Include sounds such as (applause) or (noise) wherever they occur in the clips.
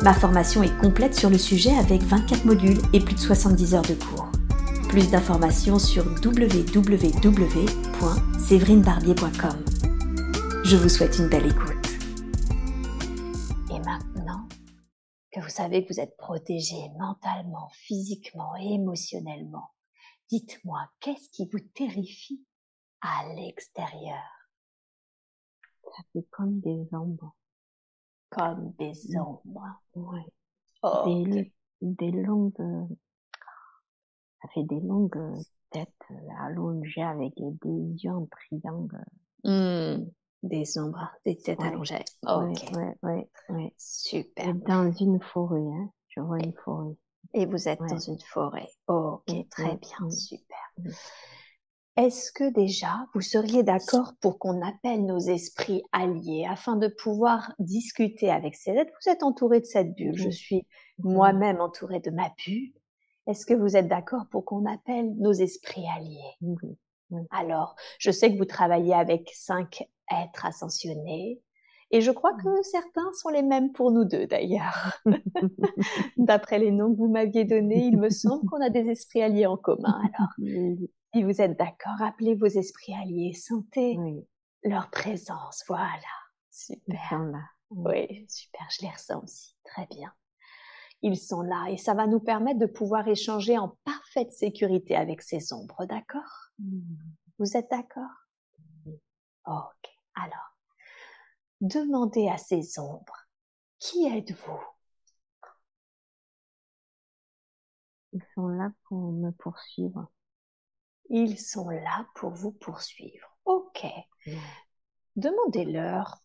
Ma formation est complète sur le sujet avec 24 modules et plus de 70 heures de cours. Plus d'informations sur www.séverinebarbier.com. Je vous souhaite une belle écoute. Et maintenant que vous savez que vous êtes protégé mentalement, physiquement et émotionnellement, dites-moi, qu'est-ce qui vous terrifie à l'extérieur? Ça fait comme des ombres comme des mmh. ombres. Ouais. des, des, longues, ça fait des longues têtes allongées avec des yeux en triangle. Mmh. Des ombres, des têtes allongées. Ok. Ouais, ouais, ouais, Super. dans une forêt, hein. Je vois une forêt. Et vous êtes dans une forêt. Ok, très bien, super. Est-ce que déjà vous seriez d'accord pour qu'on appelle nos esprits alliés afin de pouvoir discuter avec ces êtres? Vous êtes entouré de cette bulle, je suis moi-même entourée de ma bulle. Est-ce que vous êtes d'accord pour qu'on appelle nos esprits alliés? Alors, je sais que vous travaillez avec cinq êtres ascensionnés. Et je crois que certains sont les mêmes pour nous deux d'ailleurs. (laughs) D'après les noms que vous m'aviez donnés, il me semble qu'on a des esprits alliés en commun. Alors, si vous êtes d'accord, appelez vos esprits alliés, sentez leur présence. Voilà, super. là. Oui, super, je les ressens aussi. Très bien. Ils sont là et ça va nous permettre de pouvoir échanger en parfaite sécurité avec ces ombres, d'accord? Mmh. Vous êtes d'accord? Ok, alors, demandez à ces ombres, qui êtes-vous? Ils sont là pour me poursuivre. Ils sont là pour vous poursuivre. Ok. Demandez-leur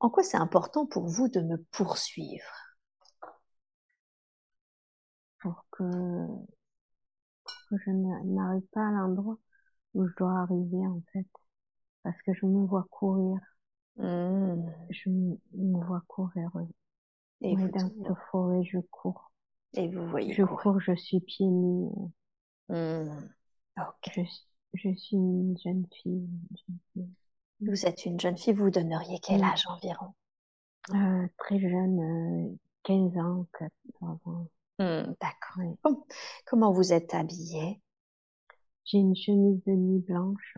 en quoi c'est important pour vous de me poursuivre. Pour que, je n'arrive pas à l'endroit où je dois arriver en fait. Parce que je me vois courir. Hmm. Je me vois courir. Et vous dans cette forêt, je cours. Et vous voyez. Je cours, je suis pieds nus. Hmm. Je, je, suis une jeune fille, Vous êtes une jeune fille, vous donneriez quel âge environ? Euh, Très jeune, 15 euh, ans, 14 ans. Hmm, d'accord. Comment vous êtes habillée? J'ai une chemise de nuit blanche.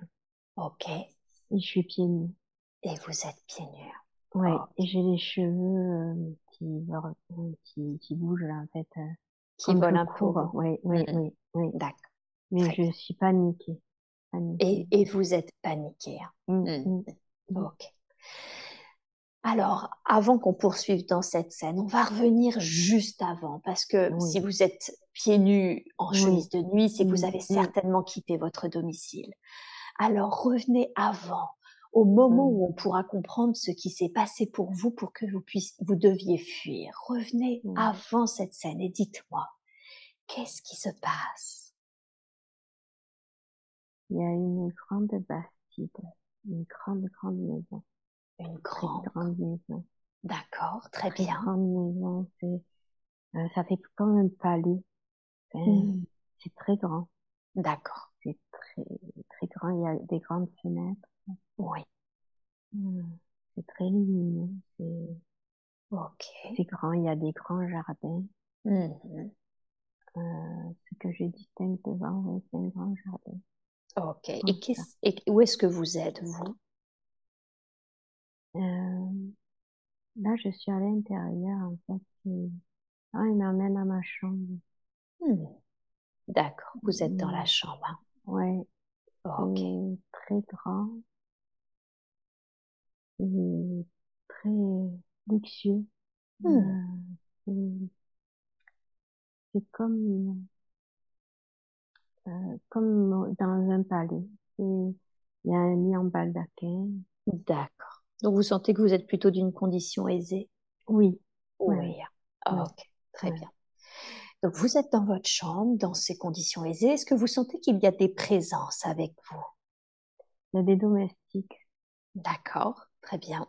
Ok. Et je suis pieds nus. Et vous êtes pieds nus? Ouais, et j'ai les cheveux euh, qui, qui, qui bougent là, en fait. qui volent un peu. Oui, oui, hmm. oui, oui. D'accord. Mais je suis paniquée. Et, et, vous êtes paniquée. Hein. Mmh, mmh. Mmh. Ok. Alors, avant qu'on poursuive dans cette scène, on va revenir juste avant, parce que si vous êtes pieds nus en chemise de nuit, c'est que vous avez certainement quitté votre domicile. Alors, revenez avant, au moment où on pourra comprendre ce qui s'est passé pour vous pour que vous puissiez, vous deviez fuir. Revenez avant cette scène et dites-moi, qu'est-ce qui se passe? Il y a une grande bastide, une grande, grande maison. Une grande, grande maison. D'accord, très bien. Une grande maison, c'est, euh, ça fait comme un palais. Hmm. C'est très grand. D'accord. C'est très, très grand. Il y a des grandes fenêtres. Oui. Hmm. C'est très lumineux. C'est, ok. C'est grand. Il y a des grands jardins. Mm euh, ce que je distingue devant, c'est un grand jardin. Ok. Et, où est-ce que vous êtes, vous? Euh, Là, je suis à l'intérieur, en fait. Ah, il m'amène à ma chambre. Hmm. D'accord. Vous êtes dans la chambre. Hein? Ouais. Ok. Très grand. Et très luxueux. Hmm. Euh, c'est comme euh, comme dans un palais. il y a un lit en baldaquin. D'accord. Donc vous sentez que vous êtes plutôt d'une condition aisée? Oui. Oui. Ah, ok, très bien. Donc vous êtes dans votre chambre, dans ces conditions aisées. Est-ce que vous sentez qu'il y a des présences avec vous? Il y a des domestiques. D'accord, très bien.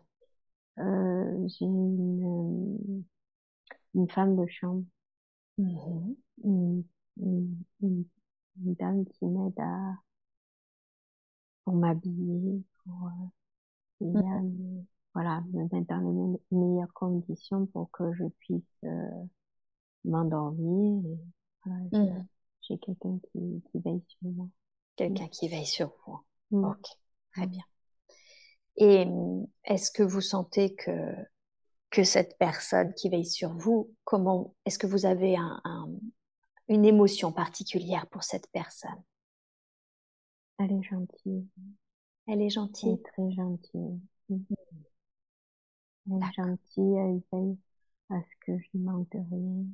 Euh, j'ai une, une, femme de chambre. Mmh une, une, dame qui m'aide à pour m'habiller, pour euh, mmh voilà, me mettre dans les meilleures conditions pour que je puisse euh, m'endormir. Voilà, mmh. J'ai quelqu'un qui, qui, veille sur moi. Quelqu'un qui veille sur vous. Mmh. Ok, très bien. Et est-ce que vous sentez que que cette personne qui veille sur vous, comment est-ce que vous avez un, une émotion particulière pour cette personne Elle est gentille. Elle est gentille. Elle est très gentille. Elle est gentille, elle veille à ce que je ne manque de rien.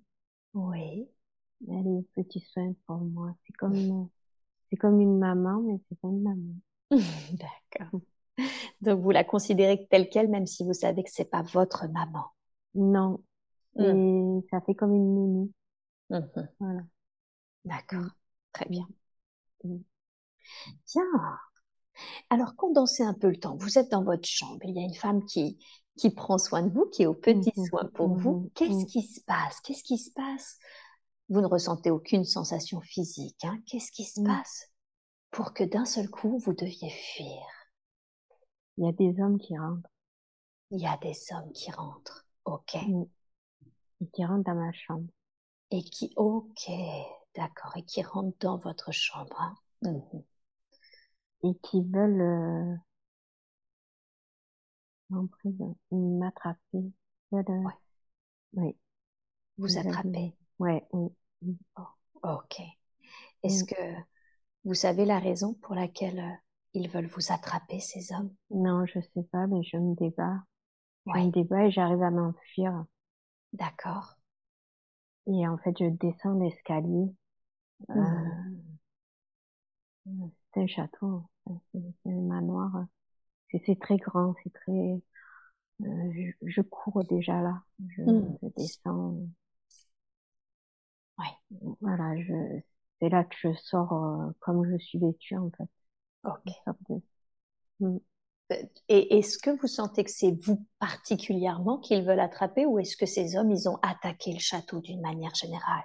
Oui. Elle est petit soin pour moi. C'est comme, (laughs) c'est comme une maman, mais c'est pas une maman. (laughs) D'accord. Donc vous la considérez telle qu'elle, même si vous savez que c'est pas votre maman. Non. Mmh. Et ça fait comme une nounou. Mmh voilà. D'accord. Mmh. Très bien. Bien. Alors, condensez un peu le temps. Vous êtes dans votre chambre. Il y a une femme qui, qui prend soin de vous, qui est au petit soin pour vous. Qu'est-ce qui se passe? Qu'est-ce qui se passe? Vous ne ressentez aucune sensation physique. Hein Qu'est-ce qui se passe pour que d'un seul coup, vous deviez fuir? Il y a des hommes qui rentrent. Il y a des hommes qui rentrent. Ok. Et qui rentrent dans ma chambre. Et qui, ok, d'accord, et qui rentrent dans votre chambre. Hein mmh et qui veulent euh, m'attraper. Euh, oui. Vous attraper. Ouais, oui. Oh, ok. Est-ce que vous savez la raison pour laquelle euh, ils veulent vous attraper, ces hommes? Non, je sais pas, mais je me débat. Je me débat et j'arrive à m'enfuir. D'accord. Et en fait, je descends l'escalier. Mmh. c'est un château, c'est un manoir. C'est très grand, c'est très. Euh, je, je, cours déjà là. Je, mmh. je descends. Ouais. Voilà, je, c'est là que je sors euh, comme je suis vêtue en fait. Ok. Mmh. Et est-ce que vous sentez que c'est vous particulièrement qu'ils veulent attraper ou est-ce que ces hommes, ils ont attaqué le château d'une manière générale?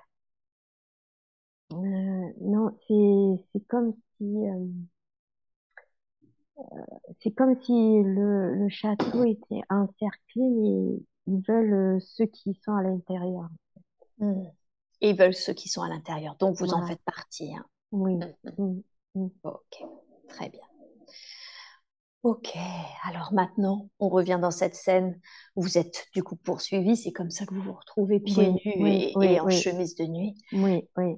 Euh, Non, c'est, comme si euh, euh, c'est comme si le, le château était encerclé et ils veulent ceux qui sont à l'intérieur. Mmh. Ils veulent ceux qui sont à l'intérieur. Donc vous en faites partie. Hein. Oui. Mmh, mmh. Ok, très bien. Ok, alors maintenant, on revient dans cette scène. Vous êtes du coup poursuivi, c'est comme ça que vous vous retrouvez pieds nus et, en chemise de nuit. Oui, oui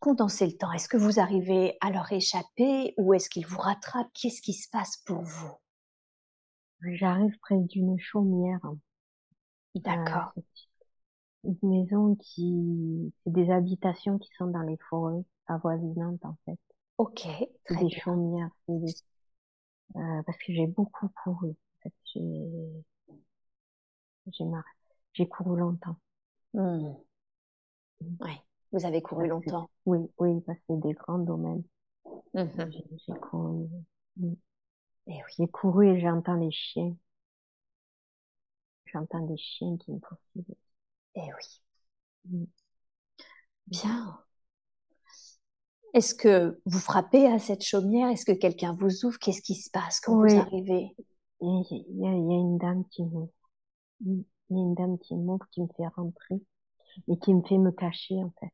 condensez le temps. Est-ce que vous arrivez à leur échapper ou est-ce qu'ils vous rattrapent? Qu'est-ce qui se passe pour vous? J'arrive près d'une chaumière. D'accord. Euh, une maison qui, c'est des habitations qui sont dans les forêts avoisinantes en fait. Ok. C'est des chaumières. Euh, parce que j'ai beaucoup couru. En fait, j'ai, j'ai j'ai couru longtemps. Mmh. Ouais. Vous avez couru longtemps. Oui, oui, parce que c'est des grands domaines. Mmh j'ai couru. Mmh. Et oui. J'ai couru et j'entends les chiens. J'entends des chiens qui me poursuivent. Et oui. Mmh. Bien. Est-ce que vous frappez à cette chaumière? Est-ce que quelqu'un vous ouvre? Qu'est-ce qui se passe quand vous arrivez? Il y, a, il y, a, une dame qui m'ouvre. Il y a une dame qui m'ouvre, qui me fait rentrer et qui me fait me cacher en fait.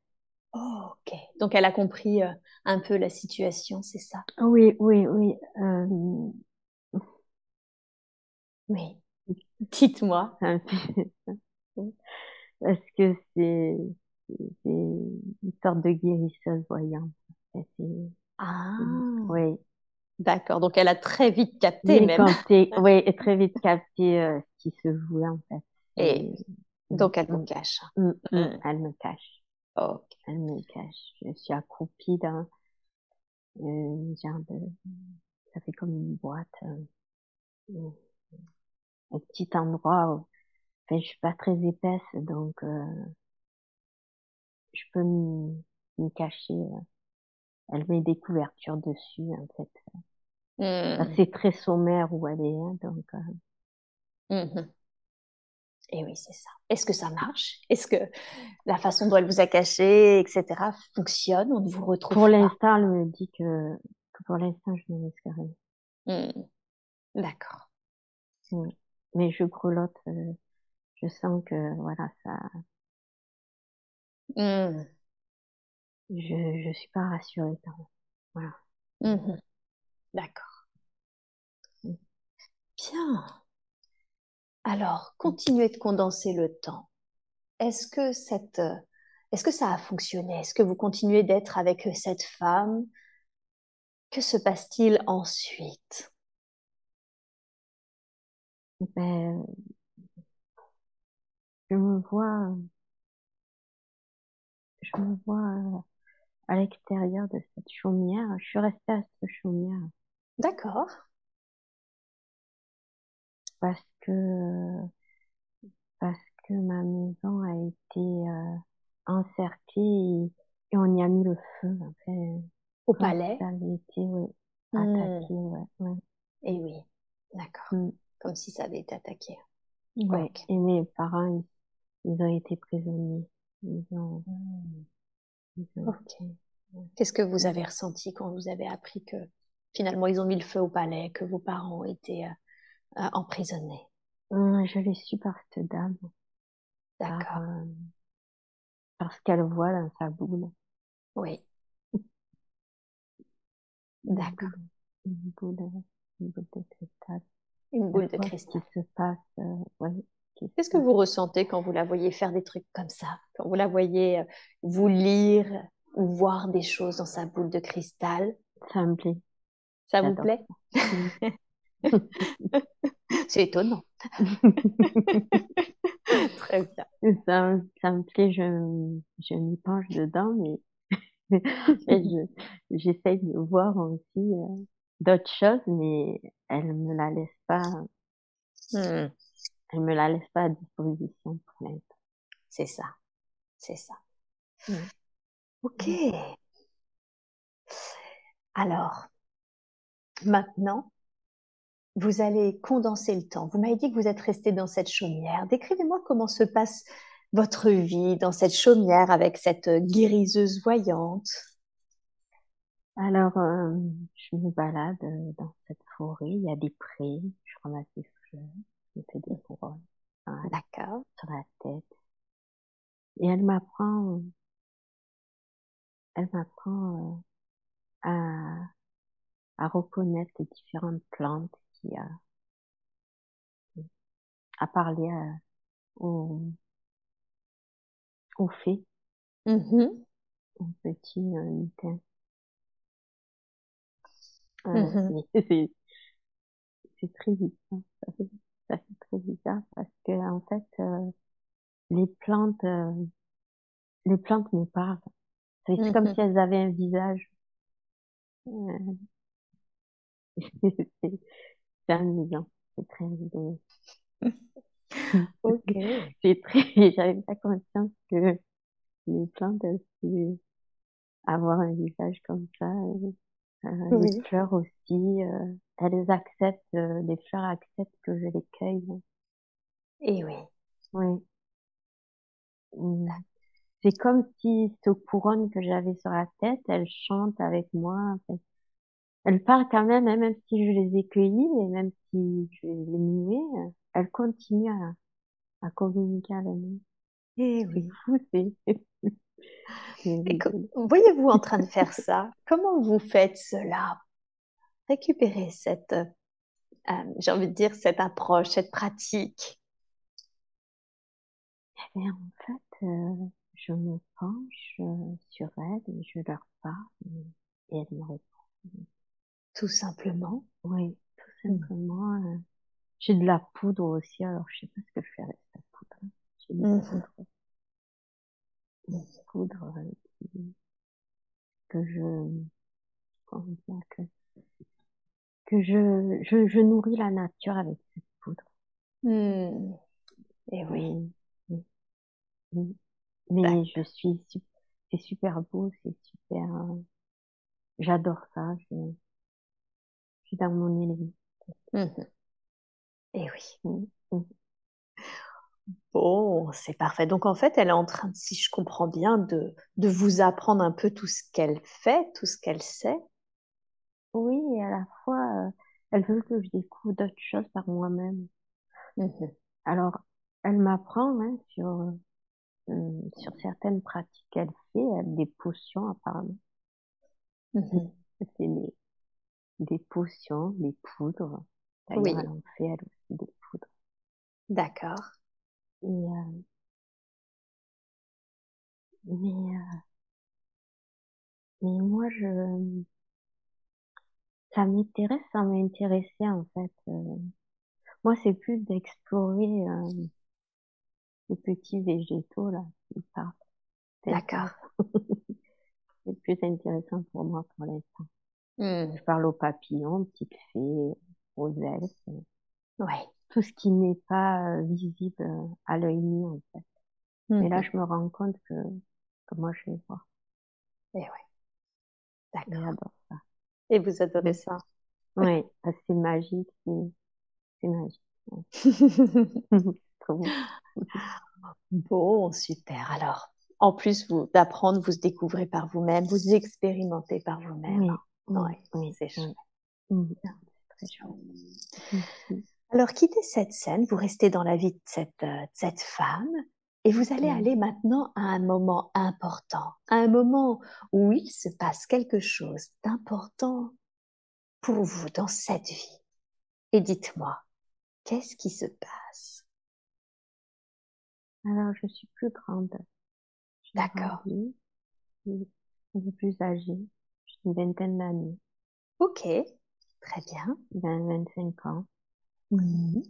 Oh, ok. Donc elle a compris euh, un peu la situation, c'est ça? Oui, oui, oui. Euh... Oui. Dites-moi. (laughs) Parce que c'est une sorte de guérisseuse voyante. Ah. Oui. D'accord. Donc elle a très vite capté même. (laughs) oui, très vite capté euh, ce qui se jouait en fait. Et, donc elle me cache. Mm, mm, mm. Elle me cache. Ok. Elle me cache. Je suis accroupie dans euh, genre de, ça fait comme une boîte, euh, un petit endroit où, enfin, je suis pas très épaisse, donc, euh, je peux m'y cacher. Euh. Elle met des couvertures dessus, en fait. Mmh. C'est très sommaire où elle est, hein, donc. Euh. Mmh Et oui, c'est ça. Est-ce que ça marche? Est-ce que la façon dont elle vous a caché, etc., fonctionne? On vous retrouve Pour l'instant, elle me dit que, pour l'instant, je ne laisse. Mmh. D'accord. Mais je grelotte, euh, je sens que, voilà, ça. Je je suis pas rassurée. Voilà. D'accord. Bien. Alors, continuez de condenser le temps. Est-ce que cette, est-ce que ça a fonctionné? Est-ce que vous continuez d'être avec cette femme? Que se passe-t-il ensuite? Ben, je me vois, je me vois à l'extérieur de cette chaumière. Je suis restée à cette chaumière. D'accord parce que parce que ma maison a été euh, encerclée et, on y a mis le feu au palais ça avait été ouais, hmm. attaqué ouais, ouais. et oui d'accord hmm. comme si ça avait été attaqué ouais et mes parents ils, ont été prisonniers ils ont, hmm. Ok qu'est-ce que vous avez ressenti quand vous avez appris que finalement ils ont mis le feu au palais que vos parents étaient euh, euh, emprisonnée hum, Je l'ai su par cette dame. D'accord. Euh, parce qu'elle voit dans sa boule. Oui. D'accord. Une boule, une boule de cristal. Une boule de cristal. Qui se passe, euh, Qu'est-ce que vous ressentez quand vous la voyez faire des trucs comme ça? Quand vous la voyez vous lire ou voir des choses dans sa boule de cristal? Ça me plaît. Ça vous plaît? (laughs) C'est étonnant. (laughs) Très bien. Ça, ça me plaît, je, je m'y penche dedans, mais (laughs) j'essaye de voir aussi euh, d'autres choses, mais elle me la laisse pas. Hmm. Elle me la laisse pas à disposition pour. C'est ça. C'est ça. Hmm. Ok. Alors, maintenant, vous allez condenser le temps. Vous m'avez dit que vous êtes resté dans cette chaumière. Décrivez-moi comment se passe votre vie dans cette chaumière avec cette guériseuse voyante. Alors, euh, je me balade euh, dans cette forêt. Il y a des prés. Je ramasse des fleurs. Je fais des couronnes. D'accord. Sur la tête. Et elle m'apprend, elle m'apprend euh, à, à reconnaître les différentes plantes qui a, parlé à, au, au fait. Mmh. Un petit euh, lutin. Euh, mmh (laughs) c'est très bizarre. Ça fait, ça fait très bizarre parce que en fait, euh, les plantes, euh, les plantes me parlent. C'est comme mmh si elles avaient un visage. Euh, (laughs) c'est amusant. C'est très amusant. ok. (laughs) C'est très, (laughs) j'avais pas conscience que les plantes, elles pouvaient avoir un visage comme ça. Euh, Les fleurs aussi, euh, elles acceptent, euh, les fleurs acceptent que je les cueille. Et oui. Oui. Mmh. C'est comme si cette couronne que j'avais sur la tête, elle chante avec moi. En fait elle parle quand même, hein, même si je les ai cueillis et même si je les ai euh, elle continue à, à communiquer avec moi. Eh oui. C'est (laughs) Voyez-vous en train de faire (laughs) ça? Comment vous faites cela? Récupérez cette, euh, j'ai envie de dire, cette approche, cette pratique. Bien, en fait, euh, je me penche sur elle et je leur parle et elle me répond. Tout simplement. Oui, tout mmh. simplement. Euh, j'ai de la poudre aussi, alors je sais pas ce que je fais avec cette poudre. J'ai de la mmh. poudre. Une poudre euh, que je, comment dire, que, que je, je, je nourris la nature avec cette poudre. Mmh. Et oui. Mais je suis c'est super beau, c'est super. J'adore ça. Je, suis dans mon élément. Mmh Et oui. Bon, c'est parfait. Donc en fait, elle est en train, si je comprends bien, de, de vous apprendre un peu tout ce qu'elle fait, tout ce qu'elle sait. Oui, et à la fois, elle veut que je découvre d'autres choses par moi-même. Alors, elle m'apprend hein, sur euh, sur certaines pratiques qu'elle fait, des potions apparemment. Mmh c'est des, des potions, des poudres. D'ailleurs, oui. elle en fait elle aussi des poudres. D'accord. Et euh, mais euh, mais moi je ça m'intéresse, ça m'a intéressé en fait. Euh. moi c'est plus d'explorer euh, les petits végétaux là qui partent. D'accord. (laughs) c'est plus intéressant pour moi pour l'instant. Mmh. Je parle aux papillons, petites fées, aux elfes. Ouais. Tout ce qui n'est pas visible à l'œil nu en fait. Mais là, je me rends compte que, que moi, je les vois. Et oui. D'accord. J'adore. Et vous adorez ça Oui, c'est magique, c'est magique. (laughs) Trop bon. bon, super. Alors, en plus vous d'apprendre, vous découvrez par vous-même, vous expérimentez par vous-même. Oui, oui, c'est chouette. Mmh. Très chouette. Alors, quittez cette scène, vous restez dans la vie de cette, euh, de cette femme, et vous allez aller maintenant à un moment important, à un moment où il se passe quelque chose d'important pour vous dans cette vie. Et dites-moi, qu'est-ce qui se passe? Alors, je suis plus grande. D'accord. Un peu plus âgée. J'ai une vingtaine d'années. Ok, très bien. 20, 25 ans. Mmh.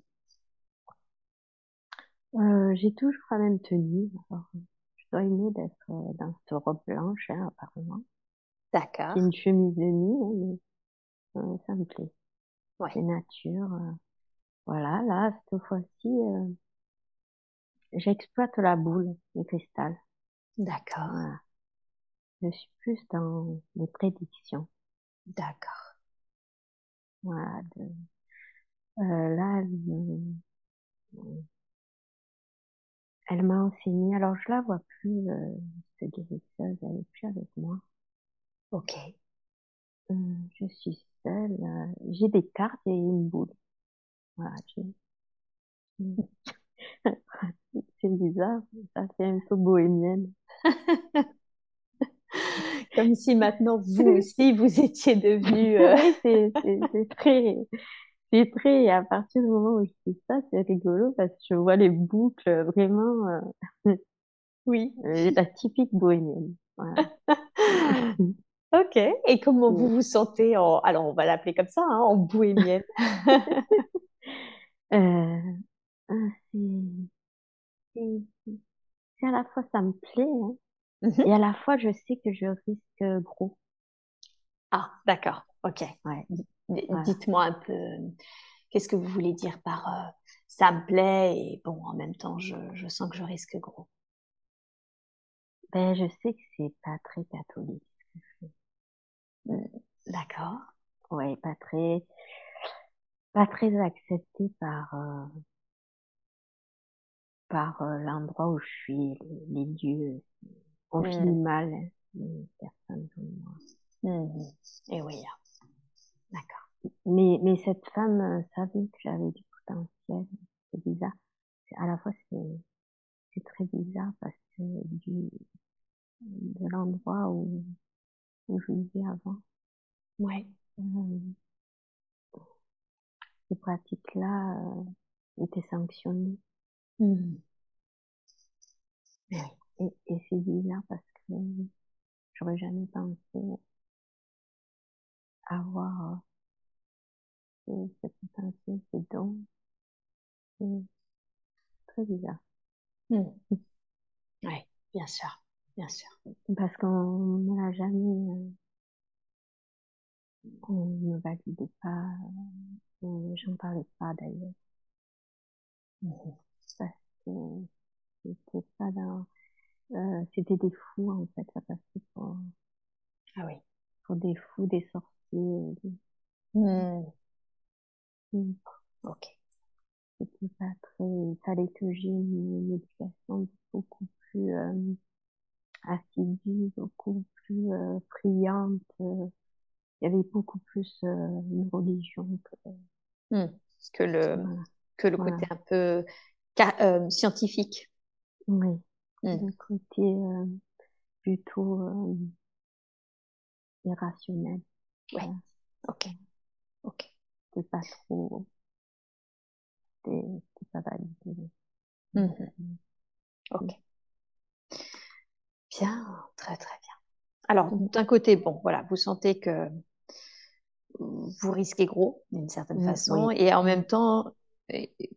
Euh, j'ai toujours la même tenue. Alors, je dois aimer d'être euh, dans cette robe blanche, hein, apparemment. D'accord. C'est une chemise de nuit, hein, mais euh, ça me plaît. Ouais. C'est nature. euh. Voilà, là, cette fois-ci, euh, j'exploite la boule, le cristal. D'accord. Voilà. Je suis plus dans les prédictions. D'accord. Voilà. De... Euh, là, me- elle m'a enseigné. Alors, je la vois plus, euh, cette guérisseuse. Elle est plus avec moi. Ok. Euh, je suis seule. euh, j'ai des cartes et une boule. Voilà. j'ai- (laughs) (laughs) C'est bizarre. Ça fait un peu bohémienne. (laughs) Comme si maintenant vous aussi vous étiez devenu. euh, Oui, c'est c'est- c'est très, c'est très, et à partir du moment où je fais ça, c'est rigolo parce que je vois les boucles vraiment, euh, (laughs) Oui. euh, la typique bohémienne. Voilà. (laughs) Ok. Et comment Mm. vous vous sentez en, alors on va l'appeler comme ça, hein, en bohémienne? (laughs) Euh, ah, c'est à la fois ça me plaît, hein, Mhm. et à la fois je sais que je risque gros. Ah, d'accord. Ok. Ouais. Voilà. Dites-moi un peu, qu'est-ce que vous voulez dire par euh, ça me plaît et bon, en même temps, je, je sens que je risque gros. Ben, je sais que c'est pas très catholique. ce que je fais. Mm, D'accord. Ouais, pas très, pas très accepté par, euh, par euh, l'endroit où je suis, les, les lieux. On Mm. finit mal, hein, les personnes comme moi. Mhm. Et oui. hein. D'accord. Mais, mais cette femme euh, savait que j'avais du potentiel. C'est bizarre. À la fois, c'est, c'est très bizarre parce que du, de l'endroit où, où je vivais avant, Ouais. euh, ces pratiques-là euh, étaient sanctionnées. Mhm. Et, et c'est bizarre parce que j'aurais jamais pensé avoir euh, ce, ce potentiel, ces dons. C'est très bizarre. Mhm. (laughs) Ouais, bien sûr, bien sûr. Parce qu'on ne l'a jamais, euh, on ne valide pas, euh, j'en parlais pas d'ailleurs, parce que c'était pas dans, euh, c'était des fous en fait, ça passait pour, ah oui. pour des fous, des sorciers. Hmm. Hmm. Ok. C'était pas très, il fallait que j'ai une, éducation beaucoup plus euh, assidue, beaucoup plus euh, priante. Il y avait beaucoup plus euh, une religion que, que le, que le côté un peu euh, scientifique. Oui, le côté euh, plutôt euh, irrationnel. Oui, ok. Ok. C'est pas trop. C'est pas validé. Mhm. Ok. Bien, très très bien. Alors, d'un côté, bon, voilà, vous sentez que vous risquez gros d'une certaine façon, et en même temps,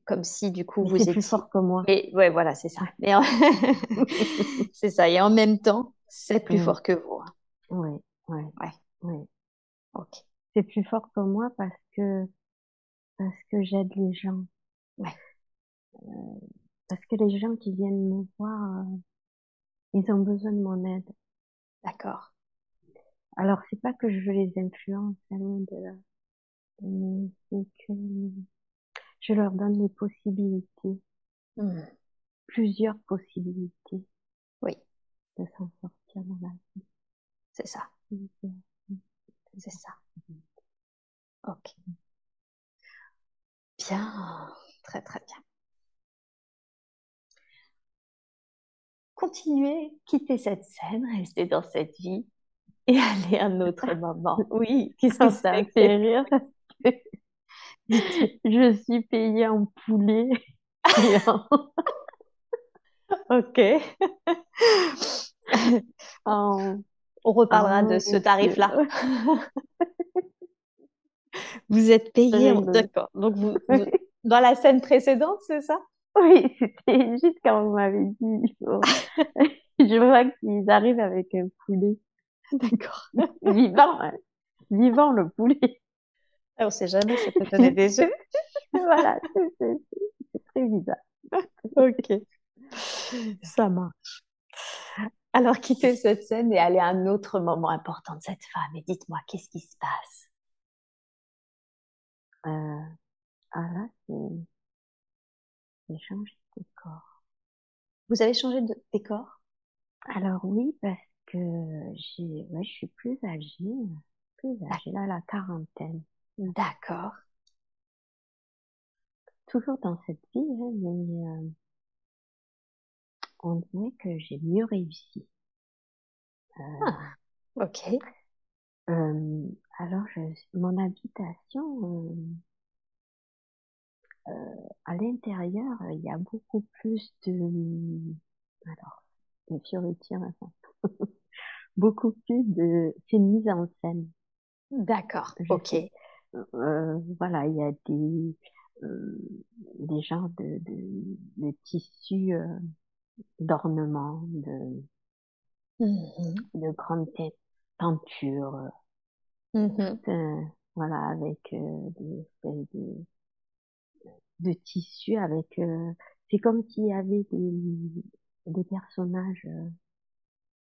comme si du coup vous étiez plus fort que moi. Et ouais, voilà, c'est ça. (laughs) c'est ça. Et en même temps, c'est plus fort que vous. Oui, oui, ouais, oui. Ok. C'est plus fort que moi parce que parce que j'aide les gens. Ouais. Euh, parce que les gens qui viennent me voir, euh, ils ont besoin de mon aide. D'accord. Alors c'est pas que je veux les influencer, de là. Mais c'est que je leur donne les possibilités. Mmh. Plusieurs possibilités. Oui. De s'en sortir dans la vie. C'est ça. C'est ça. Ok. Bien. Très très bien. Continuez, quittez cette scène, restez dans cette vie et (laughs) allez à un autre moment. Oui, qu'est-ce que ça fait rire (laughs) je suis payée en poulet. (laughs) ok. On reparlera de ce tarif-là. (laughs) vous êtes payé, d'accord. Donc vous, (laughs) dans la scène précédente, c'est ça? Oui, c'était juste quand vous m'avez dit. (laughs) je vois qu'ils arrivent avec un poulet. D'accord. Vivant, hein. vivant le poulet. Ah, on sait jamais, ça peut donner des œufs. voilà, c'est très bizarre. ok, ça marche. Alors, quittez cette scène et allez à un autre moment important de cette femme et dites-moi, qu'est-ce qui se passe? Euh, Ah là, c'est changer de décor. Vous avez changé de décor? Alors oui, parce que j'ai, ouais, je suis plus âgée, plus âgée là, la quarantaine. D'accord. Toujours dans cette vie, hein, mais euh, on dirait que j'ai mieux réussi. Euh, ah, ok. Euh, alors, je, mon habitation, à l'intérieur, il y a beaucoup plus de, alors, de fioritures, (laughs) beaucoup plus de, c'est une mise en scène. D'accord, ok. Euh, voilà, il y a des, euh, des genres de, de, de tissus euh, d'ornement, de, mmh de grandes tentures, mmh voilà, avec des espèces de, de tissus, avec, c'est comme s'il y avait des, des personnages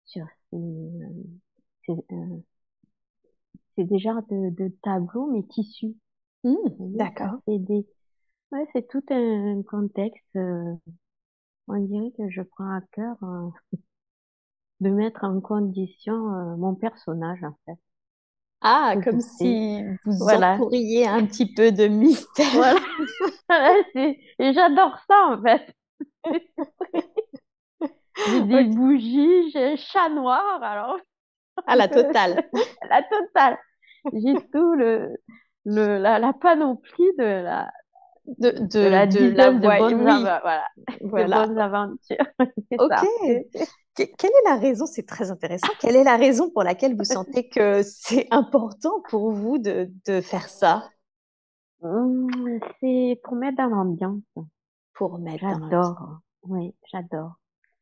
sur ces, ces c'est des genres de, de tableaux, mais tissus. Mmh, d'accord. C'est des, ouais, c'est tout un contexte. On dirait que je prends à cœur euh, (laughs) de mettre en condition euh, mon personnage, en fait. Ah, comme si vous voilà. entouriez un (laughs) petit peu de mystère. Voilà. Et (laughs) j'adore ça, en fait. j'ai des bougies, j'ai un chat noir, alors. À la totale. la totale. J'ai tout le, le la, la, panoplie de la de, de, la de, la de bonnes, voilà. voilà. bonnes aventures. (laughs) ok. Quelle est la raison, c'est très intéressant, quelle est la raison pour laquelle vous sentez que c'est important pour vous de, de faire ça? Mmh, C'est pour mettre dans l'ambiance. Pour mettre J'adore. Oui, j'adore.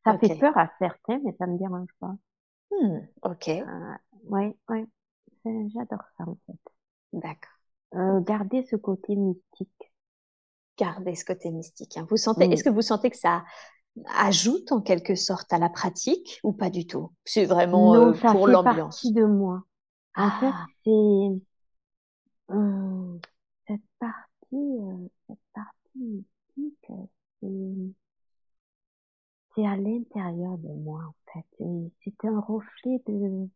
Ça fait peur à certains, mais ça me dérange pas. Hmm, ok. Euh, oui, oui. J'adore ça, en fait. D'accord. Euh, garder ce côté mystique. Garder ce côté mystique. Hein. Vous sentez, est-ce que vous sentez que ça, ajoute en quelque sorte à la pratique ou pas du tout? C'est vraiment non, ça pour l'ambiance. partie de moi. En fait, ah. c'est hum, cette partie, cette partie mystique, c'est à l'intérieur de moi en fait. C'est un reflet de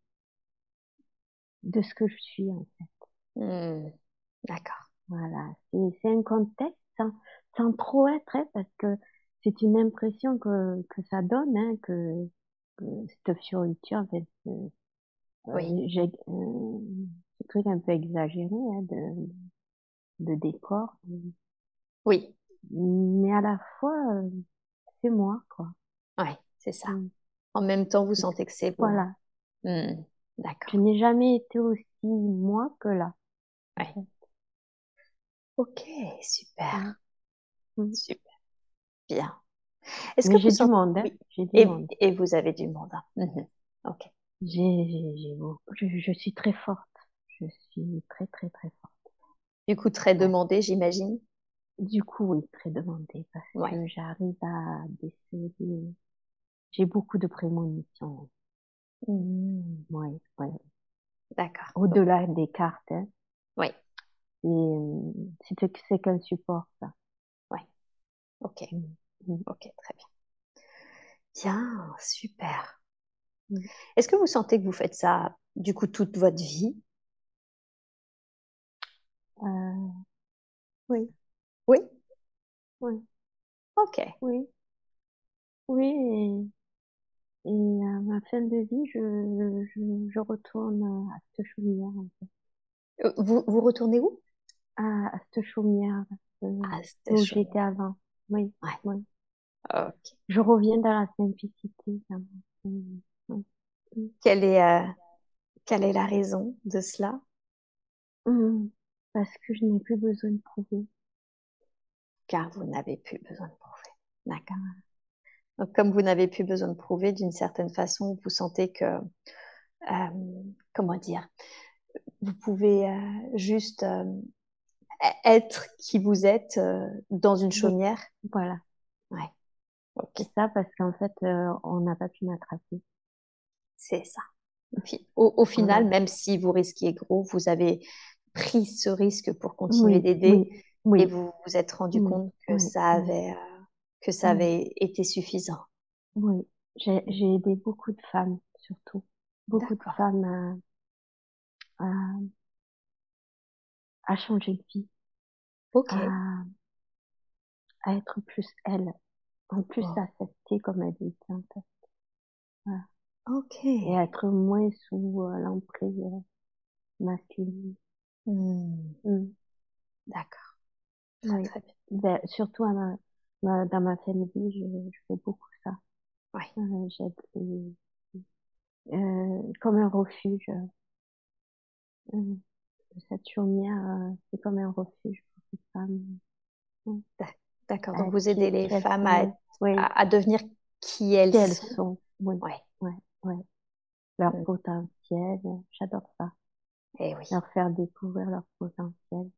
de ce que je suis en fait. Mmh. D'accord. Voilà, c'est un contexte sans, sans trop être, hein, parce que c'est une impression que, que ça donne, hein, que, que cette fioriture, en fait, euh, oui. j'ai euh, ce truc un peu exagéré hein, de, de décor. Oui. Mais à la fois, euh, c'est moi, quoi. Ouais, c'est ça. Mmh. En même temps, vous sentez que c'est Voilà. Mmh. D'accord. Je n'ai jamais été aussi moi que là. Ouais. Ok, super. Mmh. Super. Bien. Est-ce que j'ai du monde, hein? oui. et, monde. et, vous avez du monde. Hein. Mmh ok. J'ai, j'ai, je, je, suis très forte. Je suis très, très, très forte. Du coup, très demandée, j'imagine. Du coup, oui, très demandée parce que j'arrive à déceler. J'ai beaucoup de prémonitions. Mmh. Oui, oui. D'accord. Au-delà des cartes. Hein. Oui. C'est qu'un support, ça. Oui. Ok. Mmh. Mmh. Ok, très bien. Bien, super. Est-ce que vous sentez que vous faites ça, du coup, toute votre vie? Euh, Oui. Oui? Oui. Ok. Oui. Oui, et à ma fin de vie, je, je, je retourne à cette chaumière. En fait. Euh, vous, vous retournez où? À, à cette chaumière euh, où j'étais avant. Oui. Ouais. oui. Je reviens dans la simplicité. Quelle est, euh, quelle est la raison de cela? Mmh. Parce que je n'ai plus besoin de prouver. Car vous n'avez plus besoin de prouver. D'accord. Donc, comme vous n'avez plus besoin de prouver, d'une certaine façon, vous sentez que, euh, comment dire, vous pouvez euh, juste euh, être qui vous êtes euh, dans une chaumière. Voilà. Ouais. C'est ça parce qu'en fait, euh, on n'a pas pu m'attraper. C'est ça. Au, au final, même si vous risquiez gros, vous avez pris ce risque pour continuer d'aider oui, et vous vous êtes rendu compte que ça avait que ça avait été suffisant. Oui, j'ai aidé beaucoup de femmes, surtout. Beaucoup de femmes à, à, changer de vie. Ok. À, à être plus elles. En plus, oh. accepter comme elles étaient, en fait. Voilà. Ok. Et être moins sous euh, l'emprise euh, masculine. Mmh. Mmh. D'accord. Oui. Très bien. Ben, surtout à ma, dans ma famille, je, je fais beaucoup ça. Ouais. Euh, J'aide euh, comme un refuge. Euh, chaumière, euh, c'est comme un refuge pour ces femmes. D'accord. Donc vous aidez les femmes à, à, à, devenir qui elles, elles sont. sont. Oui. Ouais. Ouais. Ouais. Leur mmh. potentiel. J'adore ça. Et eh oui. Leur faire découvrir leur potentiel.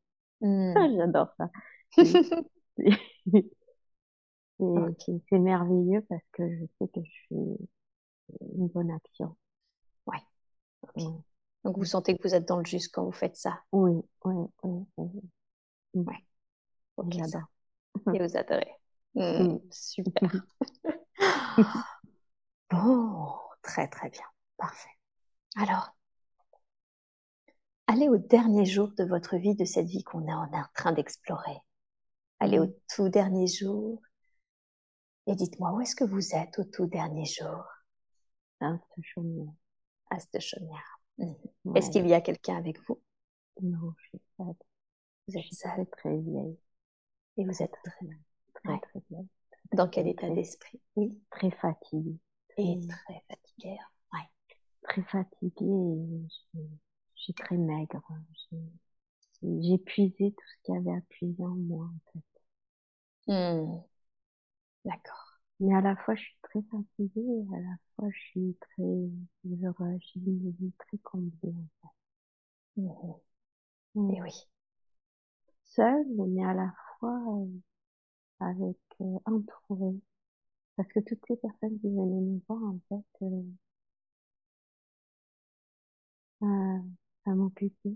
Mmh. J'adore ça. (laughs) C'est merveilleux parce que je sais que je suis une bonne action. Ouais. Donc vous sentez que vous êtes dans le juste quand vous faites ça. Oui, oui, oui. oui. Ouais. Ok, J'adore. (laughs) Et vous adorez. (laughs) Mmh, super. bon, (laughs) très très bien. Parfait. Alors, allez au dernier jour de votre vie, de cette vie qu'on est en train d'explorer. Allez au tout dernier jour et dites-moi, où est-ce que vous êtes au tout dernier jour? Chaumière. À cette chaumière. Mmh. Est-ce qu'il y a quelqu'un avec vous? Non, je suis seule. Vous êtes je suis très, vieille. Et vous êtes très, très, ouais. très vieille. Dans quel état d'esprit? Oui. Très fatiguée. Et très fatiguée. Ouais. Très fatiguée et j'ai très maigre. J'ai épuisé tout ce qu'il y avait à puiser en moi, en fait. Mmh. D'accord. Mais à la fois, je suis très fatiguée et à la fois, je suis très heureuse. J'ai une vie très comblée, en fait. Mmh. Mmh. Et oui. Seule, mais à la fois euh, avec euh, entourée. Parce que toutes ces personnes qui venaient nous voir, en fait, euh, euh, ça m'occupait.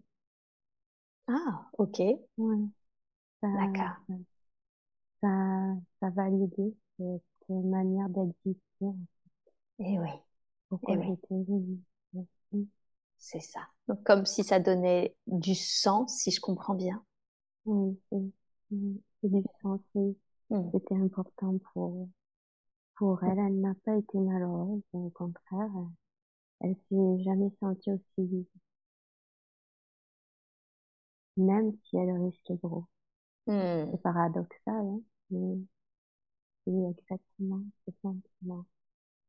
Ah, ok. Ouais. D'accord. Ça, ça validait manière d'exister. Et eh oui. Pourquoi Et eh oui. C'est ça. Donc, comme si ça donnait du sens, si je comprends bien. Oui, c'est du sens, oui. Hmm. C'était important pour, pour elle. Elle n'a pas été malheureuse, au contraire. Elle s'est jamais sentie aussi vide. Même si elle risquait gros. Hmm. C'est paradoxal, hein, mais c'est exactement ce sentiment.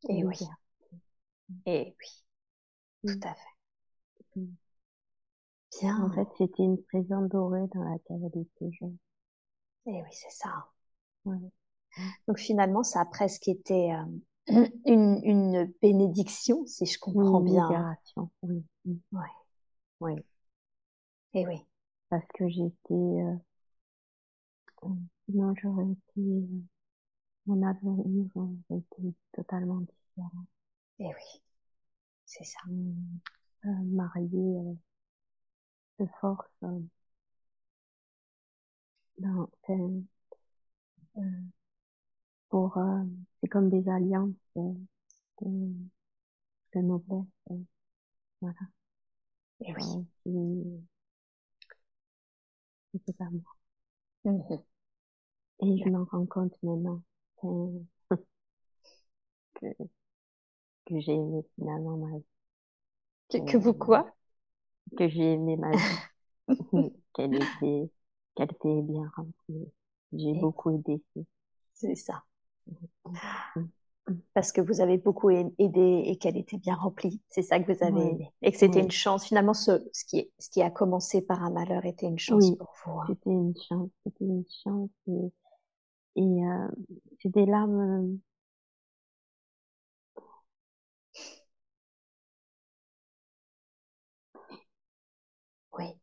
Et oui. Et oui. Tout à fait. Bien. En fait, c'était une prison dorée dans laquelle elle était jeune. Et oui, c'est ça. Donc finalement, ça a presque été euh, (clears throat) une, une, bénédiction, si je comprends une bien. Libération, oui. Oui. Oui. Et oui. Parce que j'étais, euh, sinon j'aurais été, euh, mon avenir aurait été totalement différent. Et oui. C'est ça. Euh, mariée de force dans, euh, pour euh, c'est comme des alliances euh, de, de noblesse euh, voilà et oui c'est pas moi mmh et je m'en rends compte maintenant que que j'ai aimé finalement ma vie que, que vous quoi? que j'ai aimé ma vie (laughs) qu'elle était qu'elle était bien remplie j'ai beaucoup aidé. C'est ça. Parce que vous avez beaucoup aidé et qu'elle était bien remplie. C'est ça que vous avez aimé. Et que c'était une chance. Finalement, ce, ce, qui, ce qui a commencé par un malheur était une chance pour vous. Hein. C'était une chance. C'était une chance. Et, et euh, c'était larmes. Oui.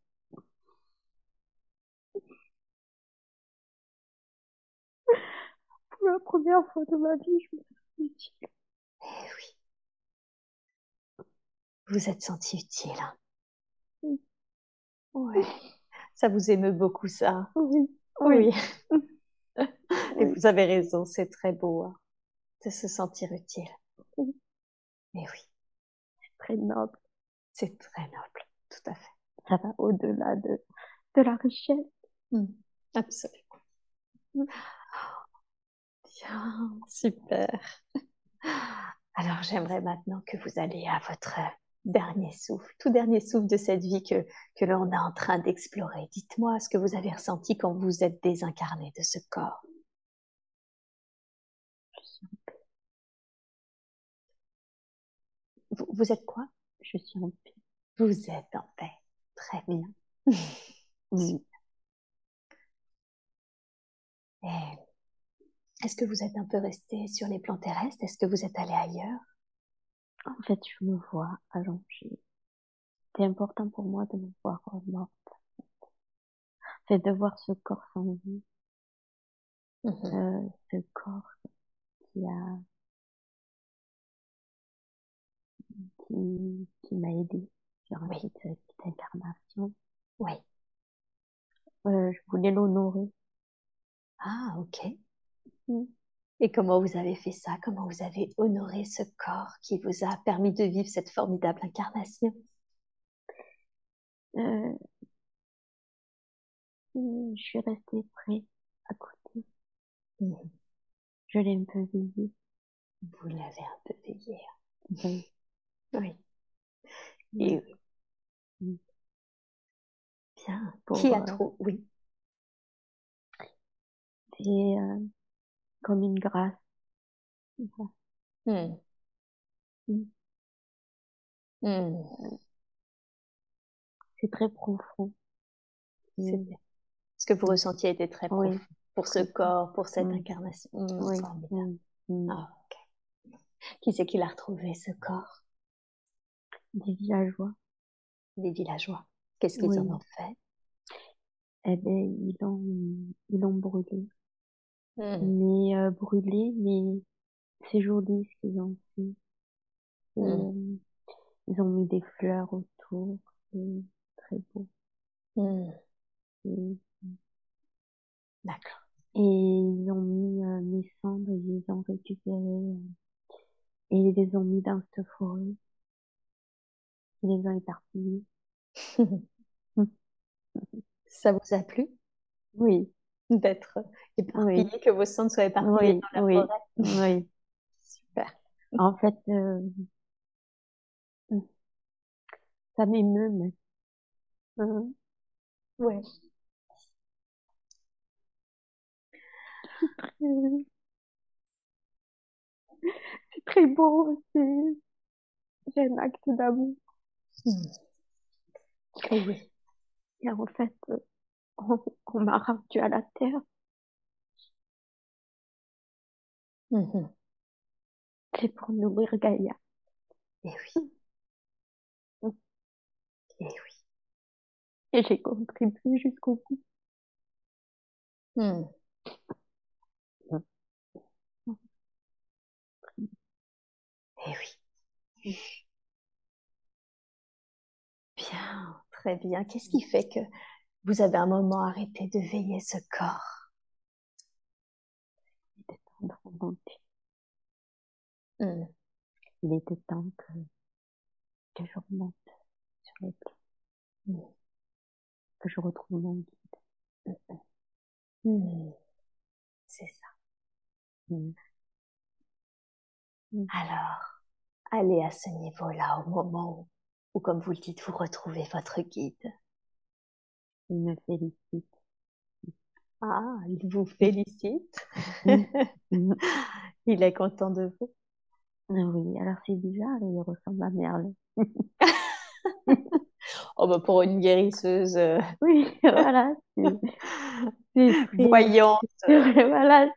la première fois de ma vie, je me suis utile. Eh oui. Vous êtes senti utile. Hein. Oui. Ouais. Ça vous émeut beaucoup, ça. Oui. Oui. (laughs) Et vous avez raison, c'est très beau hein, de se sentir utile. Mais oui. C'est très noble. C'est très noble, tout à fait. Ça va au-delà de, de la richesse. Mmh. Absolument. super. Alors j'aimerais maintenant que vous alliez à votre dernier souffle, tout dernier souffle de cette vie que, que l'on est en train d'explorer. Dites-moi ce que vous avez ressenti quand vous êtes désincarné de ce corps. Vous, vous êtes quoi? Je suis en paix. Vous êtes en paix. Très bien. (laughs) oui. Est-ce que vous êtes un peu resté sur les plans terrestres? Est-ce que vous êtes allé ailleurs? En fait, je me vois allongée. C'est important pour moi de me voir morte. C'est de voir ce corps sans vie. Mmh euh, ce corps qui a qui, qui m'a aidé sur oui. cette petite incarnation. Oui. Euh, je voulais l'honorer. Ah, ok. Et comment vous avez fait ça? Comment vous avez honoré ce corps qui vous a permis de vivre cette formidable incarnation? Euh, Je suis restée près, à côté. Mmh. Je l'ai un peu veillé. Vous l'avez un peu veillé. Oui. Oui. Et oui. Bien. Qui a euh, trop? Oui. C'est euh, comme une grâce. Hmm. Hmm. Hmm. C'est très profond. C'est Ce que vous ressentiez était très profond pour ce corps, pour cette incarnation. oui. Ah, qui c'est qui l'a retrouvé, ce corps? Des villageois. Des villageois. Qu'est-ce qu'ils en ont fait? Eh bien, ils l'ont, ils l'ont brûlé. Mmh. mais euh, brûlé, mais c'est joli ce qu'ils ont fait. Mmh. Euh, ils ont mis des fleurs autour. C'est très beau. Mmh. D'accord. Et ils ont mis euh, mes cendres, ils les ont récupérées euh, et ils les ont mis dans cette forêt. Ils les ont éparpillés. (laughs) Ça vous a plu? Oui. D'être éparpillé, que vos cendres soient éparpillées oui, dans la oui, forêt Oui. (laughs) Super. En fait, euh, ça m'émeut, mais... Mmh. Ouais. C'est très beau, c'est un acte d'amour. Mmh. Et oui. Et en fait, on, m'a rendu à la terre. Mmh c'est pour nourrir Gaïa. Et oui. Et oui. Et j'ai contribué jusqu'au bout. Mmh. Eh oui. Bien, très bien. Qu'est-ce qui fait que vous avez un moment arrêté de veiller ce corps Il était temps de remonter. Mmh. Il était temps que, que je remonte sur les plans. Mmh. Que je retrouve mon guide. Mmh. C'est ça. Alors, allez à ce niveau-là au moment où, comme vous le dites, vous retrouvez votre guide. Il me félicite. Ah, il vous félicite. (laughs) il est content de vous. Oui, alors c'est bizarre, il ressemble à Merle. (laughs) oh bah pour une guérisseuse. Euh, oui, (laughs) voilà. C'est voyante. voilà,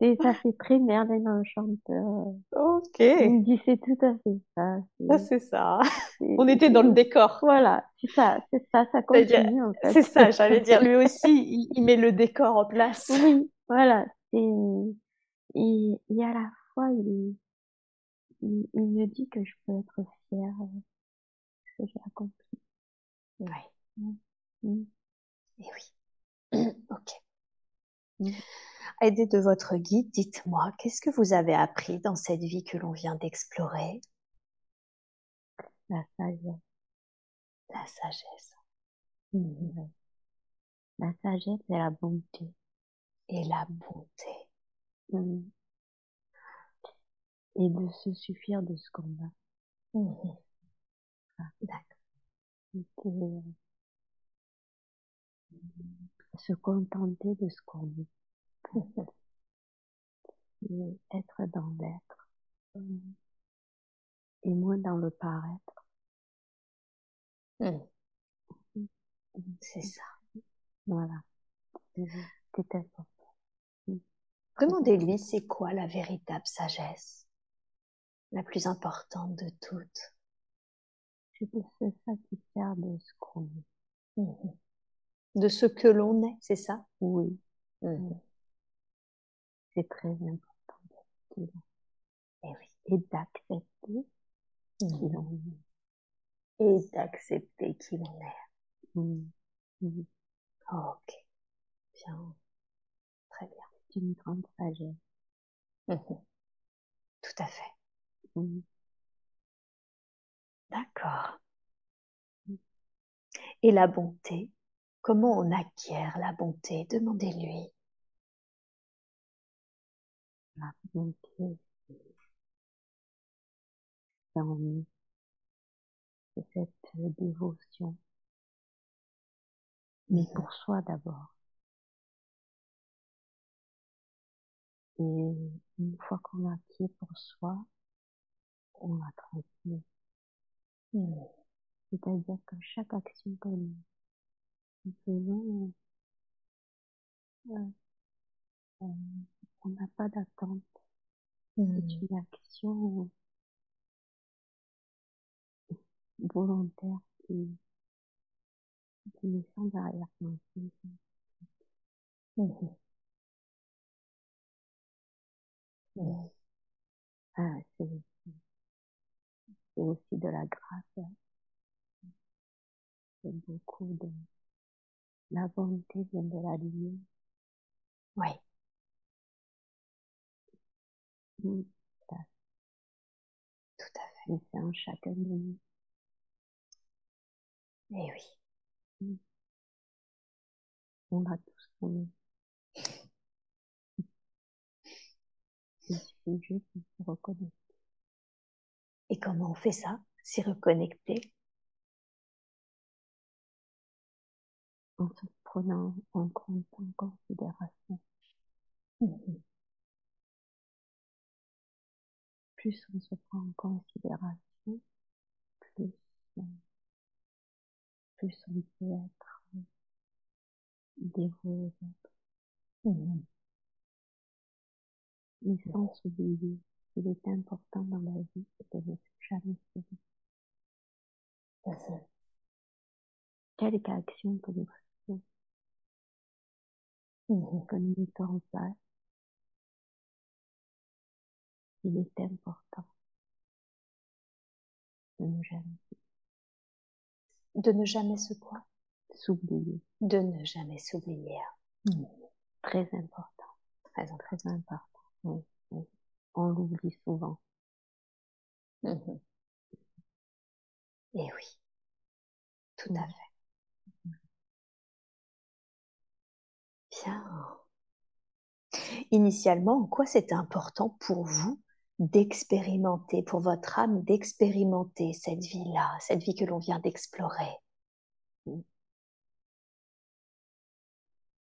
et ça fait très Merlin chanteur. Ok. Il me dit c'est tout à fait ça. Ah, c'est ça. On était dans le décor. Voilà, c'est ça, c'est ça, ça continue en fait. C'est ça, j'allais dire. Lui aussi, il, met le décor en place. Oui, voilà. Et, et, et à la fois, il, il, il, me dit que je peux être fière de ce que j'ai accompli. Ouais. Mm. Et oui. (clears throat) ok. Mm. Aidé de votre guide, dites-moi, qu'est-ce que vous avez appris dans cette vie que l'on vient d'explorer? La sagesse. La sagesse. Mmh. La sagesse et la bonté. Et la bonté. Mmh. Et de se suffire de ce qu'on a. Mmh. Ah, D'accord. Se contenter de ce qu'on est (laughs) être dans l'être et moins dans le paraître. Mmh. C'est ça. Voilà. C'est important. Demandez-lui, c'est quoi la véritable sagesse? La plus importante de toutes? C'est de se satisfaire de ce qu'on est. Mmh. De ce que l'on est, c'est ça? Oui. C'est très important Et oui. Et d'accepter mmh. qui l'on est. Et d'accepter qui l'on est. Mmh. Mmh. ok. Bien. Très bien. C'est une grande sagesse. (laughs) Tout à fait. D'accord. Et la bonté, comment on acquiert la bonté? Demandez-lui la bonté dans cette dévotion, mais pour soi d'abord. Et une fois qu'on l'a acquis pour soi, on la transmet. Mmh. C'est-à-dire que chaque action que nous faisons, euh, euh, on n'a pas d'attente. C'est une action volontaire qui, qui met sans arrière-pensée. Mmh. Mmh. Ah, c'est aussi de la grâce. C'est beaucoup de la volonté vient de la lumière. Oui. Tout à fait. Mais c'est en chacun de nous. Eh oui. Mmh. On a tous en Il suffit de se reconnecter. Et comment on fait ça S'y reconnecter? En se prenant en compte, en considération. Mmh plus on se prend en considération, plus, plus on peut être dévoué aux autres. Mmh Mais sans s'oublier, il est important dans la vie, de ne jamais s'oublier. Quelque action que nous faisons, que nous mettons en place, il est important de ne jamais de ne jamais se quoi? S'oublier. De ne jamais s'oublier. Mmh. très important. Très très important. Oui, on l'oublie souvent. Mmh. et oui. Tout à fait. Bien. Initialement en quoi c'était important pour vous d'expérimenter, pour votre âme, d'expérimenter cette vie-là, cette vie que l'on vient d'explorer.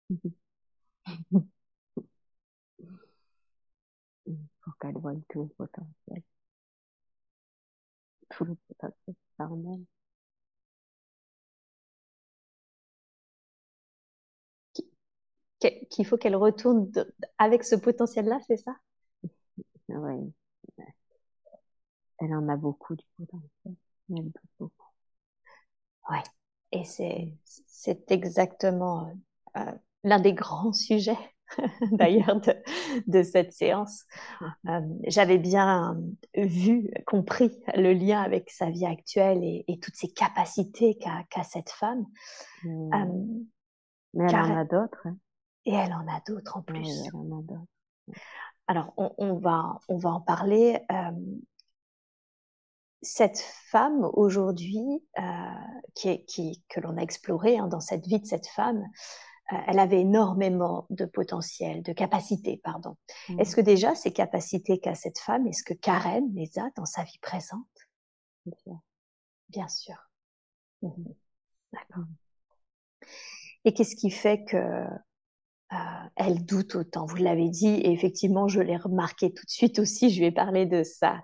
(laughs) Pour qu'elle voie tout le potentiel. Tout le potentiel par elle. Qu'il faut qu'elle retourne avec ce potentiel-là, c'est ça? (laughs) Oui. Elle en a beaucoup du potentiel. Elle doute beaucoup. Oui. Et c'est, c'est exactement euh, euh, l'un des grands (laughs) sujets d'ailleurs de, de, cette séance. Euh, j'avais bien vu, compris le lien avec sa vie actuelle et, et toutes ces capacités qu'a, qu'a cette femme. Mmh. Euh, Mais elle en a d'autres. Hein. Et elle en a d'autres en plus. Oui, elle en a d'autres. Alors, on, on, va, on va en parler. Euh, cette femme aujourd'hui, euh, qui, qui, que l'on a explorée hein, dans cette vie de cette femme, euh, elle avait énormément de potentiel, de capacité, pardon. Mmh. Est-ce que déjà ces capacités qu'a cette femme, est-ce que Karen les a dans sa vie présente? Bien sûr. Bien sûr. Mmh. D'accord. Et qu'est-ce qui fait que euh, elle doute autant? Vous l'avez dit, et effectivement, je l'ai remarqué tout de suite aussi. Je lui ai parlé de ça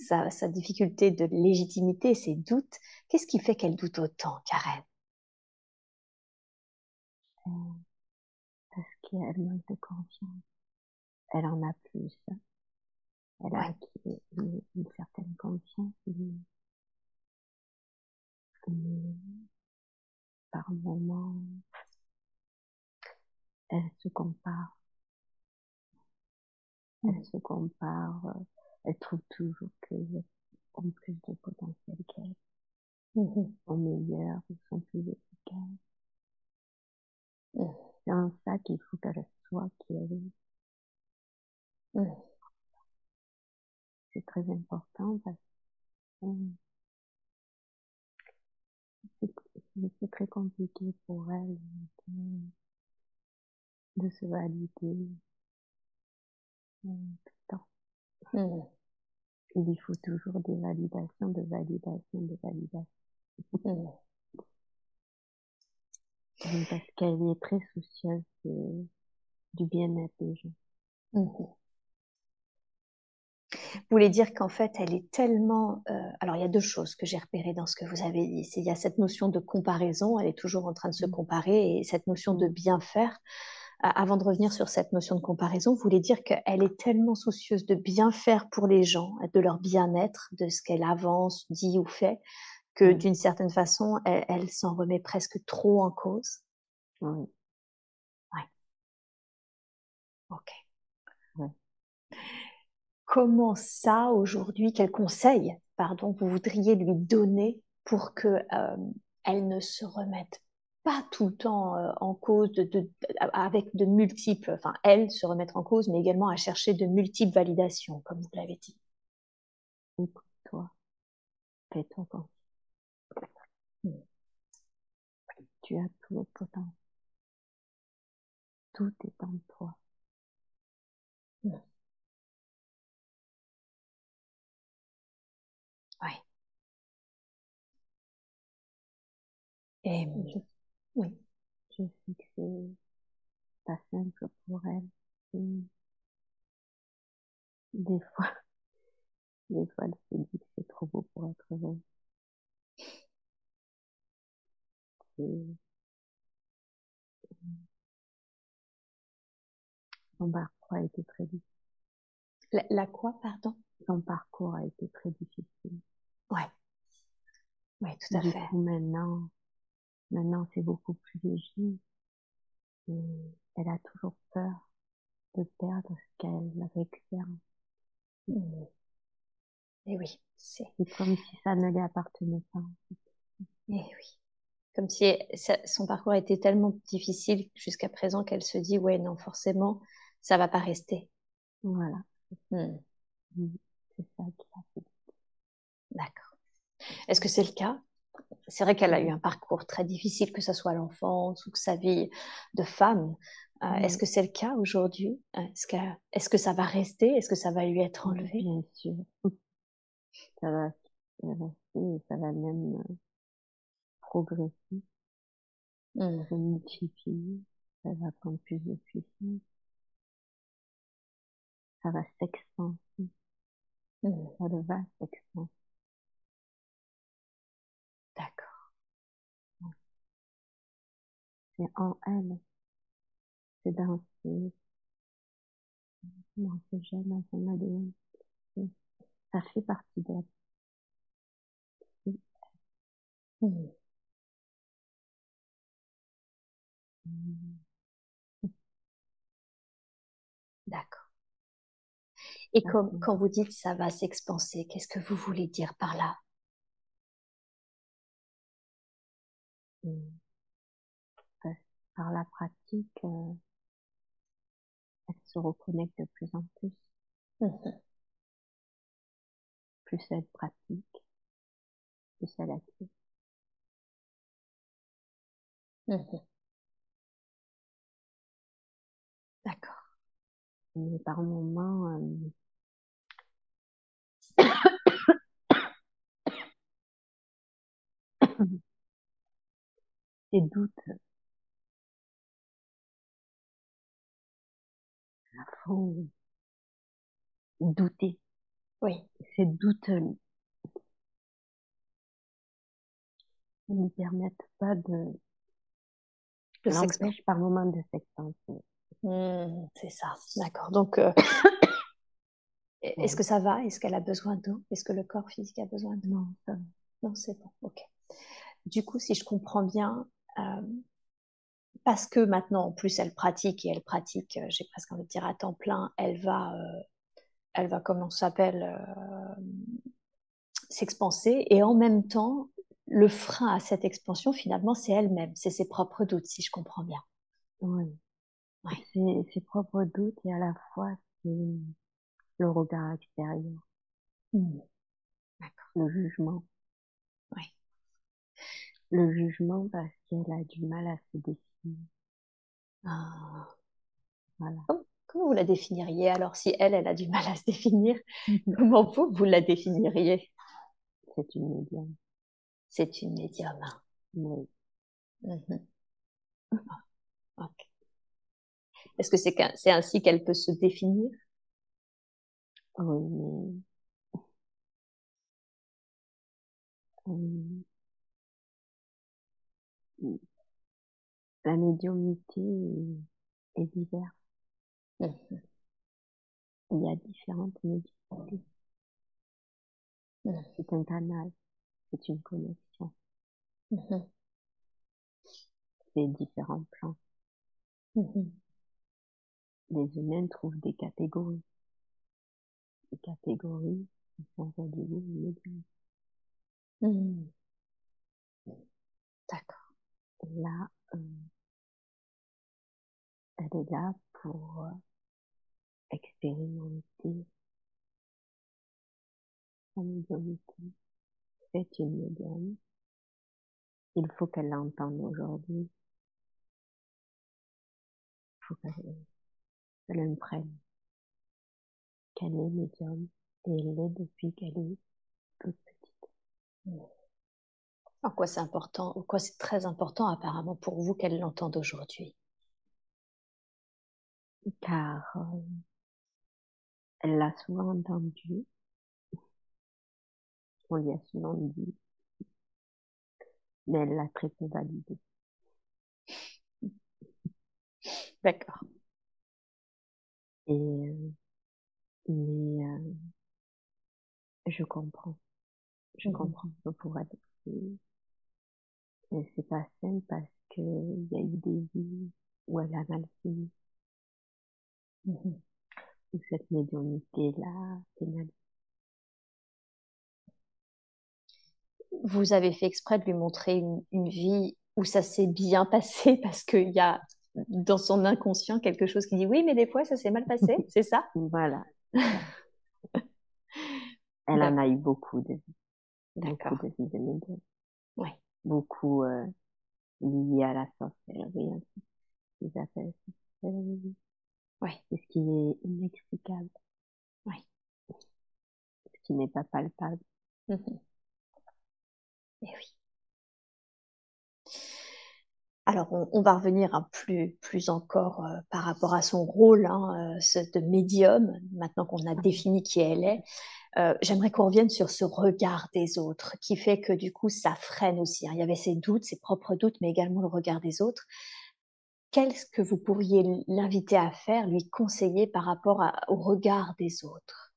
sa, sa difficulté de légitimité, ses doutes. Qu'est-ce qui fait qu'elle doute autant, Karen? Euh, Parce qu'elle manque de confiance. Elle en a plus. Elle a une, une, certaine confiance. par moment, elle se compare. Elle se compare euh, elle trouve toujours que ont plus de potentiel qu'elle, sont (laughs) meilleurs, sont plus efficaces. C'est en ça qu'il faut qu'elle soit qui elle est. C'est très important parce que c'est très compliqué pour elle de, de se valider tout le temps. Mmh. Il lui faut toujours des validations, de validation, de validation. Mmh. (laughs) Parce qu'elle est très soucieuse de, du bien-être des gens. Mmh. Vous voulez dire qu'en fait, elle est tellement... Euh, alors, il y a deux choses que j'ai repérées dans ce que vous avez dit. Il y a cette notion de comparaison, elle est toujours en train de se mmh. comparer, et cette notion de bien faire avant de revenir sur cette notion de comparaison, vous voulez dire qu'elle est tellement soucieuse de bien faire pour les gens, de leur bien-être, de ce qu'elle avance, dit ou fait, que mmh. d'une certaine façon, elle, s'en remet presque trop en cause? Oui. Ouais. Ok. comment ça aujourd'hui, quel conseil, pardon, vous voudriez lui donner pour que euh, elle ne se remette pas tout le temps euh, en cause, de, avec de multiples, enfin elle se remettre en cause, mais également à chercher de multiples validations, comme vous l'avez dit. Écoute-toi, fais-toi. Tu as tout le potentiel. Tout est en toi. Oui. Et. Je sais que c'est pas simple pour elle. des fois, (laughs) des fois, elle se dit que c'est trop beau pour être vrai. Son parcours a été très difficile. La, quoi, pardon? Son parcours a été très difficile. Ouais. Oui, tout à fait. maintenant, maintenant c'est beaucoup plus léger. Et elle a toujours peur de perdre ce qu'elle récupère. Mmh. Et oui, c'est. comme si ça ne lui appartenait pas. Et oui. Comme si son parcours était tellement difficile jusqu'à présent qu'elle se dit, ouais, non, forcément, ça va pas rester. Voilà. Mmh. Mmh. C'est ça qui a fait. D'accord. Est-ce que c'est le cas? C'est vrai qu'elle a eu un parcours très difficile, que ce soit l'enfance ou que sa vie de femme. Euh, mmh. Est-ce que c'est le cas aujourd'hui? Est-ce que, est que ça va rester? Est-ce que ça va lui être enlevé? Bien sûr. Ça va rester ça va même euh, progresser. Se multiplier. Ça va prendre plus de puissance ça va s'expanser. Mmh. Ça va s'expanser. C'est en elle. C'est dans ses, dans ses gènes, dans son ADN. Ça fait partie d'elle. Mmh. D'accord. Et quand, quand vous dites ça va s'expanser, qu'est-ce que vous voulez dire par là? Mmh. Par la pratique, euh, elle se reconnecte de plus en plus. Mmh plus elle pratique, plus elle active. Mmh D'accord. Mais par moments, euh, ces doutes douter. Oui. Ces doutes ne permettent pas de, de s'empêcher par moment de s'expanser. Mmh, c'est ça, d'accord. Donc, euh, (coughs) est-ce que ça va? Est-ce qu'elle a besoin d'eau? Est-ce que le corps physique a besoin d'eau? Non, ça Non, c'est bon, ok. Du coup, si je comprends bien, euh, parce que maintenant, en plus, elle pratique et elle pratique, euh, j'ai presque envie de dire à temps plein, elle va, euh, elle va, comment s'appelle, s'expanser. Et en même temps, le frein à cette expansion, finalement, c'est elle-même, c'est ses propres doutes, si je comprends bien. Oui. C'est ses propres doutes et à la fois, c'est le regard extérieur. Mmh. Le jugement. Oui le jugement parce qu'elle a du mal à se définir. Ah. Voilà. Comment, vous la définiriez alors si elle, elle a du mal à se définir? (laughs) Comment vous, vous la définiriez? C'est une médium. C'est une médium. Oui. Mhm. Ah, Est-ce que c'est c'est ainsi qu'elle peut se définir? Oui, la médiumnité est, diverse. Mhm. Il y a différentes médiumnités. Mhm. C'est un canal, c'est une connexion. Mhm. C'est différents plans. Les humains trouvent des catégories. ces catégories qui sont reliées médium. Mmh. D'accord. Là, euh, elle est là pour euh, expérimenter sa médiumnité. C'est une médium. Il faut qu'elle l'entende aujourd'hui. Il faut qu'elle prenne. Qu'elle est médium et elle l'est depuis qu'elle est toute petite. En quoi c'est important, en quoi c'est très important apparemment pour vous qu'elle l'entende aujourd'hui? Car euh, elle l'a souvent entendu. On lui a souvent dit. Mais elle l'a très peu validé. D'accord. Et euh, mais euh, je comprends. Je mmh comprends pour elle, c'est pas simple parce que il y a eu des vies où elle a mal fini. (laughs) Cette médiumnité-là. Vous avez fait exprès de lui montrer une, une vie où ça s'est bien passé (laughs) parce qu'il y a dans son inconscient quelque chose qui dit oui, mais des fois ça s'est mal passé, (laughs) c'est ça? Voilà. Elle en a eu beaucoup de vies. Beaucoup de médium. Oui. Beaucoup euh, liées à la sorcellerie. Ils appellent sorcellerie. Oui. C'est ce qui est inexplicable. Oui. Ce qui n'est pas palpable. Mmh Et oui. Alors, on, va revenir un plus, plus encore euh, par rapport à son rôle hein, euh, de médium, maintenant qu'on a défini qui elle est. Euh, j'aimerais qu'on revienne sur ce regard des autres, qui fait que du coup, ça freine aussi. Hein. Il y avait ses doutes, ses propres doutes, mais également le regard des autres. Qu'est-ce que vous pourriez l'inviter à faire, lui conseiller par rapport au regard des autres?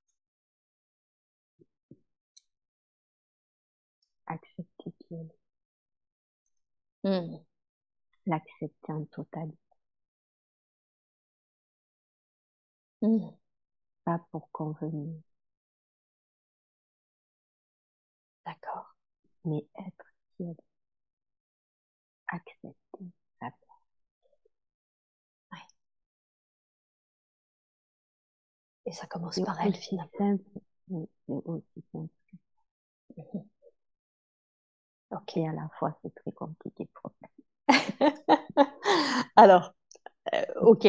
Accepter qu'il mmh l'accepter en totalité. Mmh. Pas pour convenir. D'accord. Mais être qui Accepter sa Et ça commence par elle finalement. Simple, aussi simple. Mmh ok, à la fois c'est très compliqué pour. (laughs) Alors, euh, ok,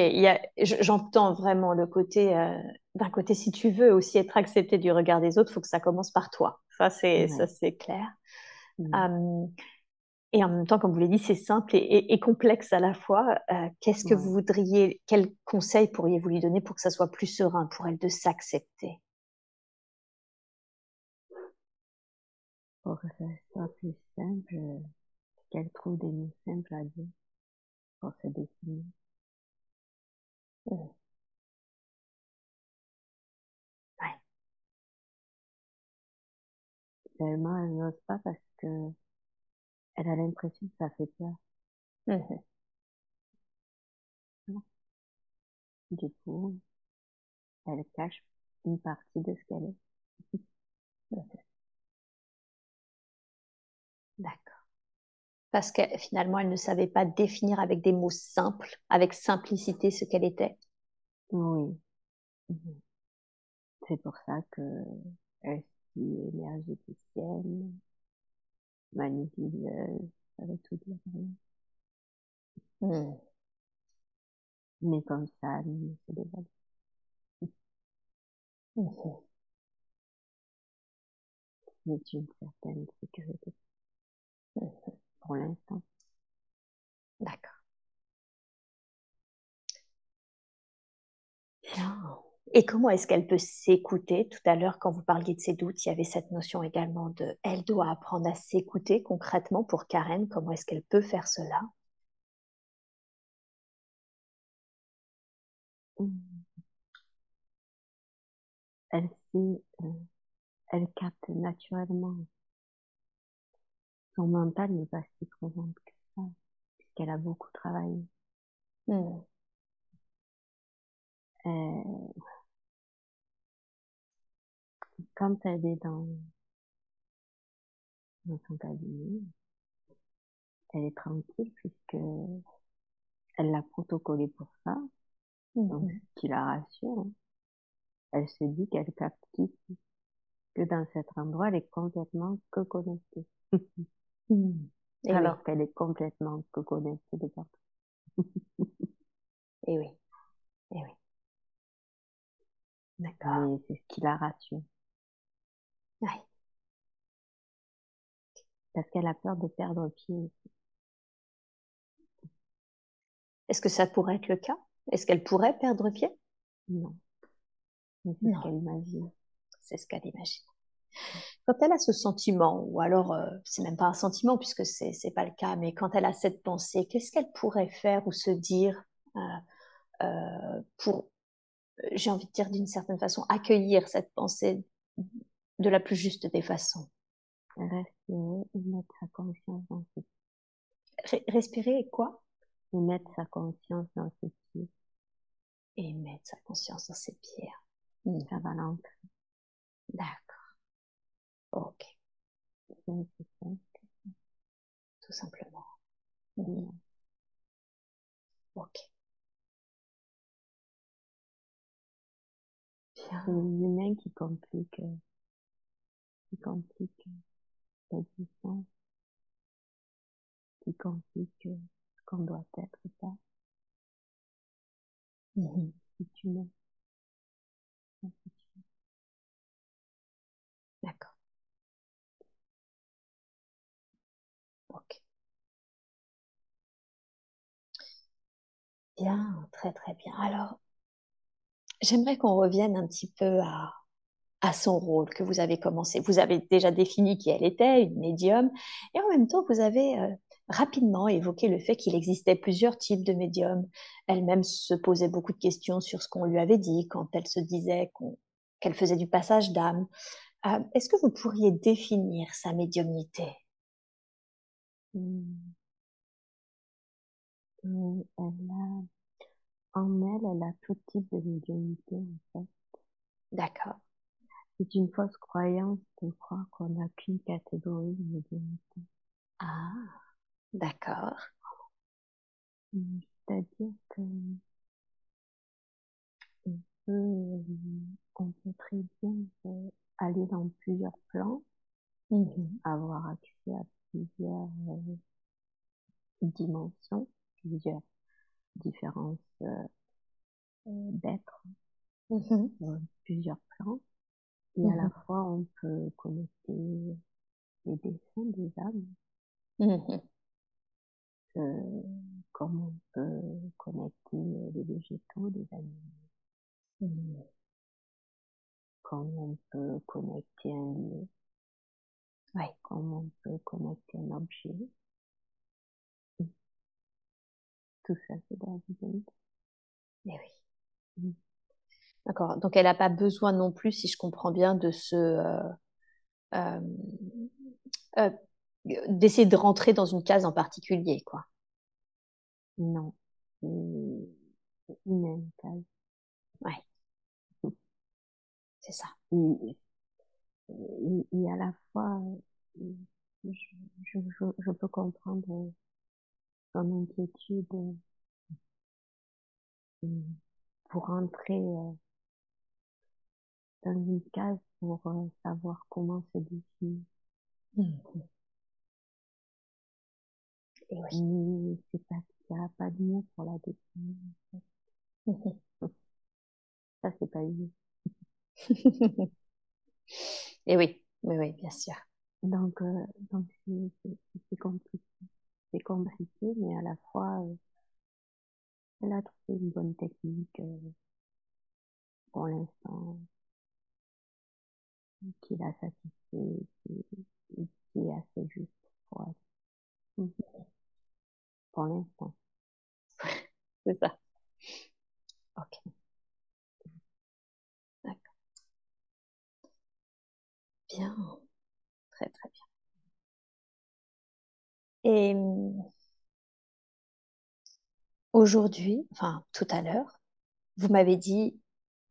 j'entends vraiment le côté, euh, d'un côté, si tu veux aussi être accepté du regard des autres, il faut que ça commence par toi. Ça, c'est ça c'est clair. Hum, et en même temps, comme vous l'avez dit, c'est simple et, complexe à la fois. Euh, qu'est-ce que vous voudriez, quel conseil pourriez-vous lui donner pour que ça soit plus serein pour elle de s'accepter? Pour que ça soit plus simple, qu'elle trouve des mots simples à dire pour se définir. Ouais. Tellement elle n'ose pas parce que elle a l'impression que ça fait peur. Mmh. Du coup, elle cache une partie de ce qu'elle est. (laughs) D'accord parce que finalement, elle ne savait pas définir avec des mots simples, avec simplicité ce qu'elle était. Oui. Mhm. C'est pour ça que elle est énergéticienne, manipuleuse, ça veut tout dire. Mais comme ça, elle se dévoile. Mmh. C'est une certaine sécurité. Mmh (laughs) pour l'instant. D'accord. Bien. Et comment est-ce qu'elle peut s'écouter? Tout à l'heure, quand vous parliez de ses doutes, il y avait cette notion également de elle doit apprendre à s'écouter concrètement pour Karen. Comment est-ce qu'elle peut faire cela? Elle sait, euh, elle capte naturellement son mental n'est pas si présente que ça, puisqu'elle a beaucoup travaillé. Hmm. Euh, quand elle est dans, dans son cabinet, elle est tranquille puisque elle l'a protocolé pour ça. Donc, mhm. ce qui la rassure. Hein. Elle se dit qu'elle capte ici. Que dans cet endroit, elle est complètement que connectée. (laughs) Mhm. Alors? Qu'elle est complètement que connectée de partout. (laughs) Et oui. Et oui. D'accord. Mais c'est ce qui la rassure. Parce qu'elle a peur de perdre pied. Est-ce que ça pourrait être le cas? Est-ce qu'elle pourrait perdre pied? Non. c'est ce qu'elle imagine. C'est ce qu'elle imagine. Quand elle a ce sentiment, ou alors euh, c'est même pas un sentiment puisque c'est c'est pas le cas, mais quand elle a cette pensée, qu'est-ce qu'elle pourrait faire ou se dire euh, euh, pour, j'ai envie de dire d'une certaine façon, accueillir cette pensée de la plus juste des façons Respirer et mettre sa conscience dans ce Respirer et quoi? Et mettre sa conscience dans ses pieds. Et mettre sa conscience dans ses pieds. Ça va l'entrer. D'accord. Ok. Tout simplement. Ok. C'est l'humain qui complique, qui complique l'existence, qui complique ce qu'on doit être pas. Mmh. Si tu mets. D'accord. Bien, très très bien. Alors, j'aimerais qu'on revienne un petit peu à, à son rôle que vous avez commencé. Vous avez déjà défini qui elle était, une médium, et en même temps, vous avez euh, rapidement évoqué le fait qu'il existait plusieurs types de médiums. Elle-même se posait beaucoup de questions sur ce qu'on lui avait dit quand elle se disait qu'elle faisait du passage d'âme. Euh, est-ce que vous pourriez définir sa médiumnité? Mmh. Elle a, en elle, elle a tout type de médiumnité, en fait. D'accord. C'est une fausse croyance de croire qu'on n'a qu'une catégorie de médiumnité. Ah, d'accord. C'est-à-dire que on peut, on peut très bien euh, aller dans plusieurs plans, mmh avoir accès à plusieurs euh, dimensions plusieurs différences euh, euh, d'être, mmh plusieurs plans. Et à la mmh fois, on peut connecter les dessins des âmes. Mmh euh, comme on peut connecter les végétaux des animaux. Comme on peut connecter un lieu. Ouais. Comme on peut connecter un objet. Tout ça, c'est dans la Mais oui. D'accord. Donc, elle n'a pas besoin non plus, si je comprends bien, de se. Euh, euh, euh, d'essayer de rentrer dans une case en particulier, quoi. Non. Une même case. Ouais. C'est ça. Et, et, à la fois, je, je, je peux comprendre son inquiétude euh, pour rentrer euh, dans une case pour euh, savoir comment se. Mmh. Et oui. c'est pas qu'il n'y a pas de mots pour la définir. En fait. (laughs) Ça, c'est pas évident. (laughs) Et oui, oui, oui, bien sûr. Donc, donc c'est compliqué c'est compliqué, mais à la fois, euh, elle a trouvé une bonne technique euh, pour l'instant qui l'a satisfait, qui, qui est assez juste pour elle. Pour l'instant. (laughs) C'est ça. Ok. D'accord. Bien. Très très bien. Et aujourd'hui, enfin tout à l'heure, vous m'avez dit,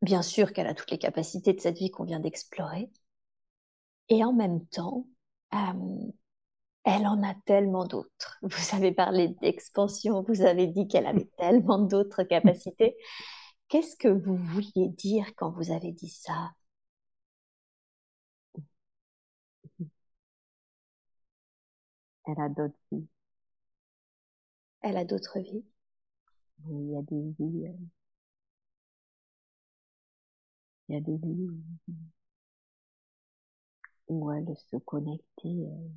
bien sûr qu'elle a toutes les capacités de cette vie qu'on vient d'explorer, Et en même temps, euh, elle en a tellement d'autres. (laughs) Vous avez parlé d'expansion, vous avez dit qu'elle avait (laughs) tellement d'autres capacités. Qu'est-ce que vous vouliez dire quand vous avez dit ça? Elle a d'autres vies. Elle a d'autres vies Il y a des vies. Il y a des vies où elle se connectait euh,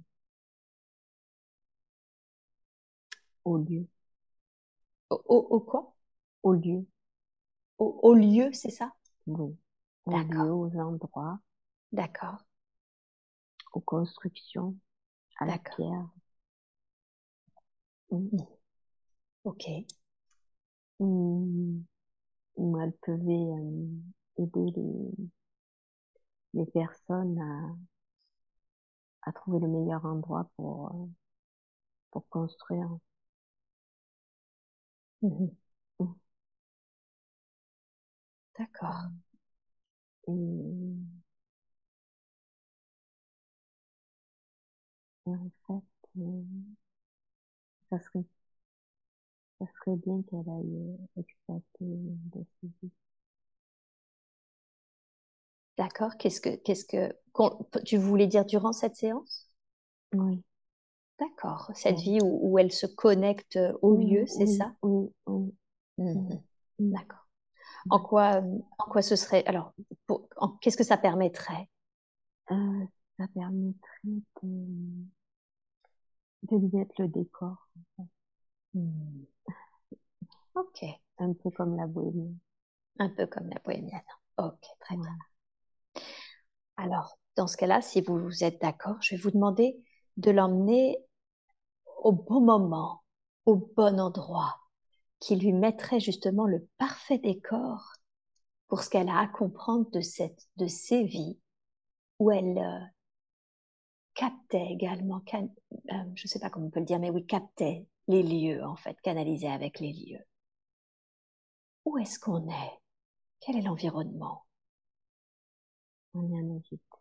au lieu. Au, quoi? Au lieu. Au, lieu, c'est ça? Oui. Au lieu, aux endroits. D'accord. Aux constructions, à la pierre. Mmh. Ok. Où, elle pouvait euh, aider les, les personnes à, à trouver le meilleur endroit pour, euh, pour construire. Mmh mmh. D'accord. Et, et en fait, euh, ça serait, ça serait bien qu'elle aille exploiter de ses vies. D'accord. Qu'est-ce que, qu'est-ce que, tu voulais dire durant cette séance? Oui. D'accord. Cette vie où, où, elle se connecte au lieu, c'est ça? Oui, oui. Mmh D'accord. En quoi, en quoi ce serait alors Qu'est-ce que ça permettrait? Euh, Ça permettrait de, de lui mettre le décor. Mmh. Ok. Un peu comme la bohémienne. Un peu comme la bohémienne. Ok, très bien. Alors, dans ce cas-là, si vous êtes d'accord, je vais vous demander de l'emmener au bon moment, au bon endroit, qui lui mettrait justement le parfait décor pour ce qu'elle a à comprendre de cette, de ses vies, où elle euh, captait également, euh, je ne sais pas comment on peut le dire, mais oui, captait les lieux en fait, canalisait avec les lieux. Où est-ce qu'on est? Quel est l'environnement? On est en Égypte.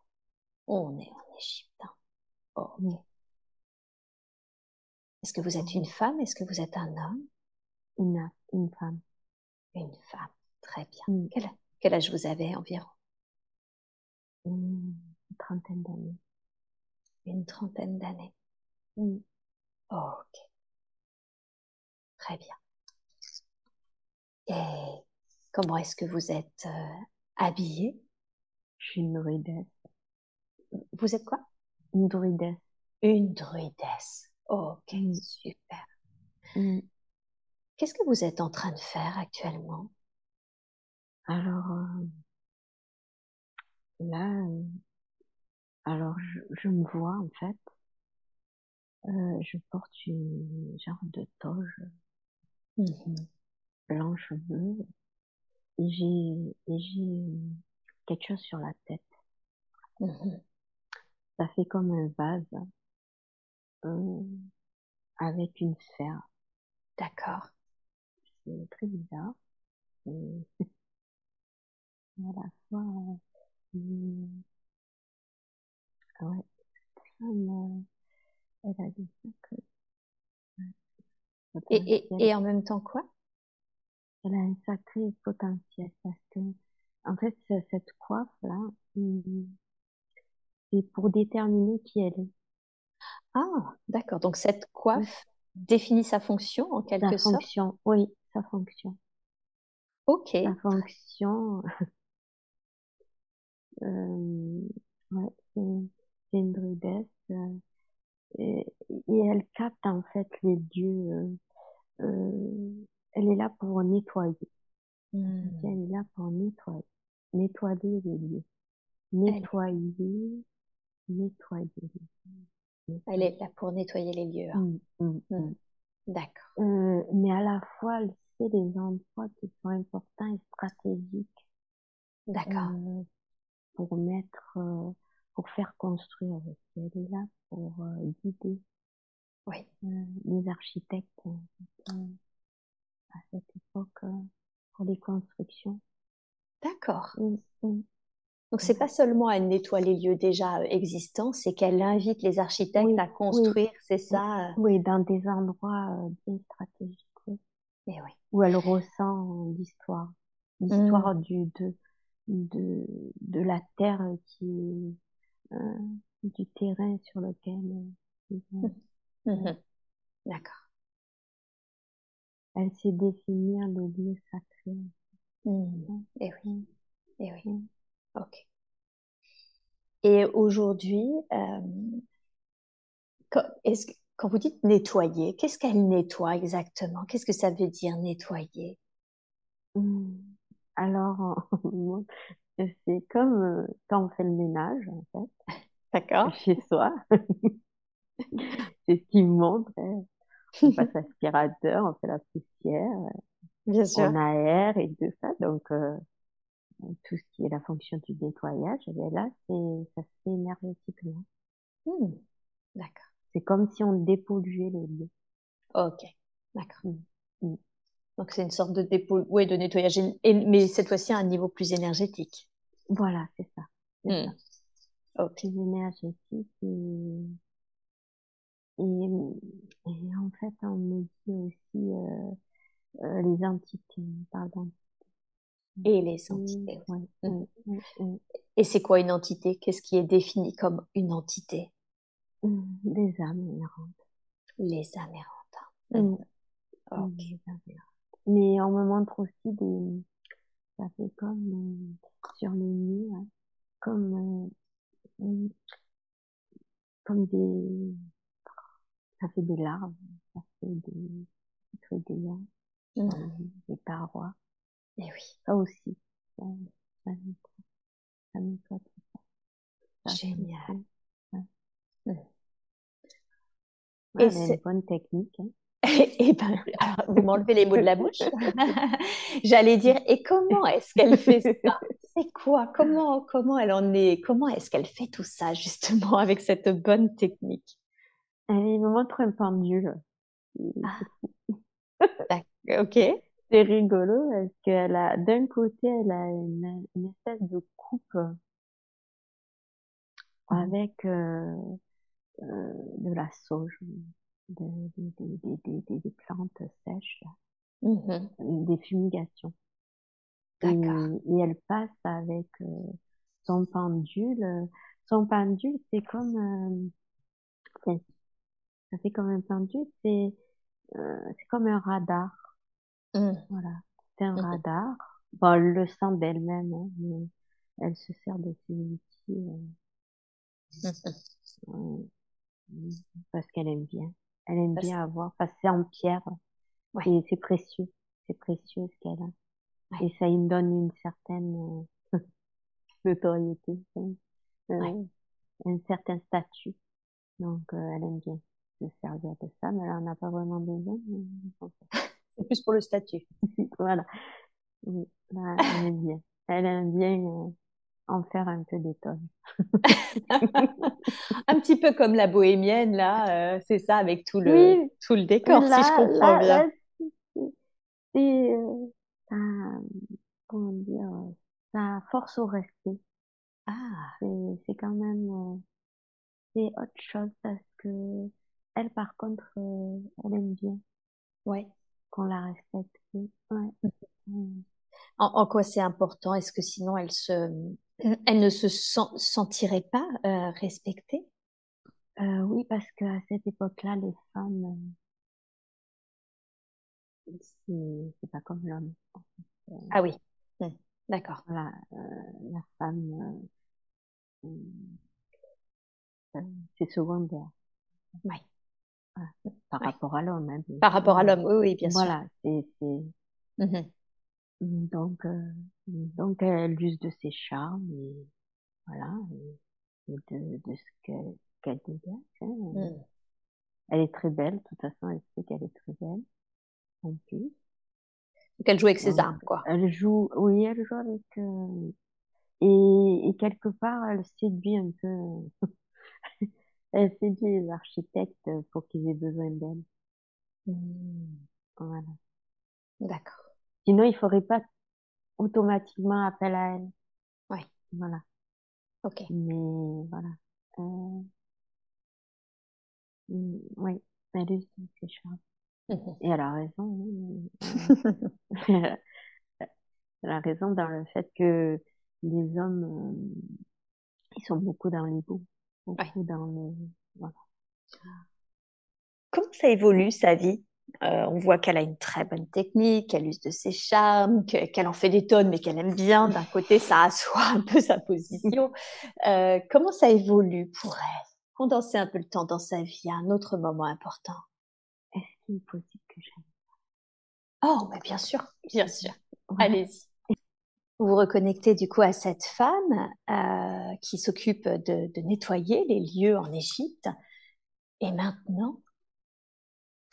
On est en Égypte. Oh, est-ce que vous êtes une femme Est-ce que vous êtes un homme une, une femme. Une femme, très bien. Mm. Quel, âge vous avez environ? Une trentaine d'années. Une trentaine d'années. Mm. ok. Très bien. Et comment est-ce que vous êtes euh, habillée? Je suis une druidesse. Vous êtes quoi? Une druidesse. Une druidesse. Ok, mm. super. Mm. Qu'est-ce que vous êtes en train de faire actuellement? Alors, euh, là, euh, alors je, me vois en fait. Euh, je porte une genre de toge mm-hmm. blanche bleue et j'ai et j'ai quelque chose sur la tête. Mm-hmm. Ça fait comme un vase euh, avec une sphère. D'accord. C'est très bizarre. Et (laughs) à la fois, euh, ouais, femme, euh, elle a des sacrés. Et, et, et en même temps quoi? Elle a un sacré potentiel parce que, en fait, cette coiffe-là, c'est pour déterminer qui elle est. Ah, d'accord. Donc cette coiffe définit sa fonction en quelque sa fonction, oui, sa fonction. Ok. Sa fonction. (laughs) euh, ouais, c'est une druidesse. Euh, et, elle capte en fait les dieux. Euh, euh, elle est là pour nettoyer. Hmm. Elle est là pour nettoyer. Nettoyer les lieux. Nettoyer. Nettoyer les lieux. Elle est là pour nettoyer les lieux. Hein. Mmh, mmh, mmh. D'accord. Euh, mais à la fois, elle sait des endroits qui sont importants et stratégiques. D'accord. Euh, pour mettre, euh, pour faire construire. Elle est là pour guider. Oui. les architectes à cette époque pour les constructions. D'accord. Donc, c'est pas seulement elle nettoie les lieux déjà existants, c'est qu'elle invite les architectes à construire, c'est ça Oui, dans des endroits bien stratégiques. Et oui. Où elle ressent l'histoire, l'histoire mmh. du de, de de la terre qui du terrain sur lequel mmh. Mmh. D'accord. Elle sait définir le lieu sacré. Et oui. Et oui. Ok. Et aujourd'hui, euh, quand, quand vous dites nettoyer, qu'est-ce qu'elle nettoie exactement? Qu'est-ce que ça veut dire nettoyer? Mmh. Alors, (laughs) c'est comme euh, quand on fait le ménage, en fait. D'accord. Chez soi. (laughs) c'est ce qui me. Hein. On passe aspirateur, on fait la poussière. Bien sûr. On aère et tout ça. Donc, euh, tout ce qui est la fonction du nettoyage, et eh là, c'est, ça se fait énergétiquement. Hmm. D'accord. C'est comme si on dépolluait les lieux. Ok, d'accord. Hmm. Hmm. Donc c'est une sorte de dépôt, ouais, de nettoyage, mais cette fois-ci à un niveau plus énergétique. Voilà, c'est ça. C'est ça. Plus énergétique et... Et, en fait, on me dit aussi euh, euh, les entités, pardon, et les entités. Et c'est quoi une entité? Qu'est-ce qui est défini comme une entité? Mmh, Des âmes errantes. Les âmes errantes. Hein. Mmh. Mais on me montre aussi des. Ça fait comme euh, sur les murs, hein, comme. Euh, comme des. Ça fait des larves, ça fait des, des, mmh. des parois. Et oui. Ça aussi. Ça, ça, ça tout ça. Génial. Ouais. Et c'est une bonne technique. Hein. (laughs) et ben, alors, vous m'enlevez les mots de la bouche. (laughs) J'allais dire, et comment est-ce qu'elle fait ça? C'est quoi? Comment comment elle en est? Comment est-ce qu'elle fait tout ça justement avec cette bonne technique? Elle me montre un pendule. Ah. Ok. C'est rigolo parce qu'elle a, d'un côté, elle a une, une espèce de coupe mmh. avec euh, euh, de la sauge, de, de, de, des plantes sèches, mmh des fumigations. Et, et, elle passe avec euh, son pendule. Son pendule, c'est comme, euh, ça fait comme un pendule, c'est euh, c'est comme un radar. Mmh. Voilà, c'est un mmh radar. Bon, elle le sent d'elle-même, hein, mais elle se sert de ses outils euh, mmh euh, parce qu'elle aime bien. Elle aime bien avoir. Enfin, c'est en pierre. Ouais. C'est précieux. C'est précieux ce qu'elle a. Et ça lui donne une certaine euh, (laughs) notoriété, hein. euh, un certain statut. Donc, euh, elle aime bien se servir de ça, mais elle en a pas vraiment besoin. (laughs) C'est plus pour le statut. (laughs) voilà. Oui, elle aime bien. Elle aime bien euh, en faire un peu d'étonne. (laughs) un petit peu comme la bohémienne, là, euh, c'est ça, avec tout le, tout le décor, si je comprends bien. C'est, euh, ça, comment dire, ça force au respect. Ah. C'est quand même, c'est autre chose parce que elle, par contre, elle aime bien. Ouais qu'on la respecte. Ouais. Mmh. En, quoi c'est important? Est-ce que sinon elle se, elle ne se sentirait pas euh, respectée? Euh, Oui, parce qu'à cette époque-là, les femmes, euh, c'est pas comme l'homme. Ah oui, mmh. d'accord. Voilà, la femme, c'est secondaire. Oui. Par rapport à l'homme. Hein, Par rapport à l'homme, oui, oui, bien sûr. Voilà, c'est. Mmh donc, euh, donc, elle use de ses charmes, et voilà, et, de, de, ce qu'elle qu dégage. Hein. Mmh. Elle est très belle, de toute façon, elle sait qu'elle est très belle, en plus. Donc, elle joue avec ses armes, quoi. Elle joue, oui, elle joue avec. Euh, et, et quelque part, elle séduit un peu. Elle séduit les architectes pour qu'ils aient besoin d'elle. Mmh. Voilà. D'accord. Sinon, il ne faudrait pas automatiquement appel à elle. Oui. Voilà. Ok. Mais voilà. Euh... Mm, oui, ses charmes. Mmh Et elle a raison. Hein, (laughs) (laughs) elle a raison dans le fait que les hommes, euh, ils sont beaucoup dans l'ego. Voilà. Comment ça évolue sa vie? Euh, on voit qu'elle a une très bonne technique, qu'elle use de ses charmes, qu'elle en fait des tonnes, mais qu'elle aime bien. D'un côté, ça assoit un peu sa position. (laughs) Euh, comment ça évolue pour elle? Condenser un peu le temps dans sa vie à un autre moment important. Est-ce qu'il est possible que j'aime Oh, mais bien sûr, bien sûr. Allez-y. Vous vous reconnectez du coup à cette femme euh, qui s'occupe de, de nettoyer les lieux en Égypte. Et maintenant,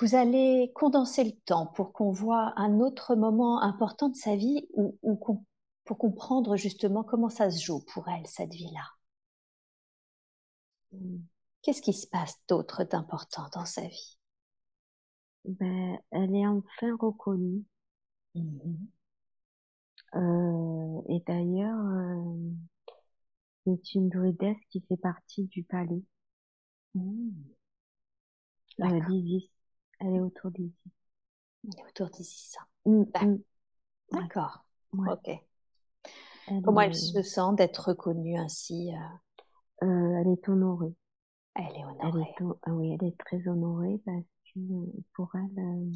vous allez condenser le temps pour qu'on voit un autre moment important de sa vie ou, pour comprendre justement comment ça se joue pour elle, cette vie-là. Qu'est-ce qui se passe d'autre d'important dans sa vie? Ben, Elle est enfin reconnue. Mm-hmm. Euh, et d'ailleurs, euh, c'est une druidesse qui fait partie du palais. Mmh. Euh, elle est autour d'ici. Elle est autour d'ici, ça. Mm, mm. D'accord. Ok. Comment elle se sent d'être reconnue ainsi euh? Euh, Elle est honorée. Elle est honorée. Ah oui, elle est très honorée parce que pour elle, euh,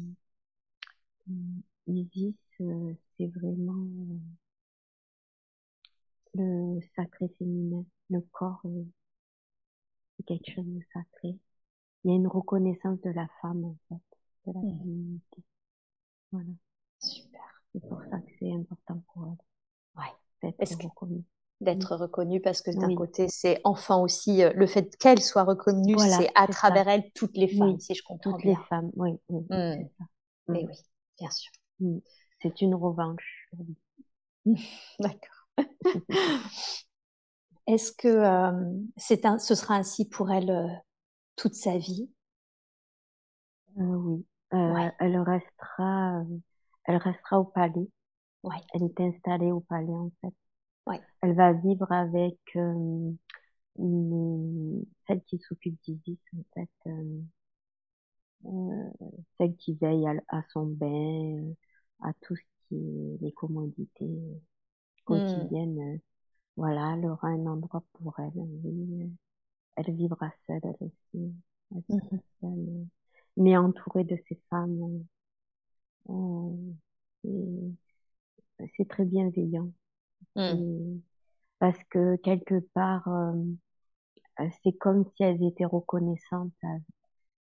Isis, c'est vraiment le sacré féminin. Le corps, c'est quelque chose de sacré il y a une reconnaissance de la femme, en fait, de la mmh. féminité. Voilà. Super. C'est pour ça que c'est important pour elle. Ouais. D'être reconnue. D'être reconnue parce que d'un côté, c'est enfin aussi euh, le fait qu'elle soit reconnue, c'est à travers elle toutes les femmes, si je comprends toutes bien. Toutes les femmes, oui. oui mmh. oui, bien sûr. Mmh. C'est une revanche. (laughs) D'accord. (laughs) Est-ce que euh, c'est un, ce sera ainsi pour elle euh, toute sa vie? Euh, Oui, elle restera, elle restera au palais. Ouais. Elle est installée au palais en fait. Ouais. Elle va vivre avec celle qui s'occupe d'Isis en fait, celle qui veille à, son bain, à tout ce qui est les commodités mmh. quotidiennes. Voilà, elle aura un endroit pour elle. Oui elle vivra seule, elle aussi. Elle mhm. seule, mais entourée de ses femmes. Euh, c'est très bienveillant. Mm. Parce que quelque part, euh, c'est comme si elles étaient reconnaissantes euh,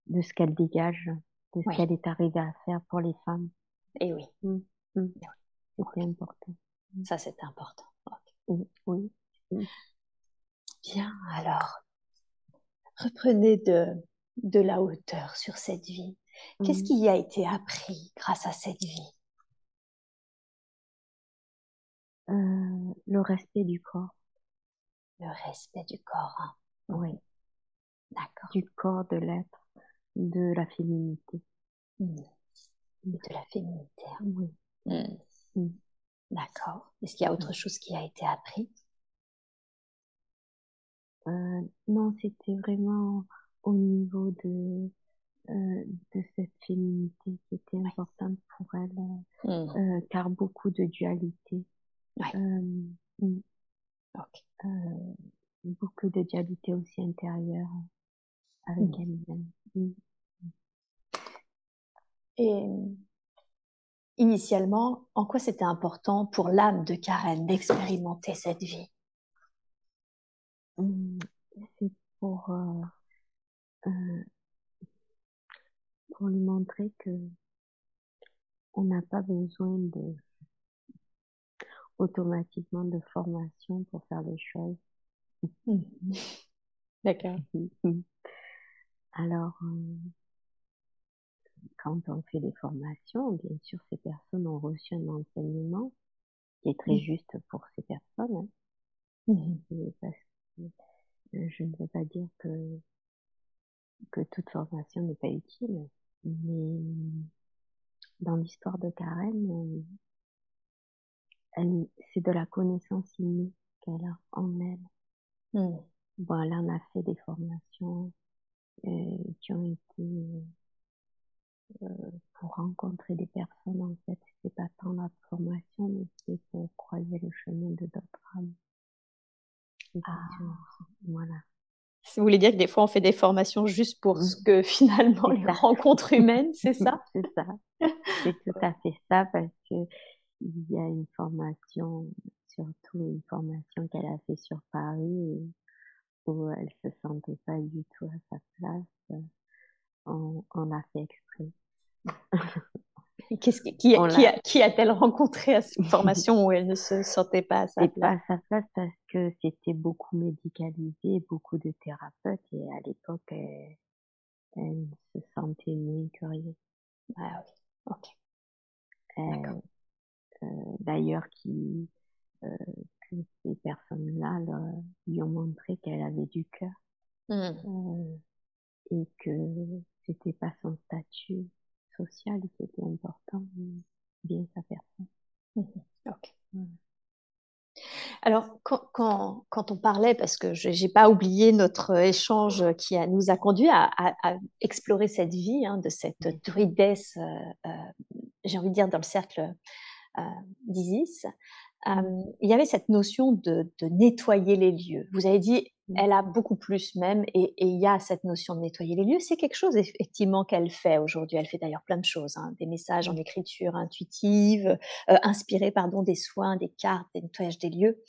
de ce qu'elle dégage, de ce qu'elle est arrivée à faire pour les femmes. Et oui. Mm. Mm. C'était important. Ça, c'est important. Oui. Bien, alors, reprenez de, de la hauteur sur cette vie. Qu'est-ce mmh. qui a été appris grâce à cette vie? Euh, Le respect du corps. Le respect du corps. Hein. Oui. D'accord. Du corps, de l'être, de la féminité. Mmh. De la féminité. Hein. Oui. Mmh. D'accord. Est-ce qu'il y a autre chose qui a été appris? Euh, non, c'était vraiment au niveau de euh, de cette féminité qui était importante pour elle, mmh. euh, car beaucoup de dualité. Mmh. beaucoup de dualité aussi intérieure avec mmh. elle-même. Et initialement, en quoi c'était important pour l'âme de Karen d'expérimenter cette vie? Mmh, c'est pour, euh, euh, pour lui montrer que on n'a pas besoin de automatiquement de formation pour faire les choses. Mmh. D'accord. Alors, euh, quand on fait des formations, bien sûr, ces personnes ont reçu un enseignement qui est très mmh. juste pour ces personnes. Hein. Parce je ne veux pas dire que, que toute formation n'est pas utile, mais dans l'histoire de Karen, elle, c'est de la connaissance innée qu'elle a en elle. Hmm. Voilà, on a fait des formations euh, qui ont été euh, pour rencontrer des personnes. En fait, c'est pas tant la formation, mais c'est pour croiser le chemin de d'autres âmes. Ah. Voilà. Vous voulez dire que des fois on fait des formations juste pour ce que (laughs) finalement les rencontres humaines, c'est ça? (laughs) C'est ça. C'est tout à fait ça parce que il y a une formation, surtout une formation qu'elle a fait sur Paris où elle se sentait pas du tout à sa place. On, on a fait exprès. (laughs) Qu'est-ce qui, qui, qui, a, t elle rencontré à cette formation où elle ne se sentait pas à sa place pas à sa place parce que c'était beaucoup médicalisé, beaucoup de thérapeutes et à l'époque, elle, elle, se sentait que rien. Ah oui, ok. Euh, euh, D'ailleurs, qui euh, que ces personnes-là lui ont montré qu'elle avait du cœur mmh. euh, et que c'était pas son statut social qui était important, bien sa personne. Mmh. Ok. Alors, quand, quand, quand, on parlait, parce que je n'ai pas oublié notre échange qui a, nous a conduit à, à, explorer cette vie hein, de cette druidesse, euh, euh, j'ai envie de dire, dans le cercle euh, d'Isis, il y avait cette notion de, de, nettoyer les lieux. Vous avez dit, mmh. elle a beaucoup plus même, et, il y a cette notion de nettoyer les lieux. C'est quelque chose effectivement qu'elle fait aujourd'hui. Elle fait d'ailleurs plein de choses, hein, des messages en mmh. écriture intuitive, euh, inspirés pardon des soins, des cartes, des nettoyages des lieux.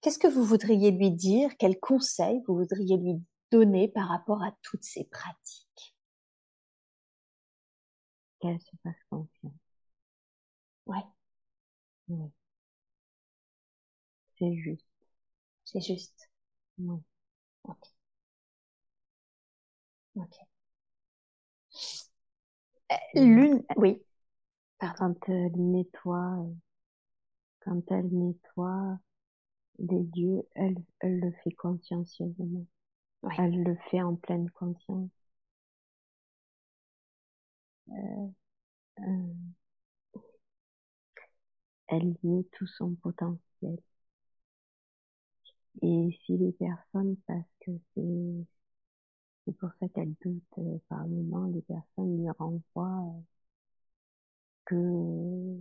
Qu'est-ce que vous voudriez lui dire? Quels conseils vous voudriez lui donner par rapport à toutes ces pratiques? Qu'elle se fasse confiance. Ouais. C'est juste. C'est juste. Oui. Ok. Ok. Euh, l'une, oui. Quand elle nettoie, quand elle nettoie les dieux, elle, elle le fait consciencieusement. Elle le fait en pleine conscience. Euh, euh, elle y est tout son potentiel. Et si les personnes, parce que c'est, c'est pour ça qu'elles doutent euh, par moment, les personnes lui renvoient euh, que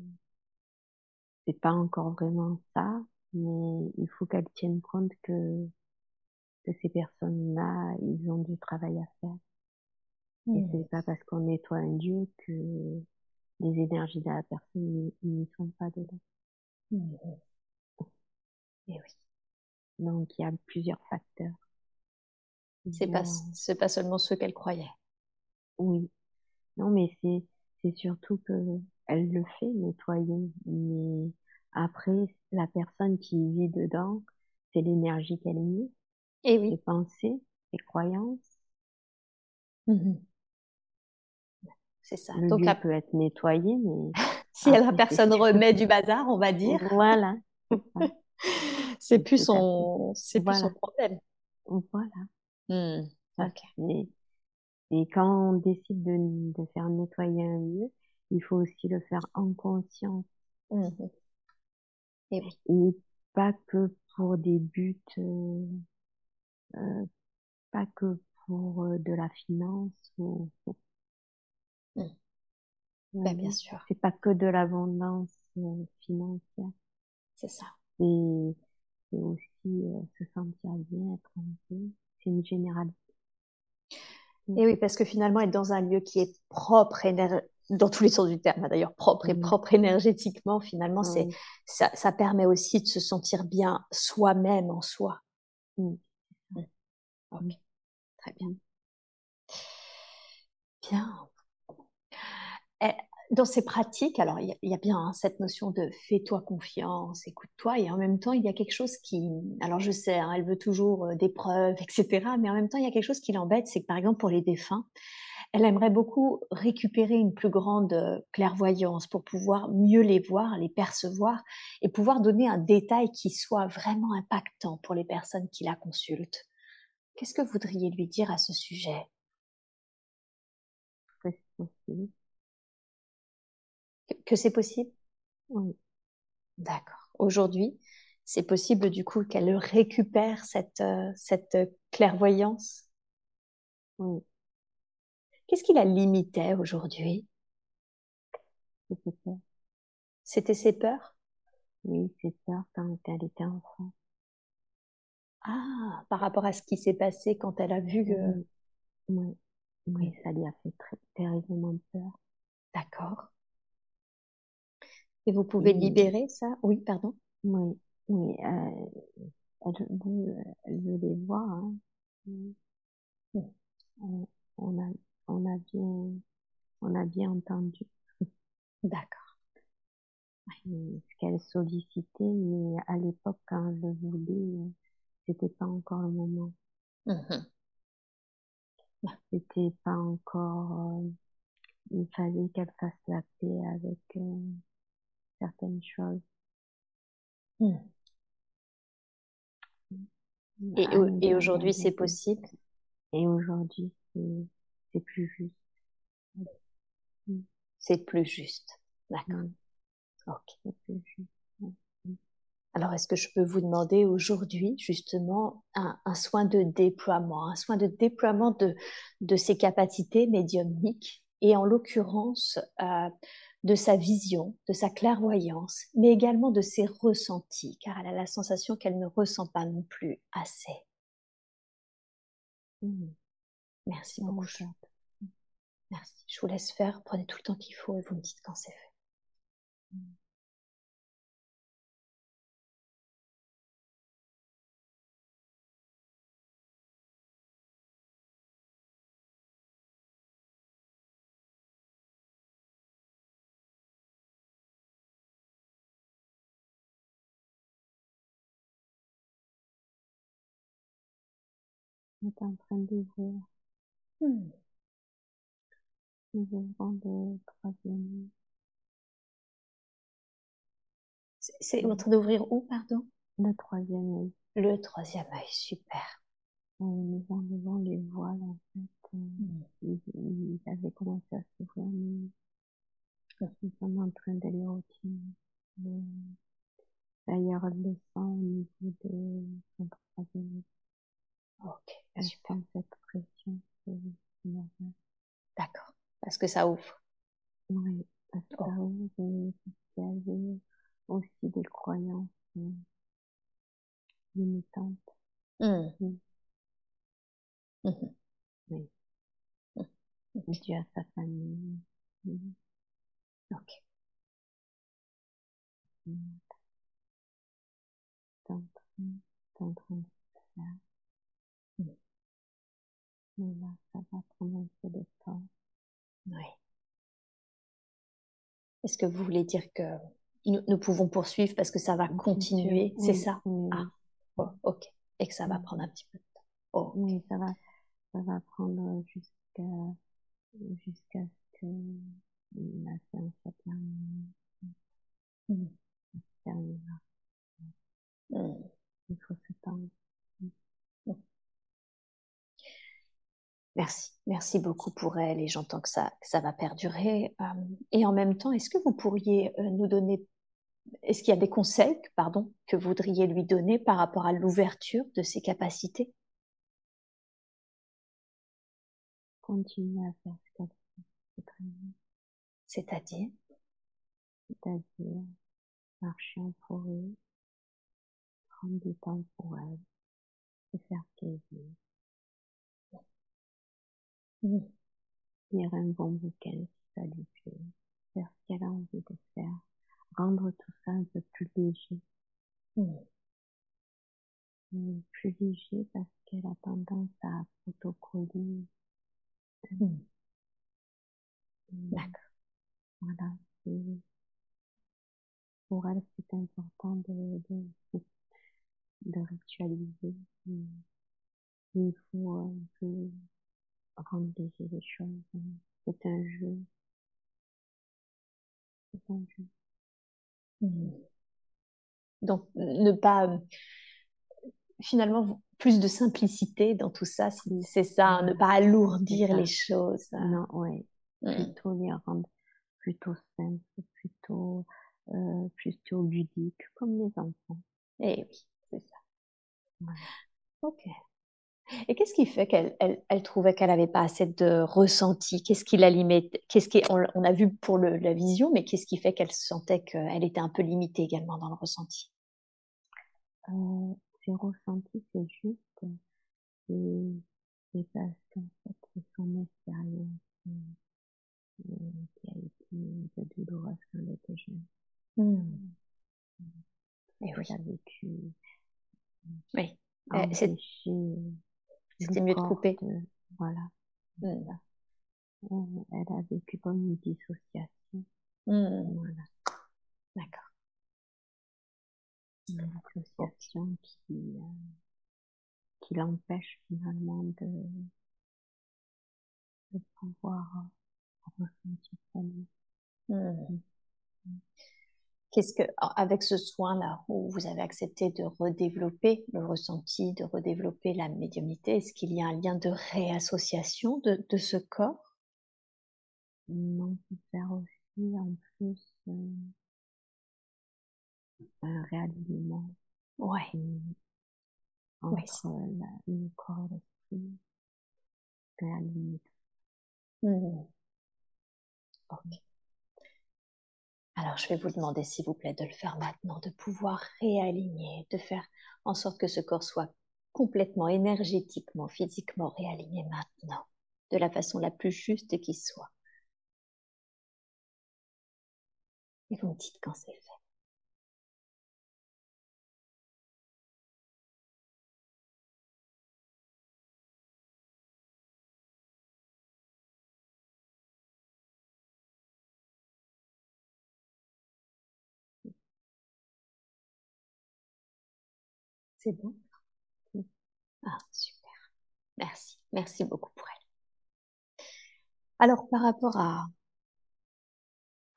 c'est pas encore vraiment ça, mais il faut qu'elles tiennent compte que, que ces personnes-là, ils ont du travail à faire. Et mmh. c'est pas parce qu'on nettoie un dieu que les énergies de la personne n'y sont pas dedans. Mmh. Et oui. Donc il y a plusieurs facteurs. C'est pas c'est pas seulement ceux qu'elle croyait. Oui. Non mais c'est c'est surtout que elle le fait nettoyer mais après la personne qui vit dedans c'est l'énergie qu'elle émet. Et oui. ses pensées, ses croyances. Mmh c'est ça. Le Donc, lieu peut être nettoyé, mais (laughs) si la personne remet du bazar, on va dire. Voilà. (laughs) c'est plus son, c'est plus son problème. Voilà. Mmh. Et, et, quand on décide de, de, faire nettoyer un lieu, il faut aussi le faire en conscience. Mmh. Et, et, pas que pour des buts, euh, euh, pas que pour euh, de la finance ou, ben, bien sûr. C'est pas que de l'abondance euh, financière. C'est ça. C'est aussi euh, se sentir bien, être en paix. C'est une généralité. Et oui, parce que finalement, être dans un lieu qui est propre, dans tous les sens du terme, hein, d'ailleurs, propre et propre énergétiquement, finalement, c'est ça, ça, permet aussi de se sentir bien soi-même en soi. Mmh. Ok, très bien. Bien. Eh, dans ces pratiques, alors il y, a bien hein, cette notion de fais-toi confiance, écoute-toi, et en même temps il y a quelque chose qui, alors je sais, hein, elle veut toujours euh, des preuves, etc. Mais en même temps il y a quelque chose qui l'embête, c'est que par exemple pour les défunts, elle aimerait beaucoup récupérer une plus grande euh, clairvoyance pour pouvoir mieux les voir, les percevoir, et pouvoir donner un détail qui soit vraiment impactant pour les personnes qui la consultent. Qu'est-ce que vous voudriez lui dire à ce sujet? Que c'est possible Oui. D'accord. Aujourd'hui, C'est possible du coup qu'elle récupère cette, euh, cette clairvoyance? Oui. Qu'est-ce qui la limitait aujourd'hui? C'était ses peurs? Oui, ses peurs quand elle était enfant. Ah, par rapport à ce qui s'est passé quand elle a vu... Oui. oui. oui, ça lui a fait très terriblement peur. D'accord. Et vous pouvez libérer ça? Oui, pardon. Oui, oui. Euh, elle, elle veut les voir. Hein. On, on, a, on a bien, on a bien entendu. (laughs) D'accord. Ce qu'elle sollicitait, mais à l'époque, quand je voulais, c'était pas encore le moment. Mmh c'était pas encore. Euh, il fallait qu'elle fasse la paix avec euh, certaines choses. Mmh. Et, et aujourd'hui, c'est possible? Et aujourd'hui, c'est plus juste. Mmh. C'est plus juste. D'accord. Ok. Alors, est-ce que je peux vous demander aujourd'hui, justement, un, un, soin de déploiement, un soin de déploiement de, de ses capacités médiumniques? Et en l'occurrence euh, de sa vision, de sa clairvoyance, mais également de ses ressentis, car elle a la sensation qu'elle ne ressent pas non plus assez. Mmh. Merci beaucoup. Merci. Je vous laisse faire. Prenez tout le temps qu'il faut et vous me dites quand c'est fait. Mmh. Est en train d'ouvrir. Hmm. Nous ouvrons le troisième. C'est en train d'ouvrir où, pardon? Le troisième œil. Le troisième œil, super. nous enlevons les voiles, en fait. Hmm. Ils, avaient commencé à s'ouvrir, mais nous sommes en train de les retirer. D'ailleurs, le sang au niveau de son troisième œil. Ok, super. cette pression, D'accord. Parce que ça ouvre. Oui, parce que ça ouvre et aussi des croyances euh, limitantes. Mmh. Oui. Mmh. Oui. Mmh. Dû à sa famille. Mmh. Ok. T'es en train, en train de Voilà, ça va prendre un peu de temps. Oui. Est-ce que vous voulez dire que nous, pouvons poursuivre parce que ça va continuer, c'est ça? Ah, oh, ok. Et que ça va prendre un petit peu de temps. Oh, Oui, ça va, ça va prendre jusqu'à jusqu'à ce que la séance soit terminée. Mmh. Mmh. Il faut s'attendre. Merci, merci beaucoup pour elle et j'entends que ça, ça va perdurer. Euh, et en même temps, est-ce que vous pourriez euh, nous donner, est-ce qu'il y a des conseils, pardon, que vous voudriez lui donner par rapport à l'ouverture de ses capacités? Continuer à faire ce qu'elle fait, c'est très bien. C'est-à-dire? C'est-à-dire marcher en forêt, prendre du temps pour elle, se faire plaisir Lire un bon bouquin si ça lui plaît. Faire ce qu'elle a envie de faire. Rendre tout ça un peu plus léger. Plus léger parce qu'elle a tendance à protocoler. D'accord. Voilà. Pour elle, c'est important de, de, de ritualiser. Il faut un peu rendre léger les choses. C'est un jeu. C'est un jeu. Mmh. Donc, ne pas, finalement, plus de simplicité dans tout ça, c'est ça, hein, ne pas alourdir les choses. Non, ouais. Mmh. Plutôt les rendre plutôt simples, plutôt, euh, plutôt ludiques, comme les enfants. Eh oui, c'est ça. Ok. Et qu'est-ce qui fait qu'elle elle, trouvait qu'elle n'avait pas assez de ressenti? Qu'est-ce qui la limite Qu'est-ce qui on, a vu pour la vision, mais qu'est-ce qui fait qu'elle sentait qu'elle était un peu limitée également dans le ressenti? Euh, Ses ressentis, c'est juste, c'est parce qu'en fait, c'est son expérience euh, qui a été peu douloureuse quand elle était jeune. Mmh. Et oui. Elle a vécu. Oui. Euh, c'était mieux de couper. voilà. Mmh. Elle a vécu comme une dissociation. Mmh. Voilà. D'accord. Une dissociation qui, euh, qui l'empêche finalement de, de pouvoir ressentir pleinement. Mmh. Qu'est-ce que, avec ce soin-là, où vous avez accepté de redévelopper le ressenti, de redévelopper la médiumnité, est-ce qu'il y a un lien de réassociation de, de ce corps? On peut faire aussi en plus euh, un réalignement. Ouais. entre la, le corps et l'esprit. Réaligner. Mmh. Ok. Alors, je vais vous demander, s'il vous plaît, de le faire maintenant, de pouvoir réaligner, de faire en sorte que ce corps soit complètement énergétiquement, physiquement réaligné maintenant, de la façon la plus juste qui soit. Et vous me dites quand c'est fait. C'est bon Ah, super. Merci. Merci beaucoup pour elle. Alors, par rapport à,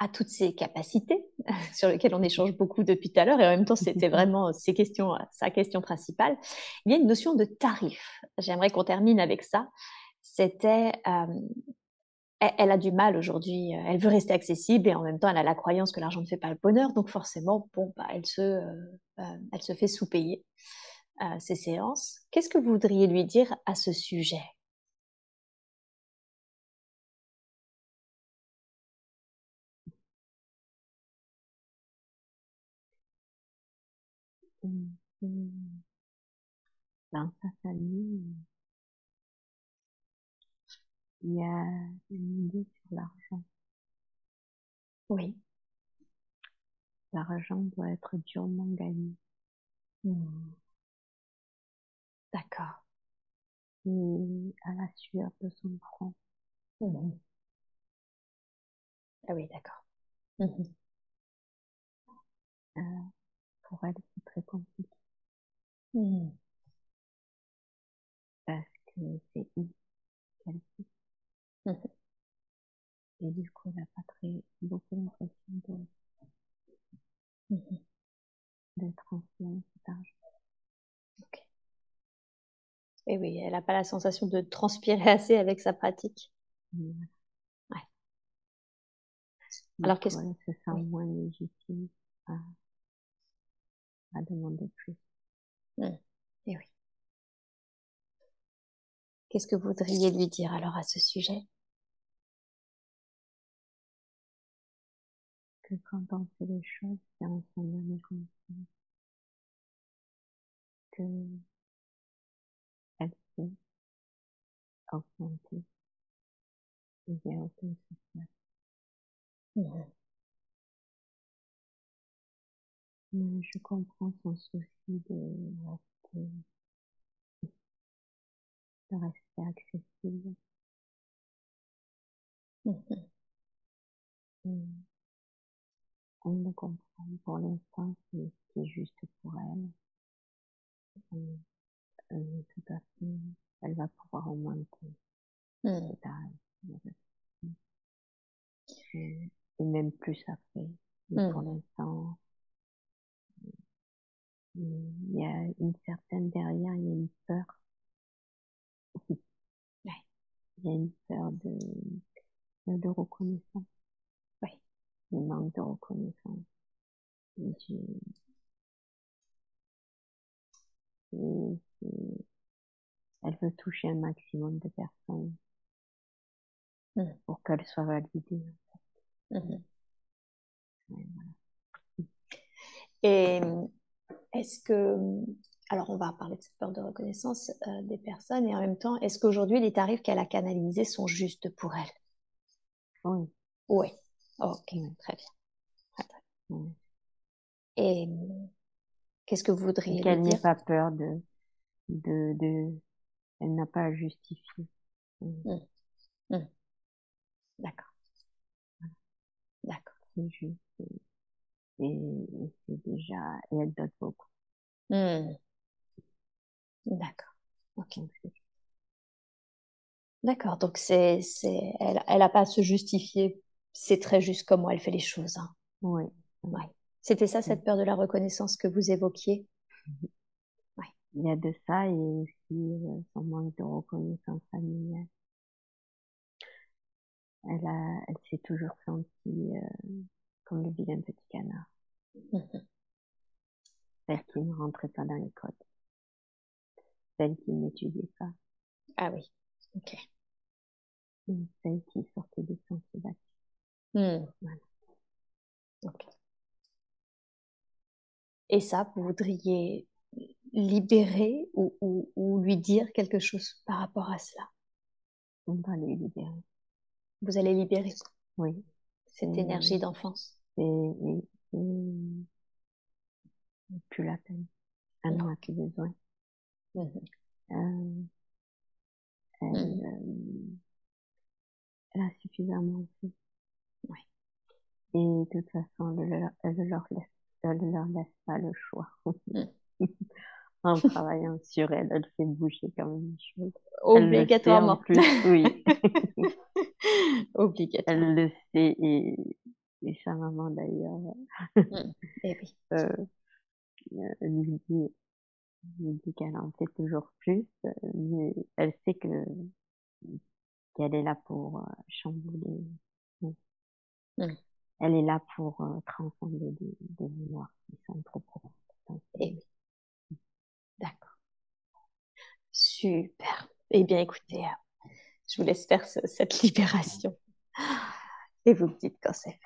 à toutes ces capacités (laughs) sur lesquelles on échange beaucoup depuis tout à l'heure, et en même temps, c'était (laughs) vraiment ces questions, sa question principale, il y a une notion de tarif. J'aimerais qu'on termine avec ça. C'était euh, elle, a du mal aujourd'hui, euh, elle veut rester accessible et en même temps elle a la croyance que l'argent ne fait pas le bonheur, donc forcément, bon, bah, elle, se, euh, euh, elle se fait sous-payer ses séances. Qu'est-ce que vous voudriez lui dire à ce sujet? Dans sa famille, il y a une idée sur l'argent. Oui. L'argent doit être durement gagné. Hmm. D'accord. Et à la sueur de son front. Hmm. Ah oui, d'accord. Hmm. Euh, pour elle, c'est très compliqué. Parce que c'est qu'elle et du coup, elle n'a pas très, beaucoup l'impression de, (laughs) d'être ancienne, cet argent. Ok. Et oui, elle n'a pas la sensation de transpirer (laughs) assez avec sa pratique. Ouais. Alors qu'est-ce que... se sent moins légitime à, à demander plus. Mmh. Et oui. Qu'est-ce que vous voudriez lui dire alors à ce sujet? Que quand on fait les choses, c'est en son âme conscience. Que elle sait augmenter. Il n'y a aucun souci. Mais je comprends son souci de rester rester accessible. Mhm. On le comprend. Pour l'instant, c'est juste pour elle. Euh, tout à fait, elle va pouvoir augmenter. Mmh. Et, et même plus après. Mais pour mmh. l'instant, il y a une certaine derrière, il y a une peur (laughs) il y a une peur de, de reconnaissance. Le manque de reconnaissance. elle veut toucher un maximum de personnes mmh. pour qu'elle soit validée. Mmh. Et est-ce que, alors on va parler de cette peur de reconnaissance euh, des personnes, et en même temps, est-ce qu'aujourd'hui les tarifs qu'elle a canalisés sont justes pour elle? Oui. Oui. Ok, très bien. Et qu'est-ce que vous voudriez Qu'elle n'ait pas peur de, de, de, elle n'a pas à justifier. Mmh. Mmh. D'accord. D'accord. C'est juste. Et, c'est déjà, et elle donne beaucoup. Mmh. D'accord. Ok. D'accord. Donc c'est, c'est, elle, elle a pas à se justifier. C'est très juste comment elle fait les choses. Hein. Oui. Ouais. C'était ça, cette peur de la reconnaissance que vous évoquiez? Ouais. Il y a de ça et aussi euh, son manque de reconnaissance familiale. Elle, a, elle s'est toujours sentie euh, comme le vilain petit canard. Celle qui ne rentrait pas dans les codes. Celle qui n'étudiait pas. Ah oui, ok. celle qui sortait des sentiers battus. Hmm. Voilà. Ok. Et ça, vous voudriez libérer ou, ou, ou, lui dire quelque chose par rapport à cela? On va lui libérer. Vous allez libérer Oui. Cette énergie d'enfance. Et, plus la peine. Elle n'en a plus besoin. Mmh. Euh, elle, mmh. euh, elle, a suffisamment fait. Et de toute façon, elle, elle leur elle ne leur laisse pas le choix. Mm. (laughs) en travaillant sur elle, elle fait bouger quand même les choses. Obligatoirement. plus, oui. (laughs) Obligatoirement. Elle le sait et, et sa maman d'ailleurs. Mm. Et oui. Euh, lui dit, lui dit qu'elle en fait toujours plus, mais elle sait que qu'elle est là pour euh, chambouler. Mm elle est là pour euh, transcender des, mémoires qui sont trop profondes. Eh D'accord. Super. Eh bien, écoutez, euh, je vous laisse faire cette libération. Et vous me dites quand c'est fait.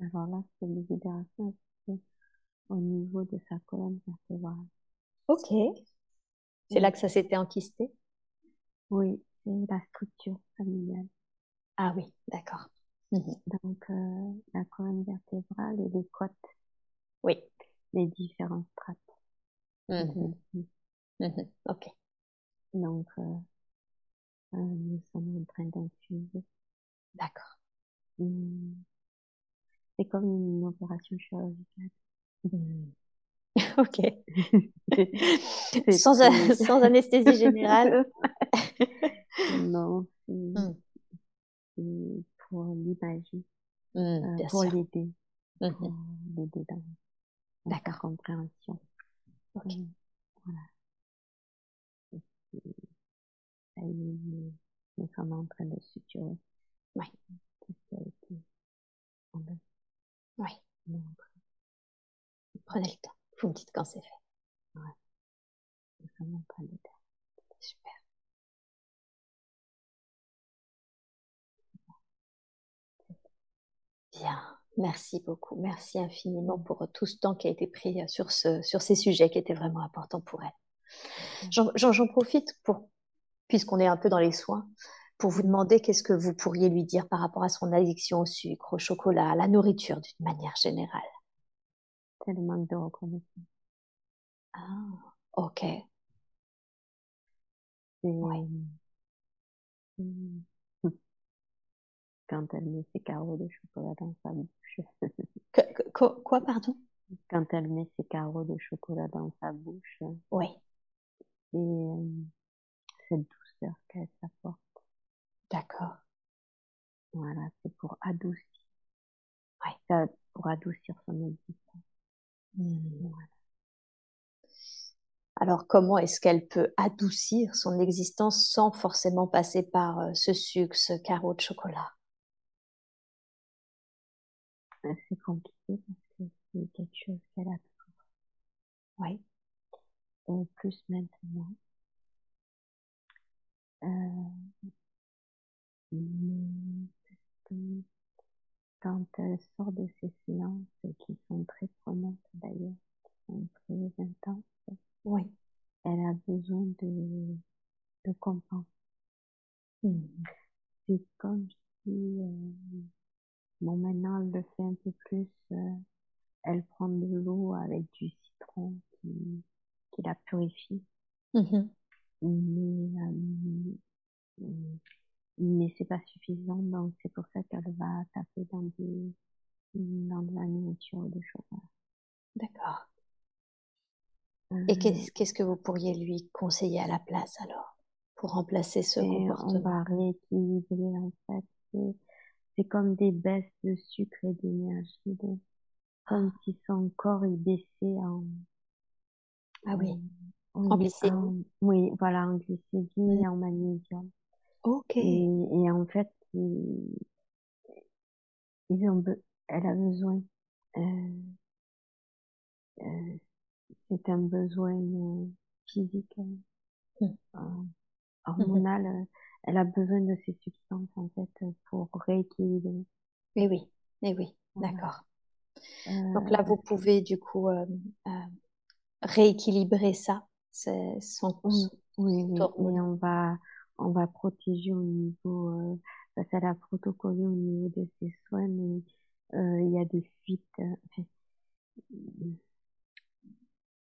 Alors là, c'est une libération au niveau de sa colonne vertébrale. Ok. C'est là que ça s'était enquisté? Oui, c'est la structure familiale. Ah oui, d'accord. Mhm. Donc, euh, la colonne vertébrale et les côtes. Oui. Les différentes strates. Mhm. Ok. Donc, euh, euh, nous sommes en train d'infuser. D'accord. Mmh. C'est comme une opération chirurgicale. (laughs) ok. (laughs) sans, sans, anesthésie générale. (laughs) non, c'est hmm. pour l'imager, mmh, euh, pour l'aider, mmh. pour l'aider dans, dans sa compréhension. Okay. Euh, voilà. Et, nous, nous sommes en train de suturer. Oui. Oui. Prenez le temps. Vous me dites quand c'est fait. Ouais. Train de faire. Super. Bien. Merci beaucoup. Merci infiniment pour tout ce temps qui a été pris sur, ce, sur ces sujets qui étaient vraiment importants pour elle. J'en profite pour, puisqu'on est un peu dans les soins, pour vous demander qu'est-ce que vous pourriez lui dire par rapport à son addiction au sucre, au chocolat, à la nourriture d'une manière générale. C'est le manque de reconnaissance. Ah, ok. Ouais. (laughs) Quand elle met ses carreaux de chocolat dans sa bouche. quoi, pardon? Quand elle met ses carreaux de chocolat dans sa bouche. Oui. Et euh, cette douceur qu'elle s'apporte. D'accord. Voilà, c'est pour adoucir. Ouais. Pour adoucir son existence. Mmh. Alors comment est-ce qu'elle peut adoucir son existence sans forcément passer par euh, ce sucre, ce carreau de chocolat? C'est compliqué parce que c'est quelque chose qu'elle a toujours. Oui. Et plus maintenant. Euh, mais quand elle sort de ces silences qui sont très prenantes d'ailleurs, qui sont très intenses, oui. elle a besoin de, de comprendre. Hmm. C'est comme si, euh, bon maintenant elle le fait un peu plus, euh, elle prend de l'eau avec du citron qui, qui la purifie. Mais, euh, mais c'est pas suffisant, donc c'est pour ça qu'elle va taper dans du, dans de la nourriture de chocolat. D'accord. Et euh. qu'est-ce que vous pourriez lui conseiller à la place alors pour remplacer ce comportement On va rééquilibrer en fait. C'est comme des baisses de sucre et d'énergie, comme si son corps est baissé en. Ah oui. En, glycémie. oui, voilà, en glycémie et en magnésium. Ok. Et, et en fait, ils, ils ont, elle a besoin. Euh, euh, c'est un besoin euh, physique, mmh. hormonal. Mmh. Elle a besoin de ces substances en fait pour rééquilibrer. Oui, oui, et oui, d'accord. Donc là, vous pouvez du coup rééquilibrer ça, c'est son, oui, oui, oui. Et on va on va protéger au niveau, euh, parce qu'elle a protocolé au niveau de ses soins, mais euh, il y a des fuites. Euh,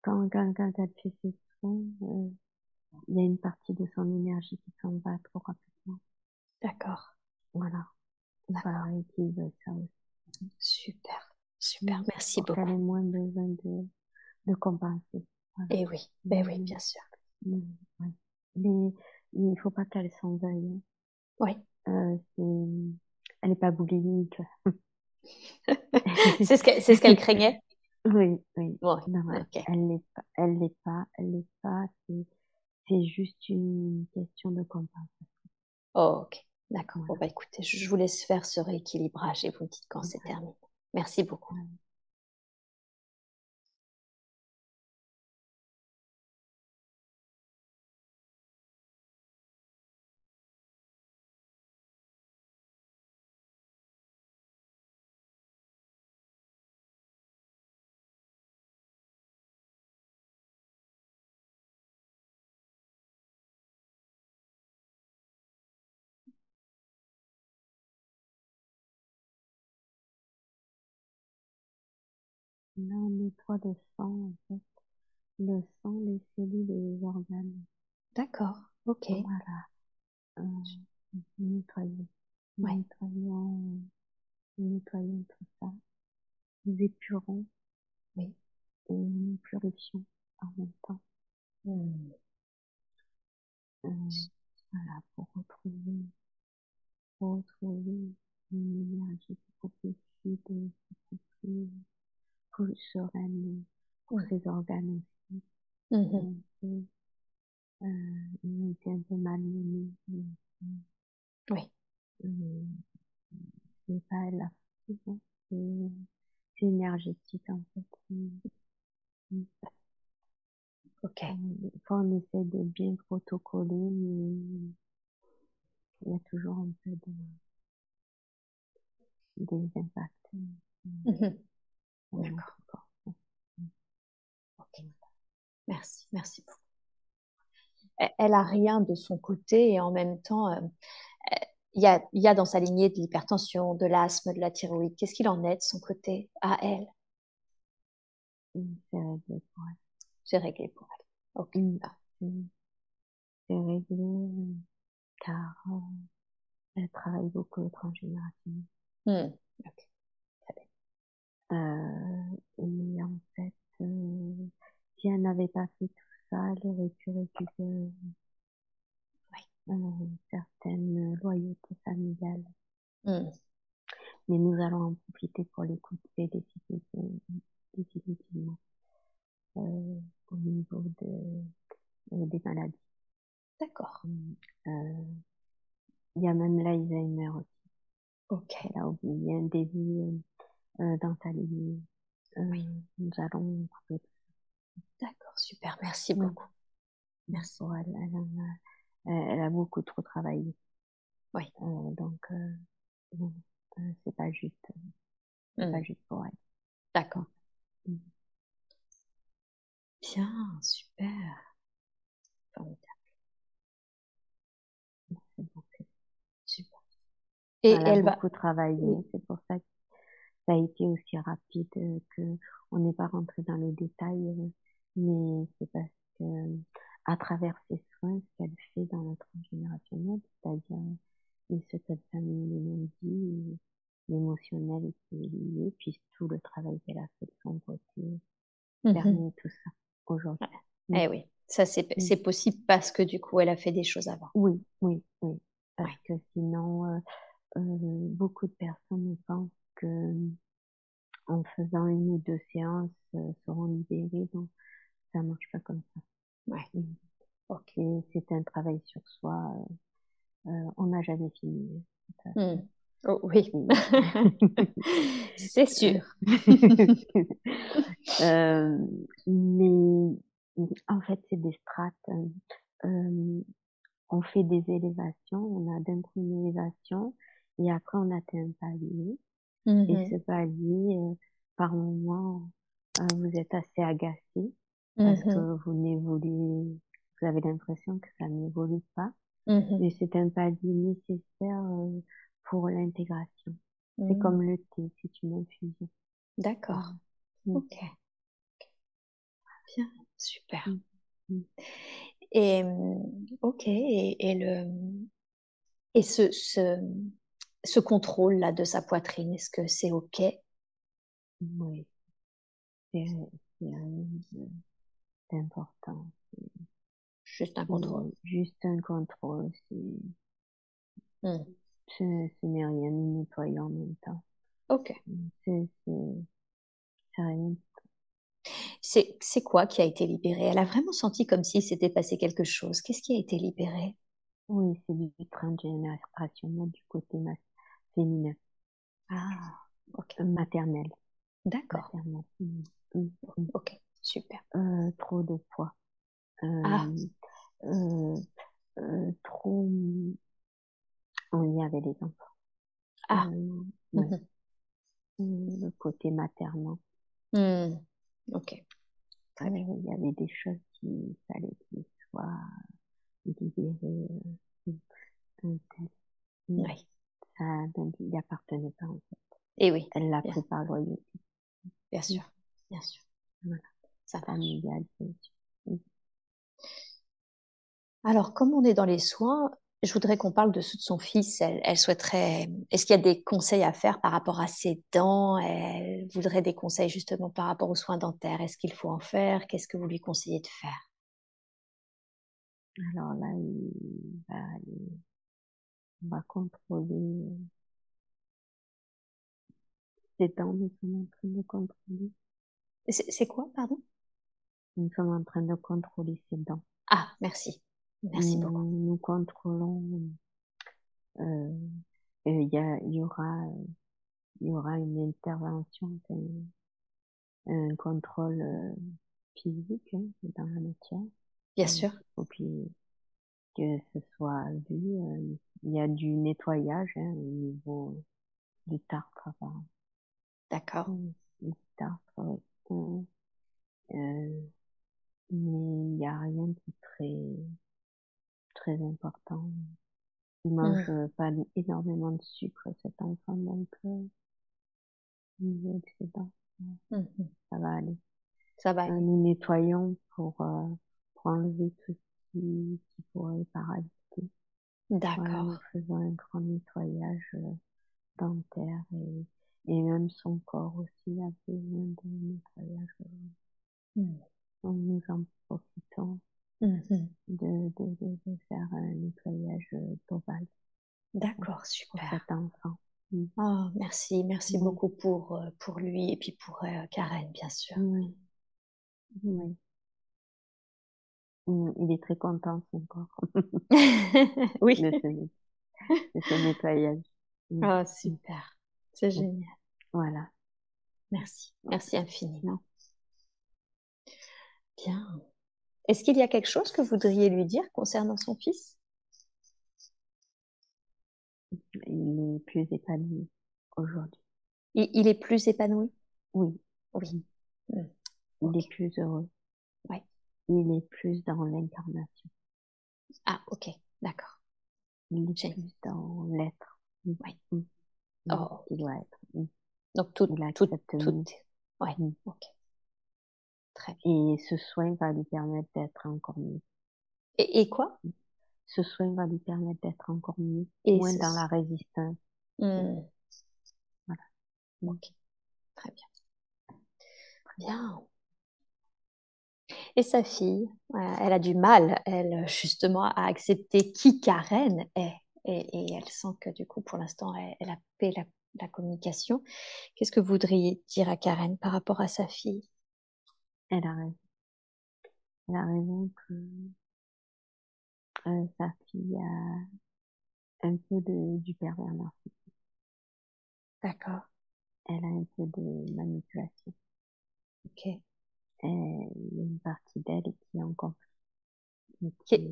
quand, quand, quand elle fait ses soins, euh, il y a une partie de son énergie qui s'en va trop rapidement. D'accord. Voilà. D'accord. veut ça aussi. Super, super, merci beaucoup. Elle ait moins besoin de, de compenser. Et eh oui, ben oui, bien sûr. Mais, mais il faut pas qu'elle s'en veuille. Oui. Euh, elle n'est pas boulimique. (laughs) c'est ce qu'elle ce qu'elle craignait (laughs) Oui, oui. Bon, Elle n'est pas, elle n'est pas, elle n'est pas. C'est juste une question de compensation. Oh, ok, d'accord. Bon, bah écoutez, je vous laisse faire ce rééquilibrage et vous me dites quand c'est terminé. Merci beaucoup. On nettoie le sang, en fait. Le sang, les cellules et les organes. D'accord, ok. Voilà. Euh, nettoyer. Ouais. Nettoyons, nettoyons tout ça. Nous épurons. Oui. Et nous purifions en même temps. Hmm. Euh, voilà, pour retrouver, pour retrouver une énergie beaucoup plus fluide, beaucoup plus sereine pour ses organes aussi. Mmh. Euh, il était un peu malmené. Oui. Euh, c'est pas la hein. c'est énergétique en fait. Ok. Euh, fois on essaie de bien protocoler, mais il y a toujours un peu de, des impacts. Mmh D'accord. Ok. Merci, merci beaucoup. Elle a rien de son côté et en même temps, euh, il y, a, y a dans sa lignée de l'hypertension, de l'asthme, de la thyroïde. Qu'est-ce qu'il en est de son côté à elle? C'est réglé pour elle. C'est réglé pour elle. Ok. C'est réglé car euh, elle travaille beaucoup au transgénérationnel. Hmm. Ok. Heu et en fait, euh, si elle n'avait pas fait tout ça, elle aurait pu récupérer Oui. heu, certaines euh, loyautés familiales. Mmh. Mais nous allons en profiter pour l'écouter définitivement, heu, au niveau de, euh, des maladies. D'accord. Mmh. Il y a même l'Alzheimer aussi. OK. Elle a un début, nous allons D'accord, super, merci beaucoup. Merci. elle, a, beaucoup trop travaillé. Oui. donc, c'est pas juste. C'est pas mmh. juste pour elle. D'accord. Mmh. Bien, super. Formidable. Super. Et elle, elle a beaucoup travaillé, c'est pour ça que ça a été aussi rapide euh, que on n'est pas rentré dans les détails, euh, mais c'est parce que à travers ces soins, ce qu'elle fait dans la transgénérationnelle, c'est-à-dire une certaine famille les l'émotionnel qui est lié, puis tout le travail qu'elle a fait de son côté, mmh permet tout ça aujourd'hui. Eh oui, ça c'est mmh. possible parce que du coup elle a fait des choses avant. Oui, oui, oui. Parce que sinon, euh, euh, beaucoup de personnes pensent que en faisant une ou deux séances euh, seront libérées, donc ça marche pas comme ça. Ouais. Mmh. Ok. C'est un travail sur soi. on n'a jamais fini. Mmh. Oh, oui, (laughs) c'est sûr. (laughs) euh, mais en fait, c'est des strates. Euh, on fait des élévations, on a d'un coup une élévation et après on atteint un palier. Et mmh ce palier, euh, par moment, euh, vous êtes assez agacé parce que vous n'évoluez, vous avez l'impression que ça n'évolue pas. Mais c'est un palier nécessaire euh, pour l'intégration. C'est mmh. comme le thé, c'est une infusion. D'accord. Mmh. Ok. Bien, super. Mmh. Et ok, et, le et ce, ce, ce contrôle là de sa poitrine, est-ce que c'est ok? Oui, c'est important. Juste un contrôle. Juste un contrôle, c'est ce, n'est rien, nous nettoyons en même temps. Ok. C'est rien. C'est quoi qui a été libéré? Elle a vraiment senti comme s'il s'était passé quelque chose. Qu'est-ce qui a été libéré? Oui, c'est du transgénérationnel du côté féminin. Ah, ok. Euh, maternel. D'accord. Mmh, mmh, mmh. Ok, super. Euh, trop de poids. ah. Euh, trop il y avait des enfants. Ah. Euh, mmh Le côté maternel. Mmh. Ok. Très bien. Il y avait des choses qui fallait qu'ils soient libérées. Euh, oui. Ça, donc, il appartenait pas, en fait. Et oui. Elle l'a pris par loyauté. Bien sûr. Bien sûr. Voilà. Ça familial, Alors, comme on est dans les soins, je voudrais qu'on parle de, son fils. Elle, souhaiterait. Est-ce qu'il y a des conseils à faire par rapport à ses dents? Elle voudrait des conseils justement par rapport aux soins dentaires. Est-ce qu'il faut en faire? Qu'est-ce que vous lui conseillez de faire? Alors là, il va, on va contrôler ses dents. Nous sommes en train de contrôler. C'est quoi, pardon? Nous sommes en train de contrôler ses dents. Ah, merci. Merci nous, beaucoup. Nous contrôlons. Euh, il y, a, y aura, il y aura une intervention, un, contrôle euh, physique hein, dans la matière. Bien sûr. Et puis que ce soit vu. Euh, il y a du nettoyage hein, au niveau du tartre. D'accord. Du tartre, oui. Euh, mais il n'y a rien de très très important. Il mange mmh. pas énormément de sucre, cet enfant, donc euh, niveau mmh ça va aller. Ça va euh, aller. nous nettoyons pour, euh, pour enlever tout qui, qui pourrait parasiter. D'accord. Voilà, nous faisons un grand nettoyage euh, dentaire et, et même son corps aussi a besoin de nettoyage. Mmh. Donc nous en profitons Mmh de, de, de, faire un nettoyage global. D'accord, super. Pour cet enfant. Mmh. Oh, merci, merci beaucoup pour, euh, pour lui et puis pour euh, Karen, bien sûr. Oui. oui. Il est très content, son corps. (laughs) oui. De ce, de ce nettoyage. Oh, super. C'est génial. Voilà. Merci. Merci infiniment. Bien. Est-ce qu'il y a quelque chose que vous voudriez lui dire concernant son fils? Il est plus épanoui aujourd'hui. Il, est plus épanoui? Oui. Oui. Il est plus heureux. Oui. Il est plus dans l'incarnation. Ah, ok, d'accord. Il est plus dans l'être. Oui. Hmm. Oh. Il doit être. Hmm. Donc tout, il tout, tout, Ouais. Ok. Très bien. Et ce soin va lui permettre d'être encore mieux. Et, quoi? Ce soin va lui permettre d'être encore mieux, et moins dans la résistance. Voilà. Ok. Très bien. Bien. Et sa fille, elle a du mal, elle, justement, à accepter qui Karen est. Et, elle sent que, du coup, pour l'instant, elle, a paix la, la communication. Qu'est-ce que vous voudriez dire à Karen par rapport à sa fille? Elle a raison. Elle a raison que euh, sa fille a un peu de, du pervers narcissique. D'accord. Elle a un peu de manipulation. Ok. Et il y a une partie d'elle qui est en conflit. Qui, est,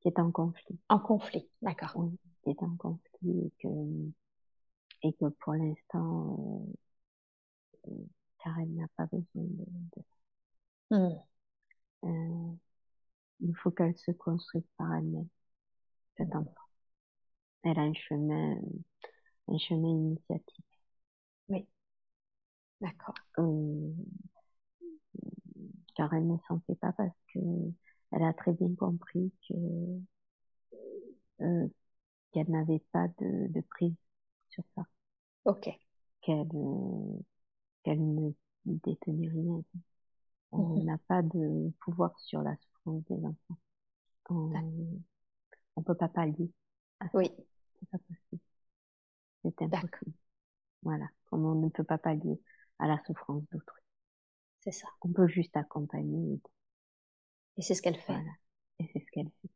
qui est en conflit. En conflit, d'accord. Oui, qui est en conflit et que et que pour l'instant, euh, Karen n'a pas besoin de, de hmm. euh, il faut qu'elle se construise par elle-même, cet enfant. Elle a un chemin, un chemin initiatique. Oui. D'accord. Euh, Karen ne s'en fait pas parce que elle a très bien compris que euh, qu'elle n'avait pas de, de prise sur ça. Ok. Qu'elle qu'elle ne détenait rien. On mhm. n'a pas de pouvoir sur la souffrance des enfants. On, on peut pas pallier. À ça. Oui. C'est pas possible. C'est impossible. Voilà. Comme on ne peut pas pallier à la souffrance d'autrui. C'est ça. On peut juste accompagner. Et c'est ce qu'elle fait. Voilà. Et c'est ce qu'elle fait.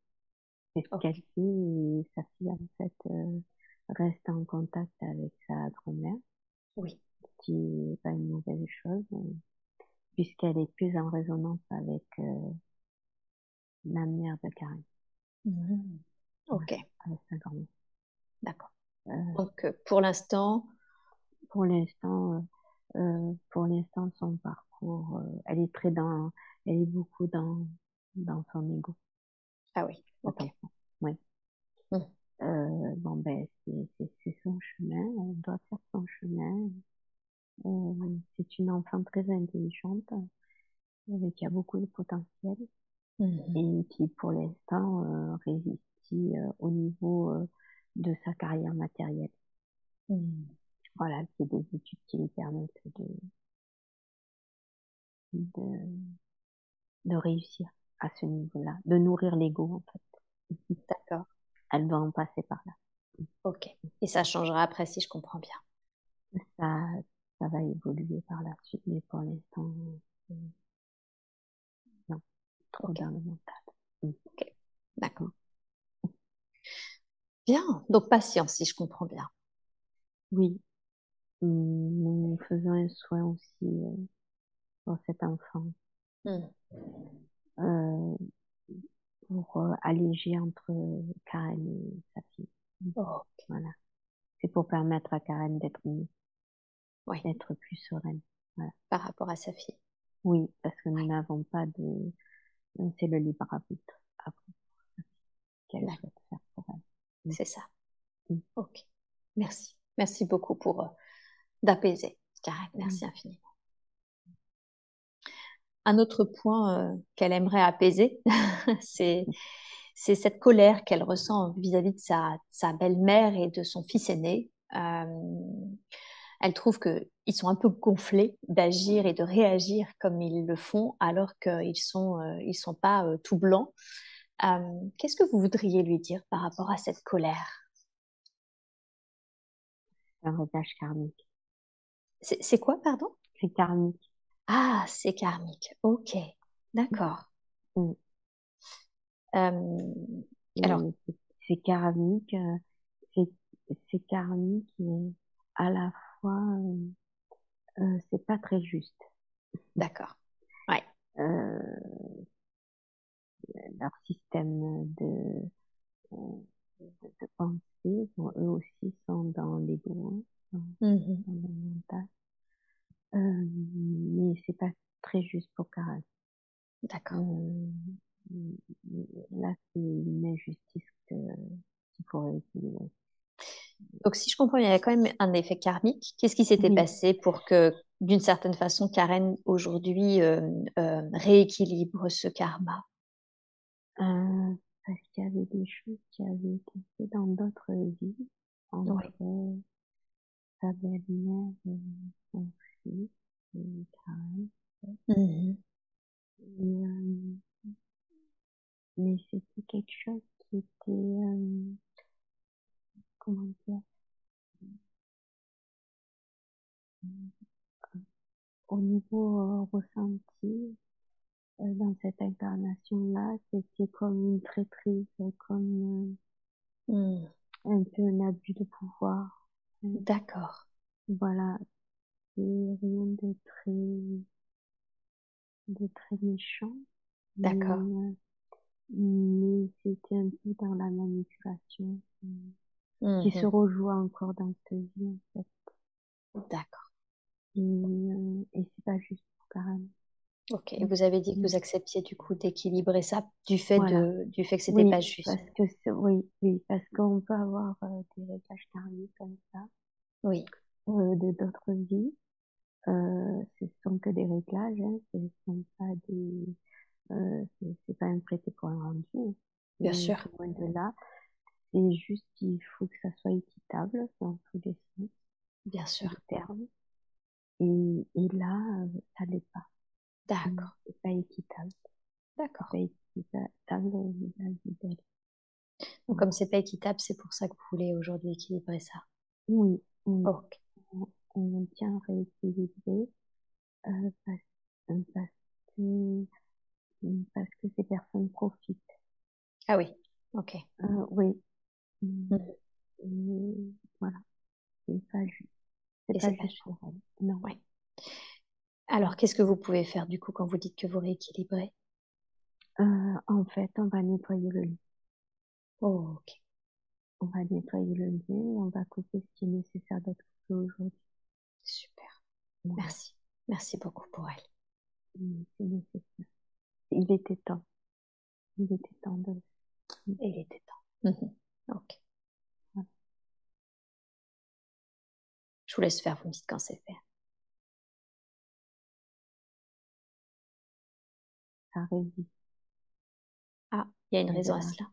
C'est ce qu'elle fait et sa fille, en fait, euh, reste en contact avec sa grand-mère. Oui. Ce qui n'est pas une mauvaise chose, euh, puisqu'elle est plus en résonance avec euh, la mère de Karen. Mmh. Ok. avec sa grand-mère. D'accord. Euh, Donc, pour l'instant Pour l'instant, euh, pour l'instant, son parcours, elle est très dans, elle est beaucoup dans, dans son ego. Ah oui. Ok. Oui. Mmh. Euh, bon ben c'est son chemin, elle doit faire son chemin. Euh, c'est une enfant très intelligente, euh, qui a beaucoup de potentiel mmh et qui pour l'instant euh, résiste euh, au niveau euh, de sa carrière matérielle. Voilà, c'est des études qui lui permettent de, de, de réussir à ce niveau-là, de nourrir l'ego en fait. (laughs) D'accord elle va en passer par là. Ok. Et ça changera après, si je comprends bien. Ça, ça va évoluer par la suite, mais pour l'instant, euh, non, trop dans le mental. Ok, d'accord. Bien, donc patience, si je comprends bien. Oui, nous faisons un soin aussi euh, pour cet enfant. Mm. Euh, pour euh, alléger entre Karen et sa fille. Oh, Voilà. C'est pour permettre à Karen d'être mieux. Oui. D'être plus sereine. Voilà. Par rapport à sa fille. Oui, parce que nous n'avons pas de, c'est le libre arbitre après qu'elle souhaite faire pour elle. C'est ça. Mm. Ok. Merci. Merci beaucoup pour euh, d'apaiser, Karen. Merci infiniment. Un autre point euh, qu'elle aimerait apaiser, (laughs) c'est c'est cette colère qu'elle ressent vis-à-vis de sa, sa belle-mère et de son fils aîné. Euh, elle trouve qu'ils sont un peu gonflés d'agir et de réagir comme ils le font, alors qu'ils sont euh, ils sont pas euh, tout blancs. Qu'est-ce que vous voudriez lui dire par rapport à cette colère? Un rodage karmique. C'est quoi, pardon? C'est karmique. Ah, c'est karmique. Ok, d'accord. Mm. Euh, alors, c'est karmique, euh, c'est karmique et à la fois, euh, euh, c'est pas très juste. D'accord. Ouais. Euh, leur système de, de, pensée, eux aussi sont dans l'ego, hein, dans, mmh dans le mental. Euh, mais c'est pas très juste pour Karen. D'accord. là, c'est une injustice qu'il faut équilibrer. Donc, si je comprends, il y a quand même un effet karmique. Qu'est-ce qui s'était passé pour que, d'une certaine façon, Karen aujourd'hui euh, euh, rééquilibre ce karma? Euh, Parce qu'il y avait des choses qui avaient été faites dans d'autres vies, entre oui. Sa belle-mère et son fils, et Karen. Mmh mais c'était quelque chose qui était comment dire, au niveau euh, ressenti, euh, dans cette incarnation-là, c'était comme une traîtrise, comme euh, mmh. un peu un abus de pouvoir. D'accord. Voilà, c'est rien de très, de très méchant. D'accord. Mais, c'était un peu dans la manipulation qui se mmh rejoue encore dans cette vie, en fait. D'accord. Et, euh, et c'est pas juste pour Karen. Ok, et vous avez dit que vous acceptiez du coup d'équilibrer ça du fait de du fait que c'était pas juste. Parce que oui, oui, parce qu'on peut avoir euh, des réglages karmiques comme ça. Oui. Euh, de d'autres vies. Euh, ce sont que des réglages, hein, ce sont pas des, euh, c'est pas un prêté pour un rendu. Hein. Bien sûr. Loin de là. C'est juste qu'il faut que ça soit équitable dans tous les sens. Bien sûr. Terme. Et, et là, ça l'est pas. D'accord. C'est pas équitable. D'accord. C'est pas équitable Donc, comme c'est pas équitable, c'est pour ça que vous voulez aujourd'hui équilibrer ça. Oui. oui. Ok. On, on tient à rééquilibrer euh, parce, parce, que, parce que ces personnes profitent. Ah oui. Ok. Euh, oui. Mmh. Et voilà. C'est pas juste. C'est pas, juste pour. Non. Ouais. Alors, qu'est-ce que vous pouvez faire du coup quand vous dites que vous rééquilibrez? Euh, En fait, on va nettoyer le lit. Oh, ok. On va nettoyer le lit et on va couper ce qui est nécessaire d'être coupé aujourd'hui. Super. Merci. Merci beaucoup pour elle. C'est nécessaire. Il était temps. Il était temps de. Il était temps. Mmh Ok. Je vous laisse faire, vous me dites quand c'est fait. Ça résiste. Ah, il y a une raison à cela.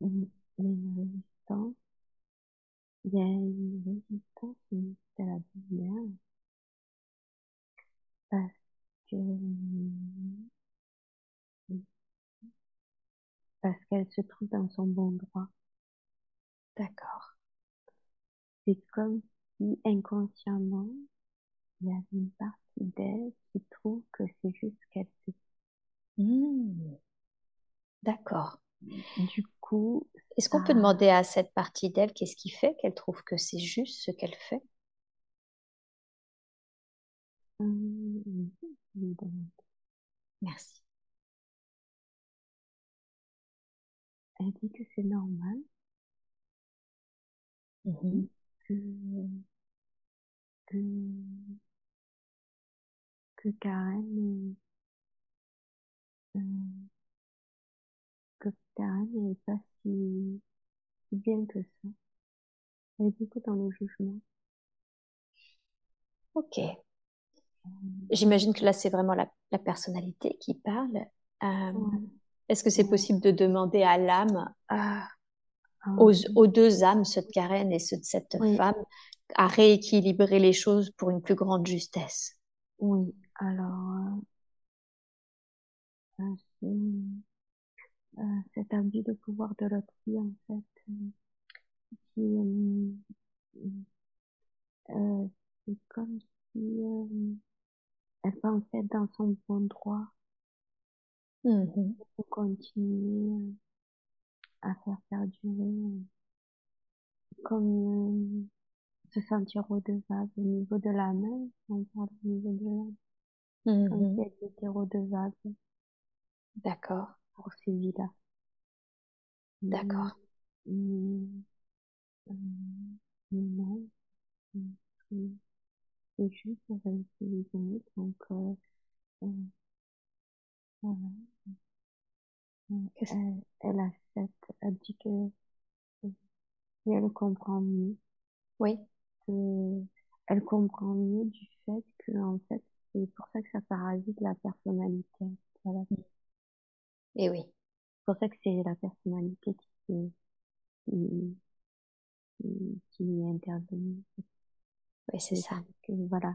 Il y a une résistance. Il y a une résistance à la lumière. Parce que parce qu'elle se trouve dans son bon droit. D'accord. C'est comme si inconsciemment, il y a une partie d'elle qui trouve que c'est juste qu'elle fait. Mmh. D'accord. Du coup, est-ce qu'on peut demander à cette partie d'elle qu'est-ce qui fait qu'elle trouve que c'est juste ce qu'elle fait? Mmh, Merci. Elle dit que c'est normal. Mmh que, que, que Karen euh, n'est pas si, si bien que ça. Elle est beaucoup dans le jugement. Ok. J'imagine que là, c'est vraiment la, la, personnalité qui parle. Euh, Est-ce que c'est possible de demander à l'âme, ah, aux, aux, deux âmes, ceux de Karen et ceux de cette femme, à rééquilibrer les choses pour une plus grande justesse? Oui, alors, euh, euh, cet abus de pouvoir de l'autre vie, en fait, euh, qui, euh, c'est comme si elle pensait dans son bon droit. Mmh pour continuer à faire perdurer, comme se sentir redevable au niveau de la main, on parle au niveau de l'âme, comme mmh si elle était redevable. D'accord. pour ces vies-là. D'accord. Mais, mais non, c'est juste avec les amis, donc euh, voilà. Elle, elle accepte, elle dit que elle comprend mieux. Oui. Que elle comprend mieux du fait que en fait c'est pour ça que ça parasite la personnalité. Voilà. Et oui. C'est pour ça que c'est la personnalité qui, qui, qui est intervenue. Oui, c'est ça. Que, voilà.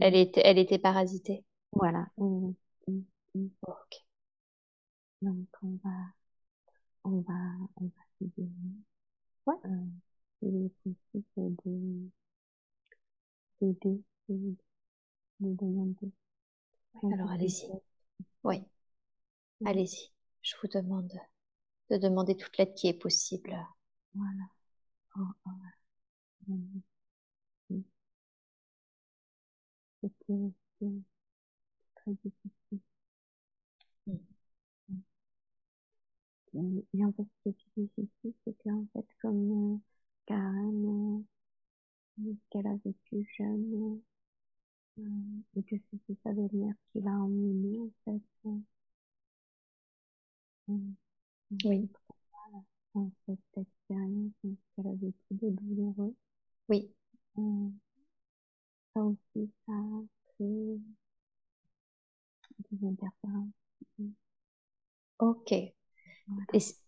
Elle était, elle était parasitée. Voilà. Oui. ok. Donc on va, on va, on va dire. Ouais. Euh, il est possible de d'aider, de, de demander. Alors allez-y. Oui. Allez-y. Je vous demande de demander toute l'aide qui est possible. Voilà. Oh, oh. C'était très difficile. Et en fait, ce qui est difficile, c'est qu'en fait, comme euh, Karen, euh, qu'elle a vécu jeune, euh, et que c'était sa belle-mère qui l'a emmenée, en fait. Oui. En cette expérience qu'elle a vécu de douloureux. Oui. Euh, ça aussi, ça a créé des interférences. Ok. Et,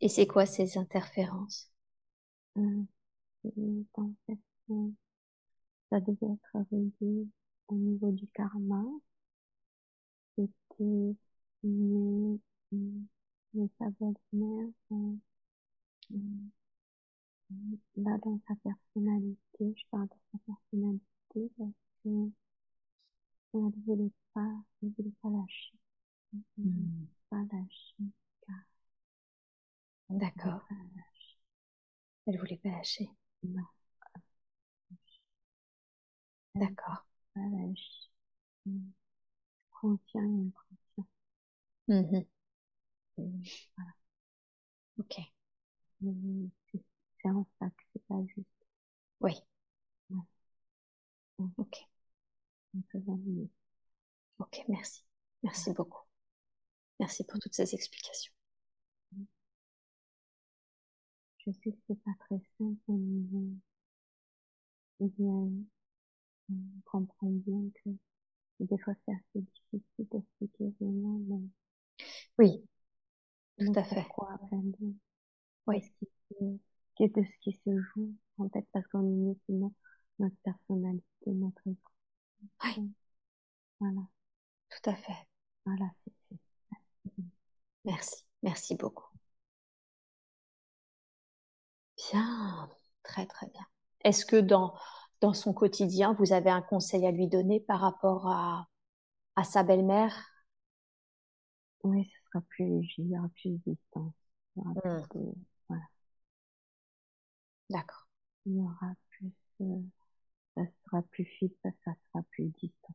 et c'est quoi ces interférences? Euh, En fait, euh, ça devait être réglé au niveau du karma. C'était mais, mais sa belle-mère, euh, euh, là dans sa personnalité, je parle de sa personnalité parce que elle ne voulait pas, elle voulait pas lâcher. Elle voulait Hmm. pas lâcher. D'accord. Elle voulait pas lâcher. Non. D'accord. Pas lâcher. Conscient et inconscient. Voilà. Ok. Mais C'est en ça que c'est pas juste. Oui. Ouais. Ok. Ok, merci. Merci beaucoup. Merci pour toutes ces explications. Je sais que c'est pas très simple, mais eh bien, on comprend bien que des fois c'est assez difficile d'expliquer vraiment le, Oui, tout à fait. pourquoi, de, Oui. de ce qui ce qui se joue, en fait, parce qu'on est notre, notre personnalité, notre ego. Oui. Voilà, Tout à fait. voilà, c'est fait. Merci. Merci beaucoup. Bien. Très, très bien. Est-ce que dans, dans son quotidien, vous avez un conseil à lui donner par rapport à, à sa belle-mère? Oui, sera plus, il y aura plus de distance. Il y aura Hmm. plus de, voilà, D'accord. il y aura plus, euh, ça sera plus fluide, ça, ça sera plus distant.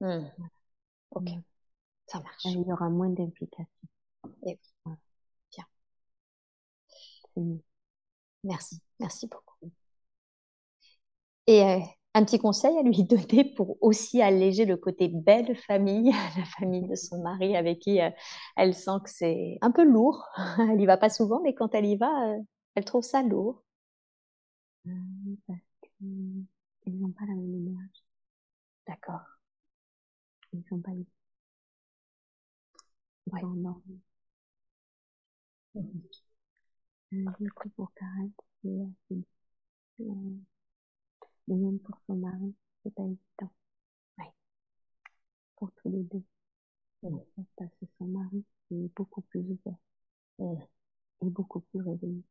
Hmm. Ok. Ça marche. Et il y aura moins d'implications. Et oui. Voilà. Bien. Merci. Merci beaucoup. Et euh, un petit conseil à lui (laughs) donner pour aussi alléger le côté belle famille, (laughs) la famille de son mari avec qui euh, elle sent que c'est un peu lourd. (laughs) Elle y va pas souvent, mais quand elle y va, euh, elle trouve ça lourd. Euh, parce qu'ils n'ont pas la même énergie. D'accord. Ils sont pas. Ils Ouais. sont. Mhm. Euh, du coup, pour Karen, c'est mais même pour son mari, c'est pas évident. Ouais. Pour tous les deux. Fait, parce que son mari est beaucoup plus ouvert Mhm. et beaucoup plus réveillé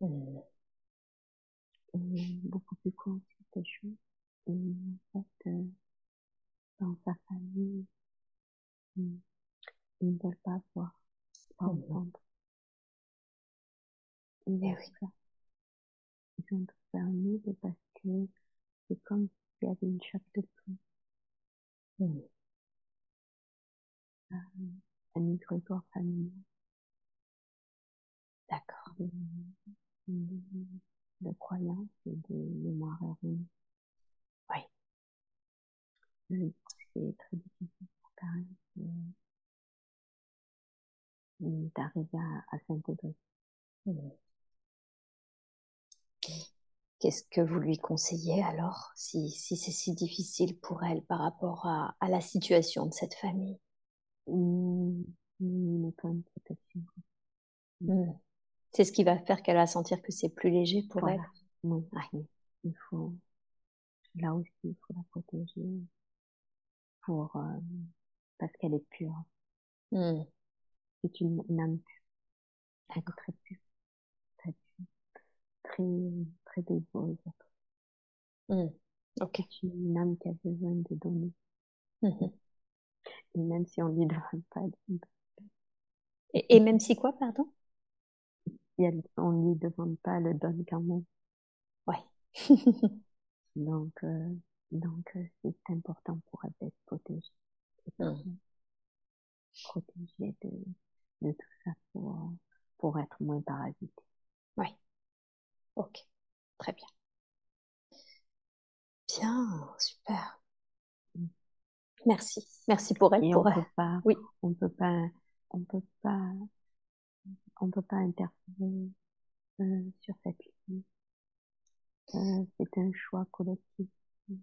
Mhm. et beaucoup plus conscient des choses. Et en fait, euh, dans sa famille, ils ils ne veulent pas voir, pas entendre. Ils ont tout ça. Ils ont tout fermé parce que c'est comme s'il y avait une chape de plomb, Mhm. euh, un égrégore familial. D'accord. De, croyance et de mémoire erronée. Oui. C'est très difficile pour Karen d'arriver à, à s'intégrer. Qu'est-ce que vous lui conseillez alors, si, si c'est si difficile pour elle par rapport à, à la situation de cette famille? Mmh, Une protection. Mmh. C'est ce qui va faire qu'elle va sentir que c'est plus léger pour elle? Oui, il faut, là aussi, il faut la protéger pour, euh, parce qu'elle est pure. Mmh. C'est une, âme pure. Très pure. Très pure. Très, très dévouée. Mmh. Ok. C'est une âme qui a besoin de donner. Mmh. Et même si on lui (laughs) donne pas, et, et même si quoi, pardon? On ne lui demande pas, elle le donne quand même. Ouais. (laughs) donc, euh, donc euh, c'est important pour elle d'être protégée. Mmh. Protégée de, de tout ça pour, pour être moins parasitée. Oui. Ok. Très bien. Bien, super. Merci. Merci pour elle. Et pour on peut pas, oui. on peut pas, on peut pas on peut pas interférer euh, sur cette ligne. Euh, c'est un choix collectif. Mmh.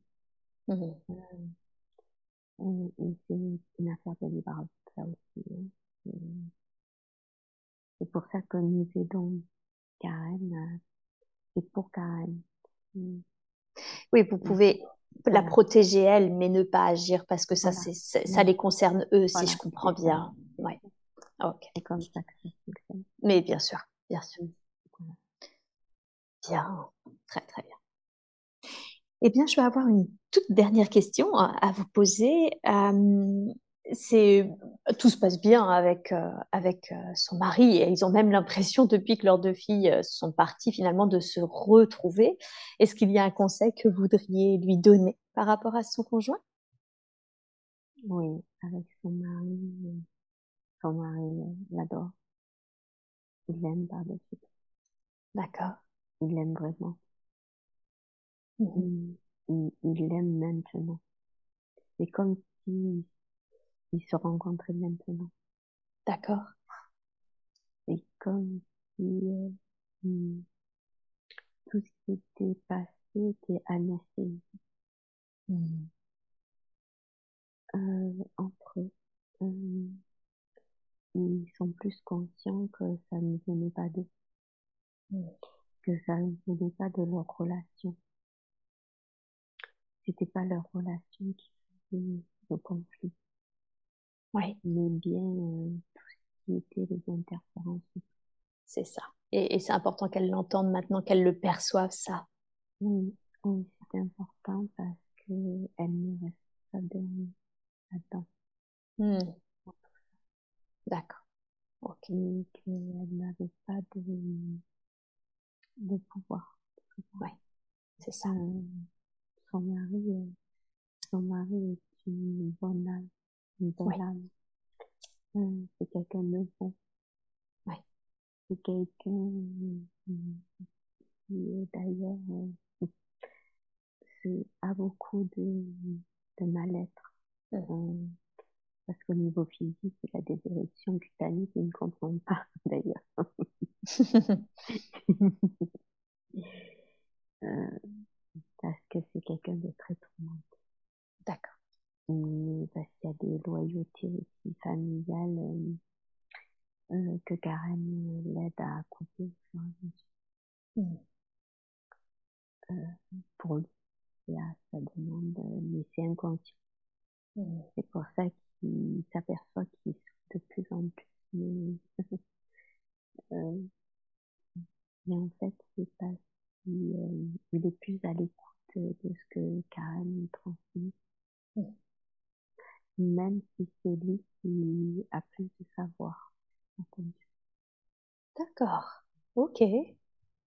Euh, et, c'est une affaire de libre ça aussi. Hein. C'est pour ça que nous aidons Karen. C'est pour Karen. Mmh. Oui, vous pouvez la protéger elle, mais ne pas agir parce que ça, ça les concerne eux, si je comprends bien. Ouais. Ok. C'est comme ça que ça fonctionne. Mais bien sûr, bien sûr. Bien, très très bien. Eh bien, je vais avoir une toute dernière question à vous poser. C'est tout se passe bien avec avec son mari et ils ont même l'impression depuis que leurs deux filles sont parties finalement de se retrouver. Est-ce qu'il y a un conseil que vous voudriez lui donner par rapport à son conjoint? Oui, avec son mari, son mari l'adore. Il l'aime par-dessus. D'accord. Il l'aime vraiment. Mm-hmm. Il l'aime maintenant. C'est comme si ils se rencontraient maintenant. D'accord. C'est comme si euh, tout ce qui était passé était anesthésié. Mm. Euh, entre eux. Euh, ils sont plus conscients que ça ne venait pas d'eux, que ça ne venait pas de leur relation. C'était pas leur relation qui faisait le conflit. Oui. Mais bien euh, tout ce qui était les interférences. C'est ça. Et, c'est important qu'elles l'entendent maintenant, qu'elles le perçoivent, ça. Oui, oui c'est important parce que elle ne reste pas de là-dedans. Hmm. D'accord. Ok. qu'elle n'avait pas de, de pouvoir. Oui, c'est ça. Euh, son mari, son mari est une bonne âme, âme. Euh, c'est quelqu'un de bon. Oui. C'est quelqu'un qui, d'ailleurs, a beaucoup de, de mal-être. Mmh parce qu'au niveau physique, il a des érections cutanées qu'il ne comprend pas, (laughs) d'ailleurs. (laughs) euh, parce que c'est quelqu'un de très tourmenté. D'accord. Parce qu'il y a des loyautés aussi familiales euh, euh, que Karen l'aide à couper mmh. euh, pour lui. Et à sa demande, mais c'est inconscient. Mmh. C'est pour ça il s'aperçoit qu'il souffre de plus en plus. Mais, (laughs) euh, mais en fait, c'est qu'il euh, il est plus à l'écoute de ce que Karen transmet. Même si c'est lui qui a plus de savoir. D'accord. Ok.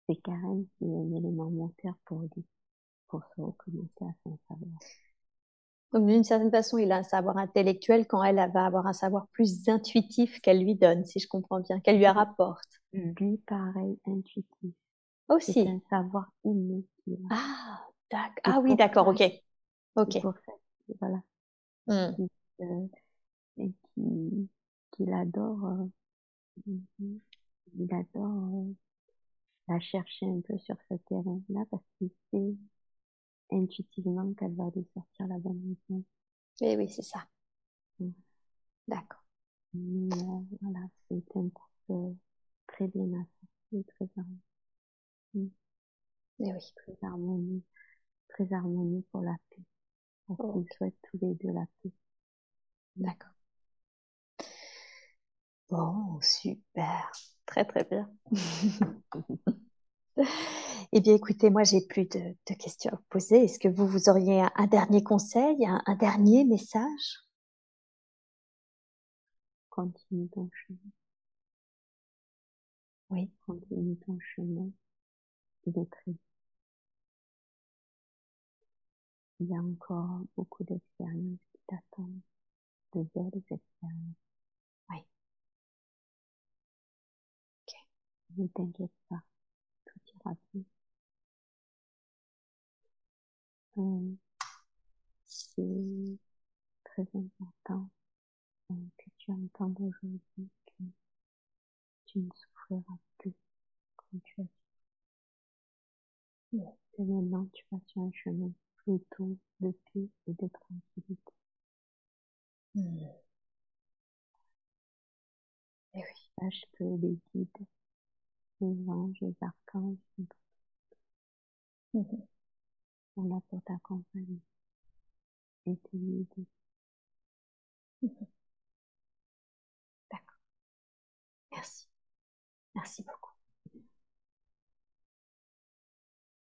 C'est Karen qui est un élément moteur pour lui, pour se reconnecter à son savoir. Donc d'une certaine façon, il a un savoir intellectuel quand elle, va avoir un savoir plus intuitif qu'elle lui donne, si je comprends bien, qu'elle lui rapporte. Lui, pareil, intuitif. Aussi. C'est un savoir inné. Ah, d'accord. Ah oui, d'accord, ok. Ok. Pour ça, voilà. Mmh. Euh, et qui, qu'il adore, euh, il adore euh, la chercher un peu sur ce terrain-là parce qu'il sait intuitivement qu'elle va lui sortir la bonne réponse. Oui, eh oui, c'est ça. Mmh. D'accord. Voilà, c'est un couple très bien associé, très harmonieux. Et eh oui. Très harmonieux, très harmonieux pour la paix. Qu'ils souhaitent tous les deux la paix. D'accord. Bon, super. Très, très bien. (laughs) eh bien, écoutez, moi, j'ai plus de, questions à vous poser. Est-ce que vous, vous auriez un, dernier conseil, un, dernier message? Continue ton chemin. Oui. Continue ton chemin. Il est très Il y a encore beaucoup d'expériences qui t'attendent, de belles expériences. Ne t'inquiète pas, tout ira bien. Euh, c'est très important euh, que tu entendes aujourd'hui que tu ne souffriras plus comme tu as souffert. Et maintenant, tu vas sur un chemin plutôt de paix et de tranquillité. Mmh. Et oui. Sache que les guides les anges, les archanges sont là pour t'accompagner et t'aider. D'accord. Merci. Merci beaucoup.